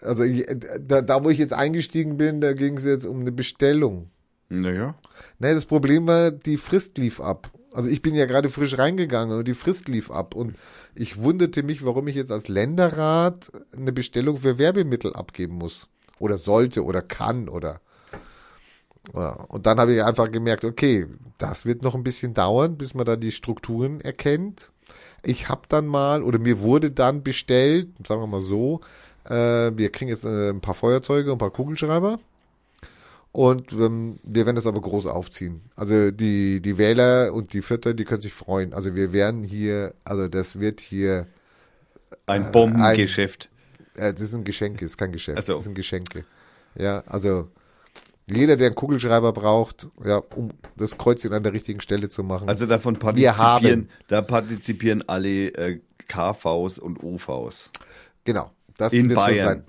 also ich, da, da wo ich jetzt eingestiegen bin, da ging es jetzt um eine Bestellung. Naja Nee, das Problem war, die Frist lief ab. Also ich bin ja gerade frisch reingegangen und die Frist lief ab und ich wunderte mich, warum ich jetzt als Länderrat eine Bestellung für Werbemittel abgeben muss. Oder sollte oder kann oder. Ja, und dann habe ich einfach gemerkt, okay, das wird noch ein bisschen dauern, bis man da die Strukturen erkennt. Ich habe dann mal, oder mir wurde dann bestellt, sagen wir mal so, äh, wir kriegen jetzt äh, ein paar Feuerzeuge und ein paar Kugelschreiber. Und ähm, wir werden das aber groß aufziehen. Also die, die Wähler und die Vierter, die können sich freuen. Also wir werden hier, also das wird hier, ein Bombengeschäft äh, das sind Geschenke, das ist kein Geschäft, Ach so. das sind Geschenke. Ja, also jeder, der einen Kugelschreiber braucht, ja, um das Kreuzchen an der richtigen Stelle zu machen. Also davon partizipieren, da partizipieren alle äh, KVs und OVs. genau, das in wird Bayern. so sein.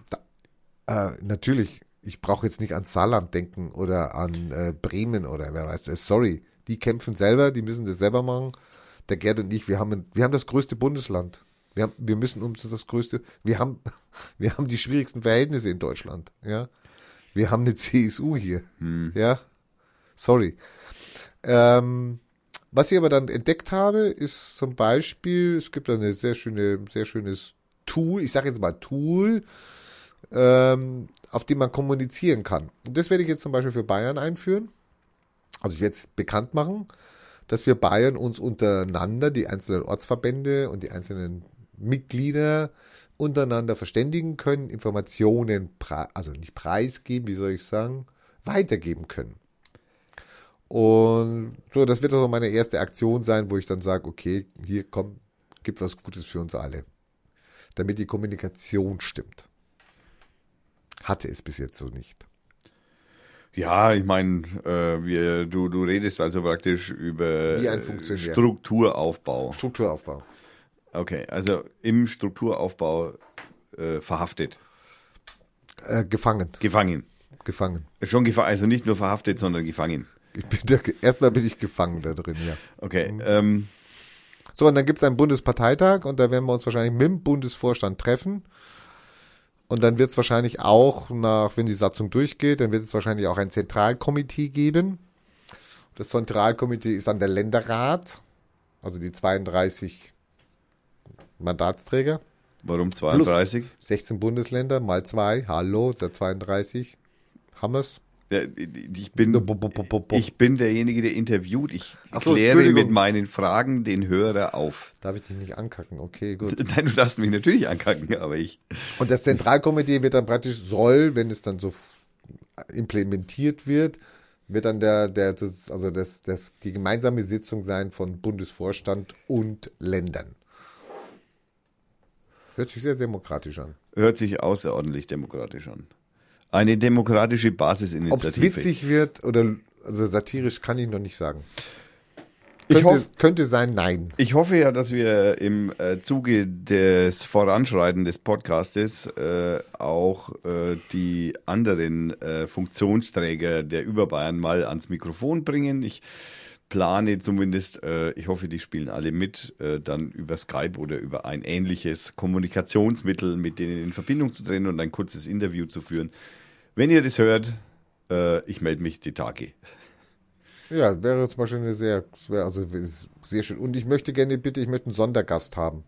Da, äh, natürlich, ich brauche jetzt nicht an Saarland denken oder an äh, Bremen oder wer weiß, äh, sorry, die kämpfen selber, die müssen das selber machen. Der Gerd und ich, wir haben, wir haben das größte Bundesland. Wir, haben, wir müssen uns das größte, wir haben, (laughs) wir haben die schwierigsten Verhältnisse in Deutschland, ja. Wir haben eine (laughs) CSU hier, ja. Sorry. Ähm, was ich aber dann entdeckt habe, ist zum Beispiel, es gibt eine sehr schöne, sehr schönes Tool, ich sage jetzt mal Tool, ähm, auf dem man kommunizieren kann. Und das werde ich jetzt zum Beispiel für Bayern einführen. Also ich werde es bekannt machen, dass wir Bayern uns untereinander, die einzelnen Ortsverbände und die einzelnen Mitglieder untereinander verständigen können, Informationen, also nicht preisgeben, wie soll ich sagen, weitergeben können. Und so, das wird also meine erste Aktion sein, wo ich dann sage, okay, hier kommt, gibt was Gutes für uns alle. Damit die Kommunikation stimmt. Hatte es bis jetzt so nicht. Ja, ich meine, äh, wir, du, du redest also praktisch über äh. Strukturaufbau. Strukturaufbau. Okay, also im Strukturaufbau äh, verhaftet, Äh, gefangen. gefangen. Gefangen. Schon gefangen, also nicht nur verhaftet, sondern gefangen. Ich bin da, erstmal bin ich gefangen da drin, ja. Okay, Mhm. ähm, So, und dann gibt es einen Bundesparteitag und da werden wir uns wahrscheinlich mit dem Bundesvorstand treffen. Und dann wird es wahrscheinlich auch nach, wenn die Satzung durchgeht, dann wird es wahrscheinlich auch ein Zentralkomitee geben. Das Zentralkomitee ist dann der Länderrat, also die 32 Mandatsträger. Warum 32? 16 Bundesländer mal zwei. Hallo, ist der 32. Hammers. Ich, bin, ich bin derjenige, der interviewt. Ich so, kläre mit meinen Fragen den Hörer auf. Darf ich dich nicht ankacken? Okay, gut. (laughs) Nein, du darfst mich natürlich ankacken, aber ich. Und das Zentralkomitee wird dann praktisch, soll, wenn es dann so implementiert wird, wird dann der, der, also das, das, die gemeinsame Sitzung sein von Bundesvorstand und Ländern. Hört sich sehr demokratisch an. Hört sich außerordentlich demokratisch an. Eine demokratische Ob es Basisinitiative. witzig wird oder also satirisch kann ich noch nicht sagen. Ich Könnte, hoff- könnte sein, nein. Ich hoffe ja, dass wir im äh, Zuge des Voranschreiten des Podcastes äh, auch äh, die anderen äh, Funktionsträger der Überbayern mal ans Mikrofon bringen. Ich plane zumindest, äh, ich hoffe, die spielen alle mit, dann über Skype oder über ein ähnliches Kommunikationsmittel mit denen in Verbindung zu treten und ein kurzes Interview zu führen. Wenn ihr das hört, äh, ich melde mich die Tage. Ja, wäre zum Beispiel eine sehr, also sehr schön. Und ich möchte gerne bitte, ich möchte einen Sondergast haben.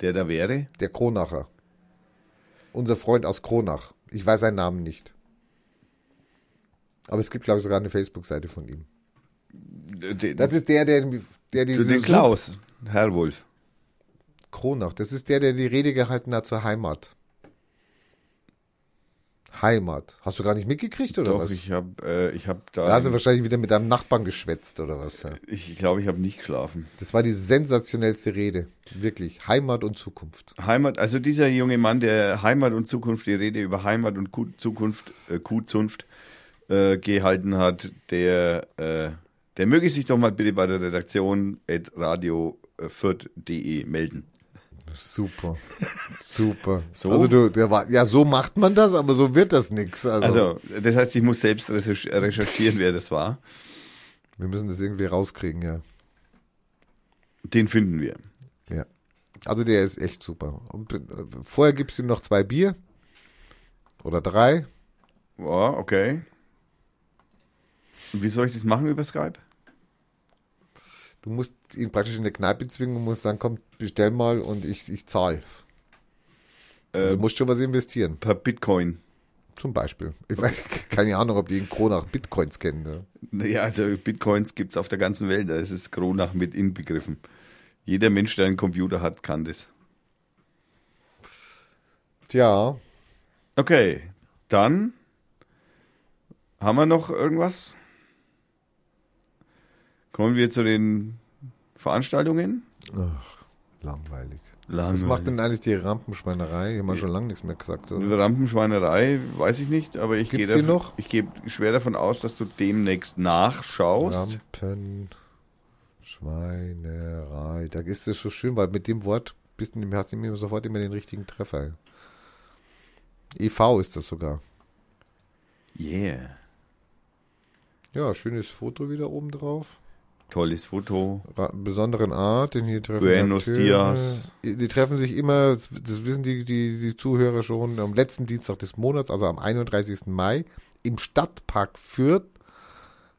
Der da wäre. Der Kronacher. Unser Freund aus Kronach. Ich weiß seinen Namen nicht. Aber es gibt, glaube ich, sogar eine Facebook-Seite von ihm. Den, Das ist der, der, der diese den Klaus, Herr Wolf. Kronach. Das ist der, der die Rede gehalten hat zur Heimat. Heimat. Hast du gar nicht mitgekriegt oder Doch, was? ich habe äh, ich hab da. da hast du wahrscheinlich wieder mit deinem Nachbarn geschwätzt oder was? Ja. ich glaube, ich habe nicht geschlafen. Das war die sensationellste Rede. Wirklich. Heimat und Zukunft. Heimat, also dieser junge Mann, der Heimat und Zukunft, die Rede über Heimat und Kuh, Zukunft, äh, Kuhzunft äh, gehalten hat, der, äh, der möge sich doch mal bitte bei der Redaktion at radio fürth.de melden. Super. Super. So? Also du, der war, ja, so macht man das, aber so wird das nix. Also, Also, das heißt, ich muss selbst recherch- recherchieren, wer das war. wir müssen das irgendwie rauskriegen, ja. Den finden wir. Ja. Also der ist echt super. Und äh, vorher gibt's ihm noch zwei Bier. Oder drei. Ja, okay. Und Wie soll ich das machen über Skype? Du musst ihn praktisch in der Kneipe zwingen und musst dann kommt, bestell mal und ich, ich zahle. Also Äh, du musst schon was investieren. per Bitcoin. Zum Beispiel. Ich weiß (laughs) keine Ahnung, ob die in Kronach Bitcoins kennen. Ne? Ja, also Bitcoins gibt's auf der ganzen Welt, da ist es Kronach mit inbegriffen. Jeder Mensch, der einen Computer hat, kann das. Tja, Okay, dann haben wir noch irgendwas? Kommen wir zu den Veranstaltungen? langweilig. Langweilig. Was macht denn eigentlich die Rampenschweinerei? Haben wir schon lange nichts mehr gesagt, oder? Eine Rampenschweinerei, weiß ich nicht, aber ich gehe davon- noch? ich gehe schwer davon aus, dass du demnächst nachschaust. Rampenschweinerei. Da ist es so schön, weil mit dem Wort bist du, hast du mir sofort immer den richtigen Treffer. EV ist das sogar. Yeah. Ja, schönes Foto wieder oben drauf. Tolles Foto. Besonderen Art, denn hier treffen Buenos dias. Die treffen sich immer, das wissen die, die, die Zuhörer schon, am letzten Dienstag des Monats, also am 31. Mai, im Stadtpark Fürth.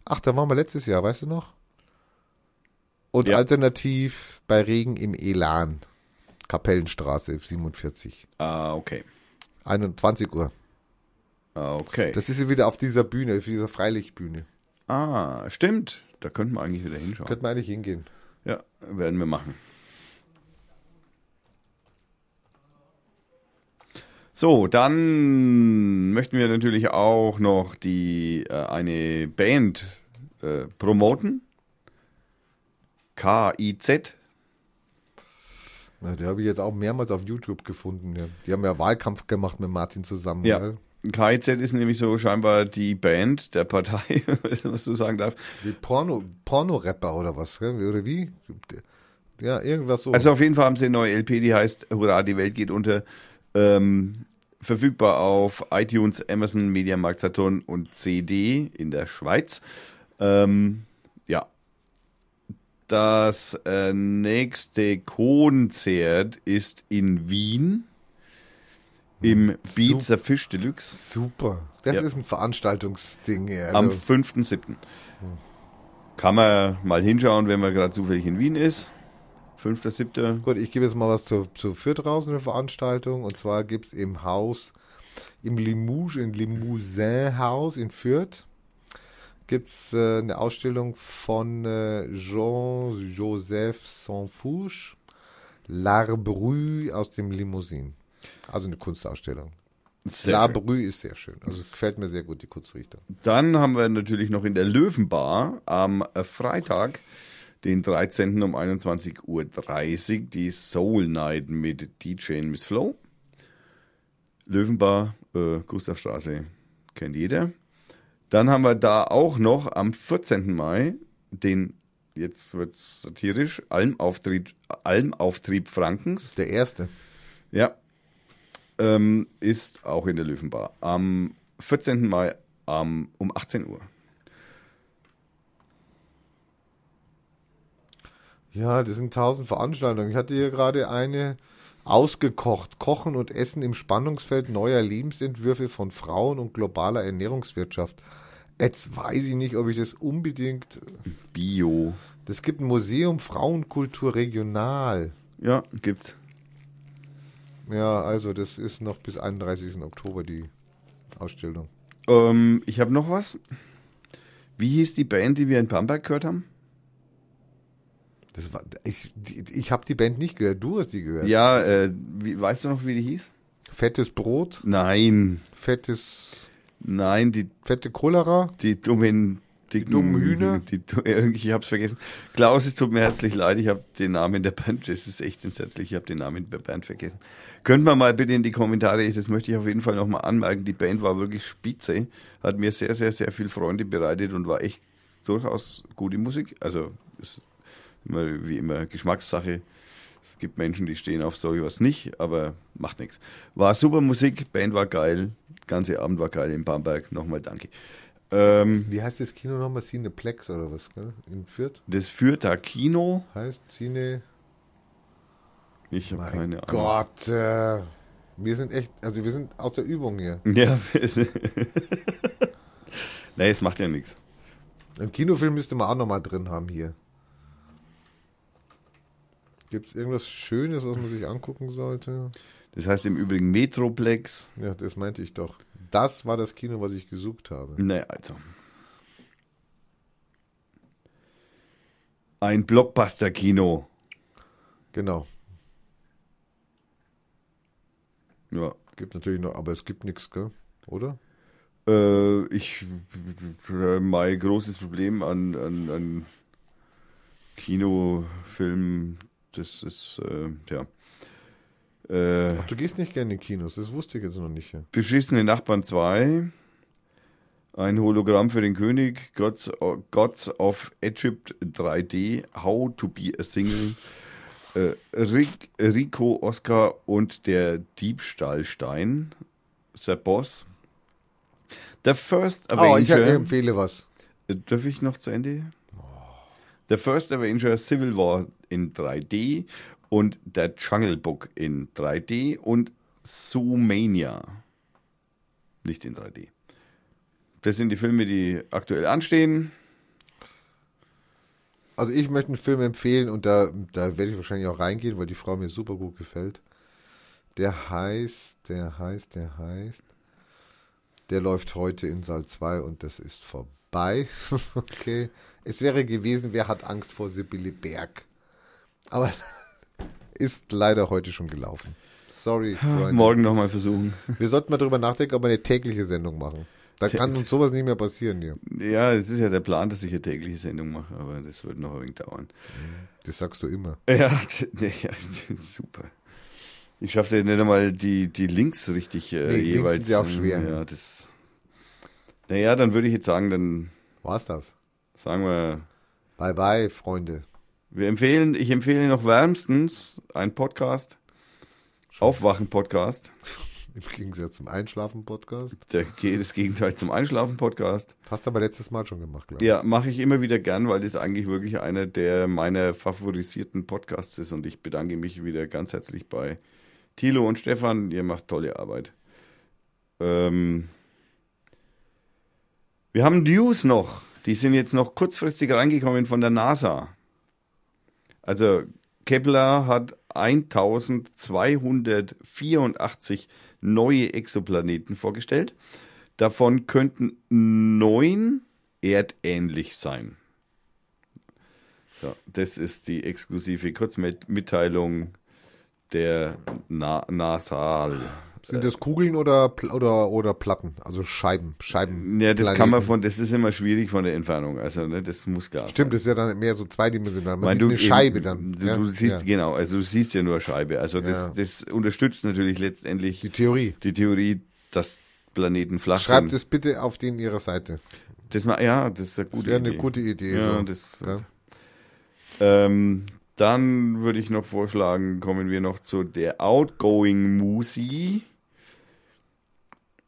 Ach, da waren wir letztes Jahr, weißt du noch? Und Ja. alternativ bei Regen im Elan. Kapellenstraße 47. Ah, okay. 21 Uhr. Ah, okay. Das ist ja wieder auf dieser Bühne, auf dieser Freilichtbühne. ah, stimmt. Da könnten wir eigentlich wieder hinschauen. Könnte man eigentlich hingehen. Ja, werden wir machen. So, dann möchten wir natürlich auch noch die äh, eine Band äh, promoten. KIZ. Na, die habe ich jetzt auch mehrmals auf YouTube gefunden. Ja. Die haben ja Wahlkampf gemacht mit Martin zusammen. Ja. gell? KIZ ist nämlich so scheinbar die Band der Partei, (laughs) was du sagen darfst. Wie Porno, Porno-Rapper oder was? Oder wie? Ja, irgendwas so. Also auf jeden Fall haben sie eine neue LP, die heißt Hurra, die Welt geht unter. Ähm, verfügbar auf iTunes, Amazon, Mediamarkt, Saturn und CD in der Schweiz. Ähm, ja. Das äh, nächste Konzert ist in Wien im Beats Fish Deluxe Super. Das Ja. ist ein Veranstaltungsding. Ja. am Also, 5.7. Kann man mal hinschauen, wenn man gerade zufällig in Wien ist. 5.7. gut, ich gebe jetzt mal was zu, zu Fürth raus, eine Veranstaltung. Und zwar gibt es im Haus, im Limoges, im Limousin-Haus in Fürth, gibt es äh, eine Ausstellung von äh, Jean-Joseph Sansfouche, L'Arbrue aus dem Limousin. Also eine Kunstausstellung. Sehr schön. L'Arbrue ist sehr schön. Also es gefällt mir sehr gut, die Kunstrichtung. Dann haben wir natürlich noch in der Löwenbar am äh, Freitag, den 13. um 21.30 Uhr, die Soul Night mit DJ Miss Flow. Löwenbar, äh, Gustavstraße, kennt jeder. Dann haben wir da auch noch am 14. Mai den, jetzt wird's satirisch, Almauftrieb, Almauftrieb Frankens. Der erste. Ja. Ähm, ist auch in der Löwenbar. Am 14. Mai ähm, um 18 Uhr. Ja, das sind tausend Veranstaltungen. Ich hatte hier gerade eine ausgekocht. Kochen und Essen im Spannungsfeld neuer Lebensentwürfe von Frauen und globaler Ernährungswirtschaft. Jetzt weiß ich nicht, ob ich das unbedingt. Bio. Das gibt ein Museum Frauenkultur regional. Ja, gibt's. Ja, also das ist noch bis 31. Oktober die Ausstellung. Ähm, ich habe noch was. Wie hieß die Band, die wir in Bamberg gehört haben? Das war, ich die- ich habe die Band nicht gehört. Du hast die gehört. Ja, äh, wie, weißt du noch, wie die hieß? Fettes Brot, Nein, fettes, nein, die, fette Cholera. die dummen, die, dummen Hühner? (laughs) Die, ich hab's vergessen. Klaus, es tut mir herzlich leid, ich habe den Namen der Band, das ist echt entsetzlich, ich habe den Namen der Band vergessen. Könnt man mal bitte in die Kommentare, das möchte ich auf jeden Fall nochmal anmerken, die Band war wirklich spitze, hat mir sehr, sehr, sehr viel Freude bereitet und war echt durchaus gute Musik. Also, ist immer, wie immer Geschmackssache. Es gibt Menschen, die stehen auf so was nicht, aber macht nichts. War super Musik, Band war geil, ganze Abend war geil in Bamberg. Nochmal danke. Ähm, Wie heißt das Kino nochmal? Cineplex oder was? Gell? In Fürth das Fürther Kino, heißt Cine. Ich habe keine Ahnung. Gott, äh, wir sind echt, also wir sind aus der Übung hier. (laughs) Ja, (laughs) nee, es macht ja nichts. Ein Kinofilm müsste man auch nochmal drin haben hier. Gibt es irgendwas Schönes, was man sich angucken sollte? Das heißt im Übrigen Metroplex. Ja, das meinte ich doch. Das war das Kino, was ich gesucht habe. Nee, also. Ein Blockbuster-Kino. Genau. Ja. Gibt natürlich noch, aber es gibt nichts, gell? Oder? Äh, ich, mein großes Problem an, an, an Kinofilmen, das ist, äh, ja. Äh, Ach, du gehst nicht gerne in Kinos, das wusste ich jetzt noch nicht. Ja. Beschissene Nachbarn 2. Ein Hologramm für den König. Gods, Gods of Egypt 3D. How to be a Single. Äh, Rick, Rico, Oscar und der Diebstahlstein. The Boss. The First Oh, ich Avenger. empfehle was. Darf ich noch zu Ende? The First Avenger Civil War in 3D und der Jungle Book in 3D und Zoomania. Nicht in 3D. Das sind die Filme, die aktuell anstehen. Also ich möchte einen Film empfehlen und da, da werde ich wahrscheinlich auch reingehen, weil die Frau mir super gut gefällt. Der heißt, der heißt, der heißt, der läuft heute in Saal 2 und das ist vorbei. (laughs) okay. Es wäre gewesen, wer hat Angst vor Sibylle Berg? Aber (laughs) ist leider heute schon gelaufen. Sorry, Freunde. Morgen nochmal versuchen. Wir sollten mal drüber nachdenken, ob wir eine tägliche Sendung machen. Da kann uns sowas nicht mehr passieren hier. Ja, es ist ja der Plan, dass ich eine tägliche Sendung mache, aber das wird noch ein wenig dauern. Das sagst du immer. (laughs) Ja, nee, ja super. Ich schaffe ja nicht einmal die, die Links richtig äh, Nee, Links jeweils. sind ja auch schwer. Ja, das. Naja, dann würde ich jetzt sagen, dann War's das? sagen wir, Bye bye, Freunde. wir empfehlen, ich empfehle noch wärmstens einen Podcast, Aufwachen-Podcast. (laughs) Im Gegensatz zum Einschlafen-Podcast. Der geht das Gegenteil zum Einschlafen-Podcast. Hast du aber letztes Mal schon gemacht, glaube ich. Ja, mache ich immer wieder gern, weil das eigentlich wirklich einer der meiner favorisierten Podcasts ist. Und ich bedanke mich wieder ganz herzlich bei Thilo und Stefan. Ihr macht tolle Arbeit. Ähm, wir haben News noch. Die sind jetzt noch kurzfristig reingekommen von der NASA. Also Kepler hat 1284 neue Exoplaneten vorgestellt. Davon könnten neun erdähnlich sein. So, das ist die exklusive Kurzmitteilung der Na NASA. Sind das Kugeln oder, oder, oder Platten? Also Scheiben. Scheiben. Ja, das kann man Planeten. von, das ist immer schwierig von der Entfernung. Also, ne, das muss klar Stimmt, das ist ja dann mehr so zweidimensional. Man Mein, sieht du eine eben- Scheibe dann. Du, ja? du siehst, ja. genau, also du siehst ja nur Scheibe. Also das, Ja. das unterstützt natürlich letztendlich Die Theorie. die Theorie, dass Planeten flach Schreibt sind. es bitte auf den ihrer Seite. Das ja, das ist eine Das gute wäre Idee. eine gute Idee. Ja, so. das, Ja. Ähm, dann würde ich noch vorschlagen, kommen wir noch zu der Outgoing Musi.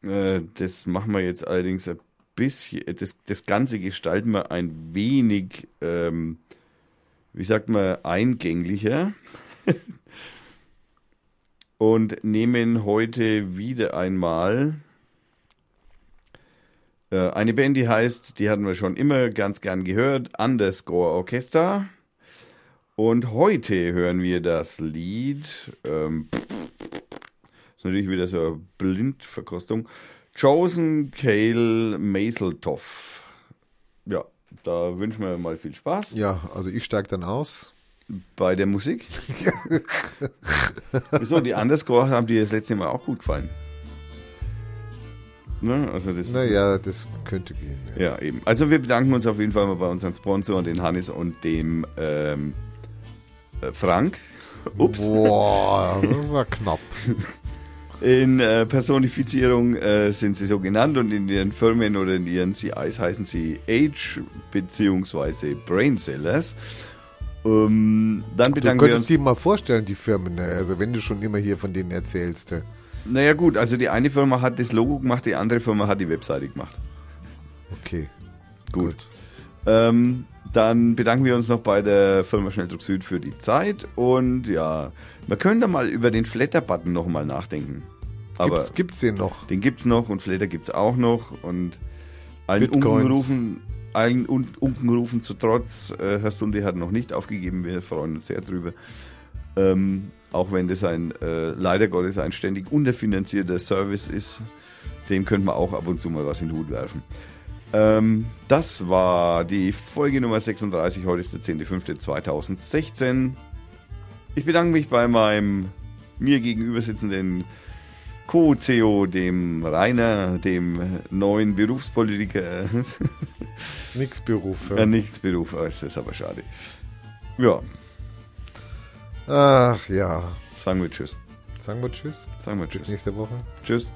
Äh, das machen wir jetzt allerdings ein bisschen, das, das Ganze gestalten wir ein wenig, ähm, wie sagt man, eingänglicher. (laughs) Und nehmen heute wieder einmal äh, eine Band, die heißt, die hatten wir schon immer ganz gern gehört, Underscore Orchester. Und heute hören wir das Lied, ähm, ist natürlich wieder so eine Blindverkostung, Chosen Kale Maseltoff. Ja, da wünschen wir mal viel Spaß ja, also ich steige dann aus. bei der Musik. (laughs) Wieso, die Underscore haben dir das letzte Mal auch gut gefallen. Ne? Also das Naja, das könnte gehen. Ja. Ja, eben. Also wir bedanken uns auf jeden Fall mal bei unseren Sponsoren, den Hannes und dem ähm, äh, Frank. Ups. Boah, (laughs) das war knapp. In äh, Personifizierung äh, sind sie so genannt und in ihren Firmen oder in ihren CIs heißen sie Age bzw. Brainsellers. Ähm, dann Du bedanken wir könntest uns. dir mal vorstellen, die Firmen, ne? also wenn du schon immer hier von denen erzählst. ne? Naja gut, also die eine Firma hat das Logo gemacht, die andere Firma hat die Webseite gemacht. Okay. Gut. Ähm, dann bedanken wir uns noch bei der Firma Schnelldruck Süd für die Zeit und ja, wir können da mal über den Flatter-Button noch mal nachdenken. Aber Gibt's, gibt's den noch? den gibt's noch und Flatter gibt's auch noch und allen. Unkenrufen, allen Un Unkenrufen zu Trotz, äh, Herr Sunde hat noch nicht aufgegeben, wir freuen uns sehr drüber. Ähm, auch wenn das ein, äh, leider Gottes, ein ständig unterfinanzierter Service ist, dem könnte man auch ab und zu mal was in den Hut werfen. Ähm, das war die Folge Nummer 36. Heute ist der 10.05.2016. Ich bedanke mich bei meinem mir gegenüber sitzenden Co-CEO, dem Rainer, dem neuen Berufspolitiker. (laughs) Nix Beruf. äh, nichts Beruf, oh, ist das aber schade. Ja, Ach ja. sagen wir Tschüss. Sagen wir Tschüss. Sagen wir Bis Tschüss. nächste Woche. Tschüss.